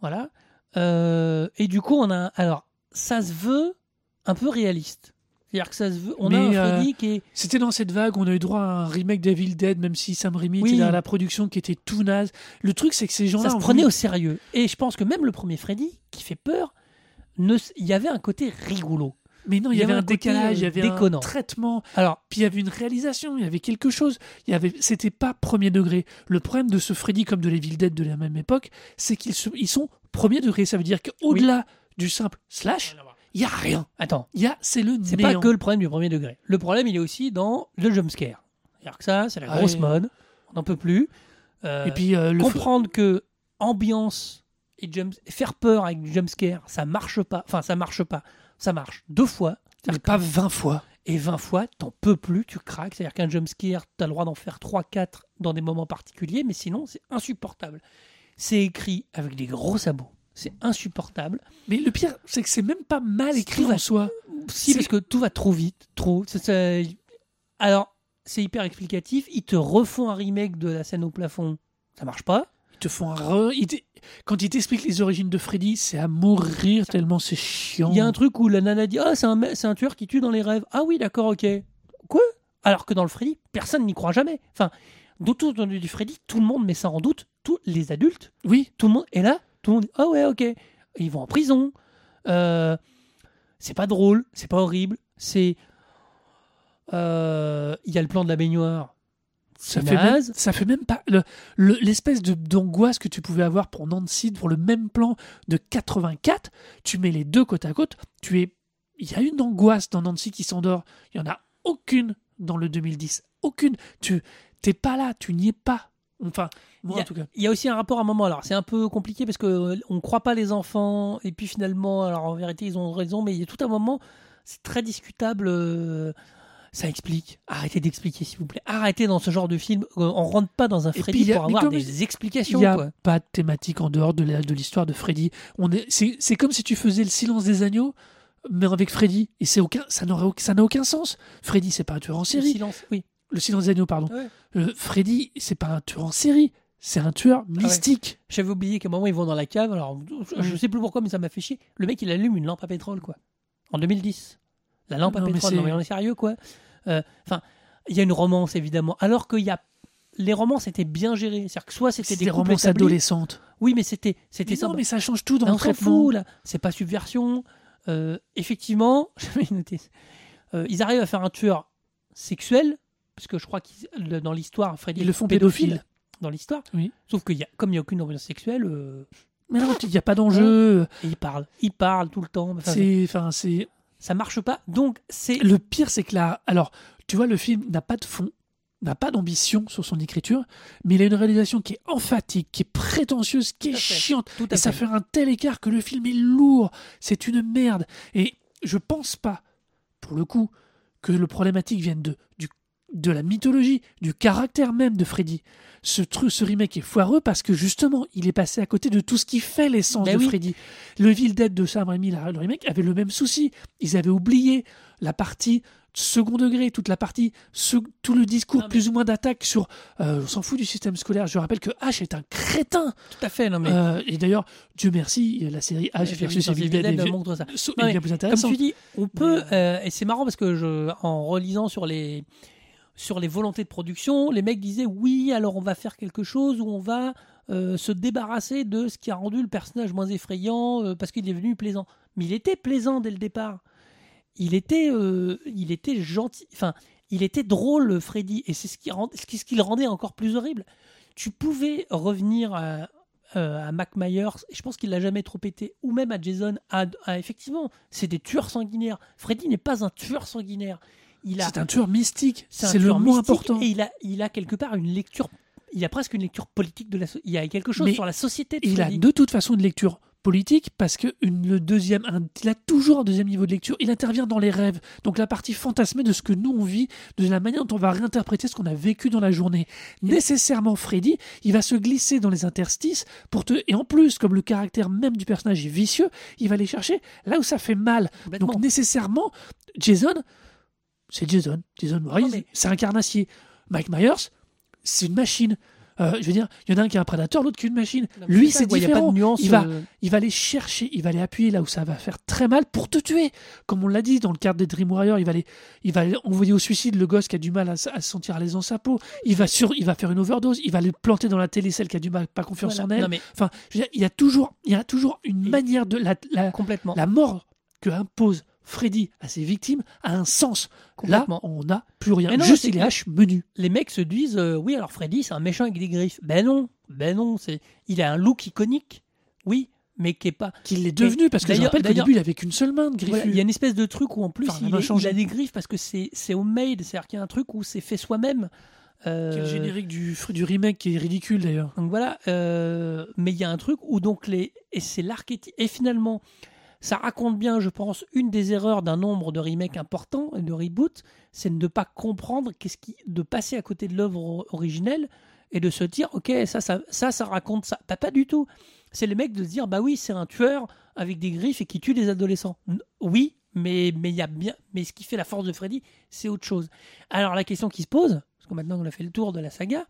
Voilà. Euh, et du coup on a alors ça se veut un peu réaliste. C'est-à-dire que ça se veut. On Mais, a un euh, Freddy qui est C'était dans cette vague, on a eu droit à un remake d'Evil Dead, même si Sam Raimi Oui. était à la production qui était tout naze. Le truc, c'est que ces gens-là ça se voulu- au sérieux. Et je pense que même le premier Freddy, qui fait peur, ne, il y avait un côté rigolo. Mais non, il y, avait un décalage, il y avait déconnant. un traitement, Alors, puis il y avait une réalisation, il y avait quelque chose. Il y avait, c'était pas premier degré. Le problème de ce Freddy comme de l'Evil Dead de la même époque, c'est qu'ils se- ils sont premier degré. Ça veut dire qu'au-delà du simple slash, il y a rien. attends, Il y a, c'est le c'est pas que le problème du premier degré. Le problème, il est aussi dans le jumpscare. C'est-à-dire que ça, c'est la Ah grosse mode. On n'en peut plus. Euh, Et puis euh, le comprendre que ambiance et jump, faire peur avec du jumpscare, ça marche pas. Enfin, ça marche pas. Ça marche deux fois. mais pas que- 20 fois. Et 20 fois, t'en peux plus, tu craques. C'est-à-dire qu'un jumpscare, t'as le droit d'en faire 3-4 dans des moments particuliers, mais sinon, c'est insupportable. C'est écrit avec des gros sabots. C'est insupportable. Mais le pire, c'est que c'est même pas mal écrit en soi. Si, parce que tout va trop vite, trop. Alors, c'est hyper explicatif. Ils te refont un remake de la scène au plafond. Ça marche pas. Te font re- ils Quand ils t'expliquent les origines de Freddy, c'est à mourir tellement c'est chiant. Il y a un truc où la nana dit Ah, c'est un, c'est un tueur qui tue dans les rêves. Ah oui, d'accord, ok. Quoi? Alors que dans le Freddy, personne n'y croit jamais. Enfin, d'autant dans du Freddy, tout le monde met ça en doute. Tous les adultes, Oui, tout le monde est là. Tout le monde dit Ah ouais, ok. Ils vont en prison. Euh, c'est pas drôle, c'est pas horrible. C'est. euh, Il y a le plan de la baignoire. Ça fait, même, ça fait même pas le- le- l'espèce de d'angoisse que tu pouvais avoir pour Nancy pour le même plan de 84. Tu mets les deux côte à côte. Tu es, il y a une angoisse dans Nancy qui s'endort. Il y en a aucune dans le 2010. Aucune. Tu t'es pas là. Tu n'y es pas. Enfin, moi Il y a- en tout cas. Il y a aussi un rapport à un moment. Alors, c'est un peu compliqué parce que euh, on croit pas les enfants. Et puis finalement, alors en vérité, ils ont raison. Mais il y a tout un moment, c'est très discutable. euh, ça explique. Arrêtez d'expliquer, s'il vous plaît. Arrêtez dans ce genre de film. On rentre pas dans un Freddy puis, a- pour avoir des je- explications. Il n'y a quoi. pas de thématique en dehors de l'histoire de Freddy. On est, c'est, comme si tu faisais le silence des agneaux, mais avec Freddy. Et c'est aucun, ça n'aurait, aucun- ça n'a aucun sens. Freddy, c'est pas un tueur en Le série. silence, oui. Le silence des agneaux, pardon. Ouais. Euh, Freddy, c'est pas un tueur en série. C'est un tueur mystique. J'avais oublié qu'à un moment, ils vont dans la cave. Alors, je sais plus pourquoi, mais ça m'a fait chier. Le mec, il allume une lampe à pétrole, quoi. En 2010. La lampe à Non, mais pétrole, c'est- non, mais on est sérieux, quoi. Euh, Enfin, il y a une romance, évidemment. Alors qu'il y a les romances étaient bien gérées. C'est-à-dire que soit c'était des, des romances établis. adolescentes. Oui, mais c'était c'était Mais ça. non, mais ça change tout dans le traitement. fout là. C'est pas subversion. Euh, effectivement, <laughs> j'avais noté. euh, ils arrivent à faire un tueur sexuel parce que je crois qu'ils dans l'histoire, Freddy Ils est le font pédophile pédophile. dans l'histoire. Oui. Sauf qu'il y a comme il y a aucune ambiance sexuelle, euh, Mais non, il n'y a pas <laughs> d'enjeu. et ils parlent, ils parlent tout le temps. Enfin, C'est, enfin, c'est. Ça marche pas. Donc c'est Le pire, c'est que là, alors, tu vois, le film n'a pas de fond, n'a pas d'ambition sur son écriture, mais il a une réalisation qui est emphatique, qui est prétentieuse, qui est chiante. tout Et ça fait. fait un tel écart que le film est lourd. C'est une merde. Et je pense pas, pour le coup, que le problématique vienne de, du, de la mythologie, du caractère même de Freddy. Ce truc, ce remake est foireux parce que justement, il est passé à côté de tout ce qui fait l'essence Ben de oui. Freddy. Le Evil Dead de Sam Raimi, le remake, avait le même souci. Ils avaient oublié la partie second degré, toute la partie, ce- tout le discours Non, mais- plus ou moins d'attaque sur euh, on s'en fout du système scolaire. Je rappelle que H est un crétin. tout à fait. Non mais Euh, et d'ailleurs, Dieu merci, la série H versus Evil Dead est, mais bien plus Comme intéressante. tu dis, on peut, euh, et c'est marrant parce que je, en relisant sur les, sur les volontés de production, les mecs disaient oui, alors on va faire quelque chose où on va euh, se débarrasser de ce qui a rendu le personnage moins effrayant euh, parce qu'il est devenu plaisant. Mais il était plaisant dès le départ. Il était, euh, il était gentil, enfin, il était drôle, Freddy, et c'est ce qui, rend, ce le rendait encore plus horrible. Tu pouvais revenir à, Mac Myers, et je pense qu'il l'a jamais trop pété, ou même à Jason, à, à- effectivement, c'est des tueurs sanguinaires. Freddy n'est pas un tueur sanguinaire. Il a, C'est un tueur mystique. c'est le mot important. Et il a, il a quelque part une lecture, il a presque une lecture politique de la, so- il y a quelque chose Mais sur la société de Il a de toute façon une lecture politique parce que une- le deuxième, un- il a toujours un deuxième niveau de lecture. Il intervient dans les rêves, donc la partie fantasmée de ce que nous on vit, de la manière dont on va réinterpréter ce qu'on a vécu dans la journée. Nécessairement, Freddy, il va se glisser dans les interstices pour te, et en plus, comme le caractère même du personnage est vicieux, il va aller chercher là où ça fait mal. Donc nécessairement, Jason, c'est Jason, Jason Voorhees, mais- c'est un carnassier. Mike Myers, c'est une machine. Euh, je veux dire, il y en a un qui est un prédateur, l'autre qui est une machine. Non, Lui, c'est quoi, il y a pas de différent. nuance, il va, euh, il va aller chercher, il va aller appuyer là où ça va faire très mal pour te tuer. Comme on l'a dit dans le cadre des Dream Warriors, il va aller, il va aller envoyer au suicide le gosse qui a du mal à, se sentir à l'aise dans sa peau. Il va sur, il va faire une overdose. Il va aller planter dans la télé celle qui a du mal, pas confiance voilà. en elle. Non, mais Enfin, je veux dire, il y a toujours, il y a toujours une Et- manière de la, la, complètement. la mort que impose Freddy à ses victimes a un sens. Là, on n'a plus rien. Non, Juste il est H menu. les mecs se disent euh, oui alors Freddy c'est un méchant avec des griffes ben non ben non c'est il a un look iconique oui mais qui est pas Qu'il est devenu parce que je rappelle qu'au début il avait qu'une seule main de. Voilà, il y a une espèce de truc où en plus Enfin, il, est- il a des griffes parce que c'est homemade c'est à dire qu'il y a un truc où c'est fait soi-même Euh, le générique du, du remake qui est ridicule d'ailleurs. donc voilà euh, mais il y a un truc où donc les et c'est l'archétype et finalement ça raconte bien je pense une des erreurs d'un nombre de remakes importants et de reboots c'est de ne pas comprendre qu'est-ce qui de passer à côté de l'œuvre originelle et de se dire ok ça ça ça, ça raconte ça. Pas du tout. C'est les mecs de se dire bah oui c'est un tueur avec des griffes et qui tue des adolescents. Oui mais mais y a bien mais ce qui fait la force de Freddy c'est autre chose. Alors la question qui se pose parce que maintenant on a fait le tour de la saga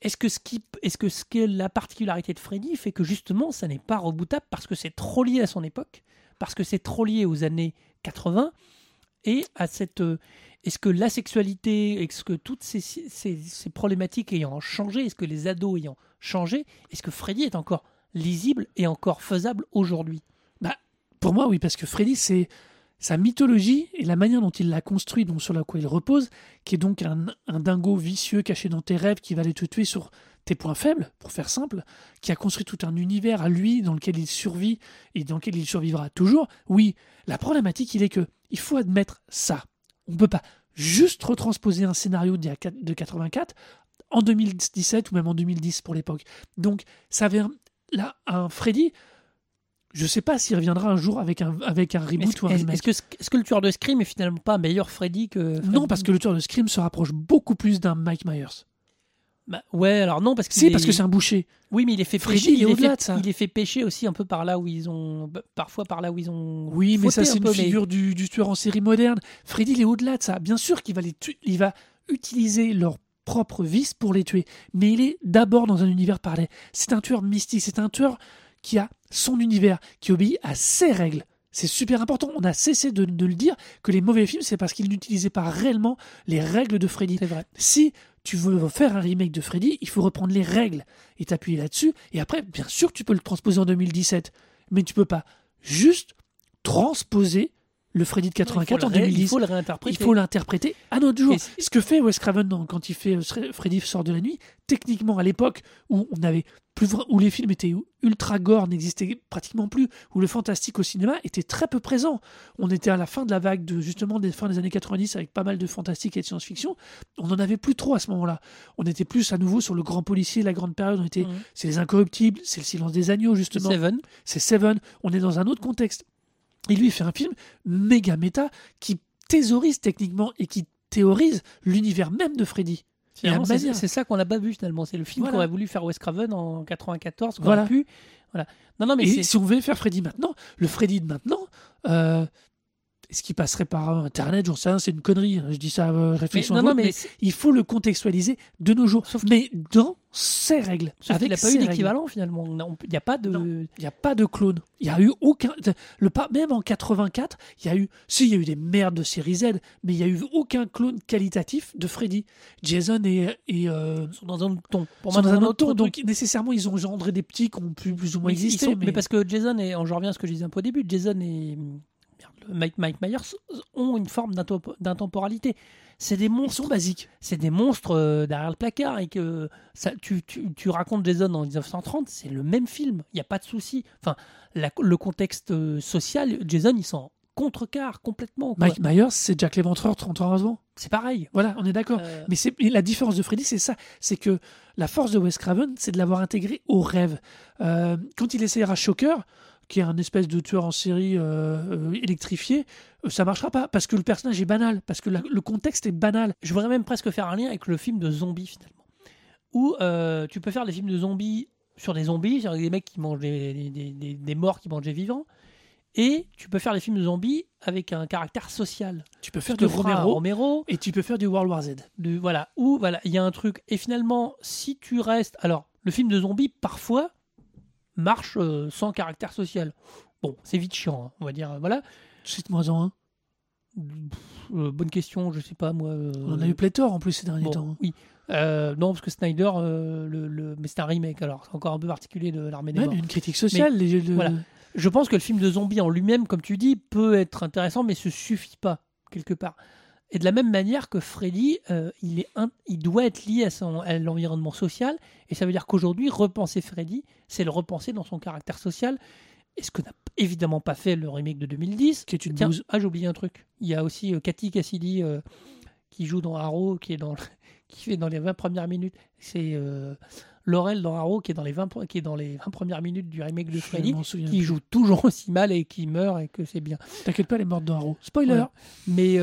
est-ce que ce qui est-ce la particularité de Freddy fait que justement ça n'est pas rebootable parce que c'est trop lié à son époque parce que c'est trop lié aux années 80 et à cette euh, est-ce que la sexualité est-ce que toutes ces, ces, ces problématiques ayant changé est-ce que les ados ayant changé est-ce que Freddy est encore lisible et encore faisable aujourd'hui? Pour moi, oui, parce que Freddy, c'est sa mythologie et la manière dont il l'a construit, donc sur laquelle il repose, qui est donc un, dingo vicieux caché dans tes rêves qui va aller te tuer sur tes points faibles, pour faire simple, qui a construit tout un univers à lui dans lequel il survit et dans lequel il survivra toujours. Oui, la problématique, il est que il faut admettre ça. On ne peut pas juste retransposer un scénario de 84 en 2017 ou même en 2010 pour l'époque. Donc, ça avait là un Freddy. Je sais pas s'il reviendra un jour avec un, avec un reboot est-ce ou un est-ce- remake. est-ce que, est-ce que le tueur de Scream est finalement pas un meilleur Freddy que Non, parce que le tueur de Scream se rapproche beaucoup plus d'un Mike Myers. Bah, ouais alors non parce que Si, parce que c'est un boucher. oui mais il est fait Freddy, pêcher il est il, est au-delà fait, de ça. il est fait pêcher aussi un peu par là où ils ont bah, parfois par là où ils ont Oui, mais ça, c'est un une peu, mais- figure du, du tueur en série moderne. Freddy, il est au-delà de ça. Bien sûr qu'il va, les tu- il va utiliser leur propre vice pour les tuer. Mais il est d'abord dans un univers parallèle. C'est un tueur mystique. C'est un tueur qui a son univers, qui obéit à ses règles. C'est super important. On a cessé de, de le dire que les mauvais films, c'est parce qu'ils n'utilisaient pas réellement les règles de Freddy. c'est vrai Si tu veux faire un remake de Freddy, il faut reprendre les règles et t'appuyer là-dessus. Et après, bien sûr, tu peux le transposer en 2017, mais tu peux pas juste transposer le Freddy de 84 en il faut le ré- 2010. Il faut le réinterpréter. Il faut l'interpréter à notre jour. Ce que fait Wes Craven dans- quand il fait euh, Freddy sort de la nuit, techniquement à l'époque où on avait plus où les films étaient ultra gore n'existaient pratiquement plus, où le fantastique au cinéma était très peu présent. On était à la fin de la vague de justement des fins des années 90 avec pas mal de fantastique et de science-fiction. On n'en avait plus trop à ce moment-là. On était plus à nouveau sur le grand policier, la grande période. On était, Mhm. c'est les incorruptibles, c'est le silence des agneaux justement Seven. c'est Seven, on est dans un autre contexte. Et lui, il fait un film méga méta qui thésaurise techniquement et qui théorise l'univers même de Freddy. C'est ça qu'on n'a pas vu finalement. C'est le film Voilà. qu'aurait voulu faire Wes Craven en 94. qu'on Voilà. pu. Voilà. Non, non, mais Et si on veut faire Freddy maintenant, le Freddy de maintenant, euh, est-ce qu'il passerait par Internet J'en sais rien, c'est une connerie. hein. Je dis ça euh, mais- réflexion. non, à non, voix, mais mais il faut le contextualiser de nos jours. Sauf mais dans ses règles. sauf avec n'a pas eu d'équivalent finalement. Il n'y a pas de. Non. Il n'y a pas de clone. Il y a eu aucun. Le pas même en 84, il y a eu. Si, il y a eu des merdes de série Z, mais il n'y a eu aucun clone qualitatif de Freddy. Jason et. et euh, Ils sont dans un autre ton. Pour sont dans un autre ton, donc nécessairement ils ont engendré des petits qui ont pu plus ou moins Mais, exister. sont- mais, mais parce que Jason et je reviens à ce que je disais un peu au début, Jason et Mike, Mike Myers ont une forme d'intempo- d'intemporalité. C'est des ils monstres, sont basiques. c'est des monstres euh, derrière le placard et que ça, tu, tu, tu racontes Jason en 1930, c'est le même film. Il n'y a pas de souci. Enfin, la- le contexte euh, social, Jason, il s'en contrecarre complètement. quoi. Mike Myers, c'est Jack l'Éventreur 30 ans avant. C'est pareil. Voilà, on est d'accord. Euh, Mais c'est la différence de Freddy, c'est ça. C'est que la force de Wes Craven, c'est de l'avoir intégré au rêve. Euh, quand il essayera Shocker, qui est un espèce de tueur en série euh, euh, électrifié, euh, ça marchera pas parce que le personnage est banal, parce que la- le contexte est banal. je voudrais même presque faire un lien avec le film de zombies finalement. Où euh, tu peux faire des films de zombies sur des zombies, sur des mecs qui mangent des, des- des- des- des morts qui mangent des vivants. Et tu peux faire des films de zombies avec un caractère social. Tu peux faire du Romero Romero, et tu peux faire du World War Z. de, voilà, où voilà, il y a un truc. Et finalement, si tu restes. Alors, le film de zombies, parfois, marche euh, sans caractère social. Bon, c'est vite chiant, hein, on va dire. euh, Voilà. Cite-moi en un. Euh, bonne question, je sais pas moi. euh, On en a eu pléthore en plus ces derniers Bon, temps. hein. Oui. Euh, non, parce que Snyder, euh, le, le- mais c'est un remake, alors c'est encore un peu particulier de l'armée des Même morts. une critique sociale. les- le- voilà. Je pense que le film de zombies en lui-même, comme tu dis, peut être intéressant, mais se suffit pas, quelque part. Et de la même manière que Freddy, euh, il, est un- il doit être lié à, son, à l'environnement social, et ça veut dire qu'aujourd'hui, repenser Freddy, c'est le repenser dans son caractère social, et ce que n'a évidemment pas fait le remake de 2010. Qui est une Tiens, ah j'ai oublié un truc. Il y a aussi euh, Cathy Cassidy euh, qui joue dans Arrow, qui est dans <laughs> qui fait dans les 20 premières minutes. C'est euh, Laurel dans Arrow qui est dans les 20 pre- qui est dans les 20 premières minutes du remake de Freddy, qui joue toujours aussi mal et qui meurt et que c'est bien. T'inquiète pas, elle est morte dans Arrow. Spoiler. Mais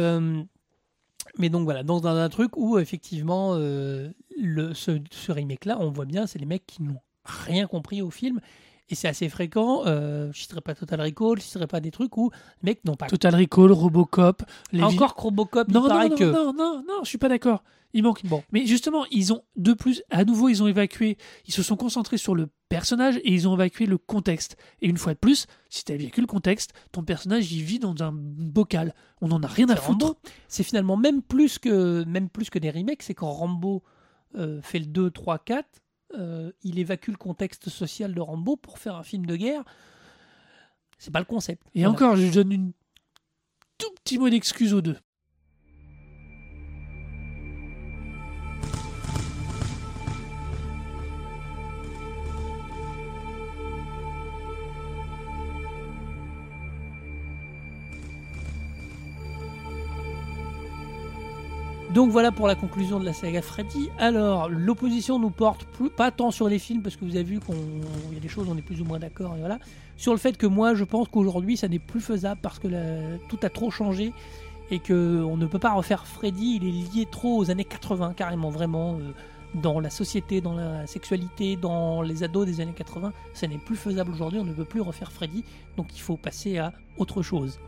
mais donc voilà, dans un, truc où effectivement euh, le, ce, ce remake là, on voit bien, c'est les mecs qui n'ont rien compris au film. Et c'est assez fréquent. Euh, je ne citerai pas Total Recall, je ne citerai pas des trucs où les mecs n'ont pas Total Recall, Robocop. Les encore Robocop, il Non, non, paraît non, que. non, non, non, je suis pas d'accord. Il manque. Bon. Mais justement, ils ont de plus, à nouveau, ils ont évacué, ils se sont concentrés sur le personnage et ils ont évacué le contexte. Et une fois de plus, si tu as vécu le contexte, ton personnage il vit dans un bocal. On n'en a rien à foutre. C'est finalement même plus que même plus que des remakes, c'est quand Rambo euh, fait le 2, 3, 4, euh, il évacue le contexte social de Rambo pour faire un film de guerre. C'est pas le concept. Et Voilà. encore, je donne une tout petit mot d'excuse aux deux. Donc voilà pour la conclusion de la saga Freddy. Alors, l'opposition nous porte plus, pas tant sur les films, parce que vous avez vu qu'il y a des choses on est plus ou moins d'accord, et voilà. Sur le fait que moi, je pense qu'aujourd'hui, ça n'est plus faisable parce que tout a trop changé et que on ne peut pas refaire Freddy. Il est lié trop aux années 80, carrément, vraiment. euh, dans la société, dans la sexualité, dans les ados des années 80, ça n'est plus faisable aujourd'hui, on ne peut plus refaire Freddy, donc il faut passer à autre chose.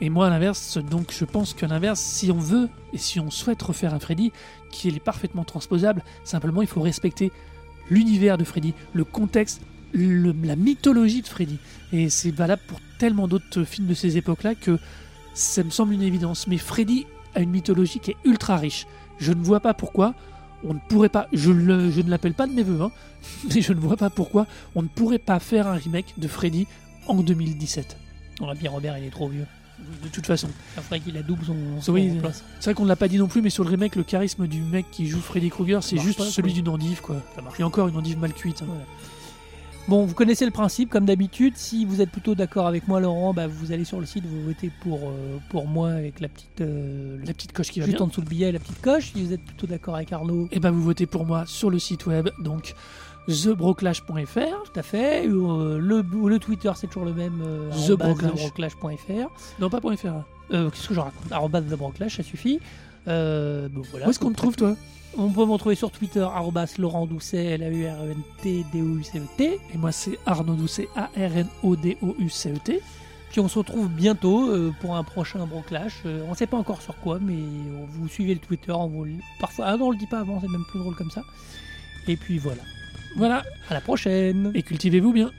Et moi, à l'inverse, donc je pense qu'à l'inverse, si on veut et si on souhaite refaire un Freddy qui est parfaitement transposable, simplement il faut respecter l'univers de Freddy, le contexte, la mythologie de Freddy. Et c'est valable pour tellement d'autres films de ces époques-là que ça me semble une évidence. Mais Freddy a une mythologie qui est ultra riche. Je ne vois pas pourquoi on ne pourrait pas, je, ne l'appelle pas de mes voeux, hein, <laughs> mais je ne vois pas pourquoi on ne pourrait pas faire un remake de Freddy en 2017. On a bien Robert, il est trop vieux. De toute façon. Il faudrait qu'il a double son, son Oui, remplace. C'est vrai qu'on ne l'a pas dit non plus, mais sur le remake, le charisme du mec qui joue Freddy Krueger, c'est juste pas, celui d'une endive, quoi. Et encore une endive mal cuite. hein. Bon, vous connaissez le principe, comme d'habitude. Si vous êtes plutôt d'accord avec moi, Laurent, bah, vous allez sur le site, vous votez pour, euh, pour moi avec la petite, euh, La petite coche qui va juste bien. en dessous le billet, la petite coche. Si vous êtes plutôt d'accord avec Arnaud, Et ben vous votez pour moi sur le site web, donc thebroclash.fr. tout à fait. Euh, le, le Twitter, c'est toujours le même. Euh, thebroclash.fr. Non, pas .fr. Euh, Qu'est-ce que je raconte? TheBroclash, ça suffit. Euh, bon, voilà. Où est-ce qu'on te trouve, toi? On peut me retrouver sur Twitter, arobase Laurent Doucet, L-A-U-R-E-N-T-D-O-U-C-E-T. Et moi, c'est Arnaud Doucet, A-R-N-O-D-O-U-C-E-T. Puis on se retrouve bientôt euh, pour un prochain Broclash. Euh, on ne sait pas encore sur quoi, mais on- vous suivez le Twitter. On vous... Parfois, ah non, on le dit pas avant, c'est même plus drôle comme ça. Et puis voilà. Voilà. À la prochaine. Et cultivez-vous bien.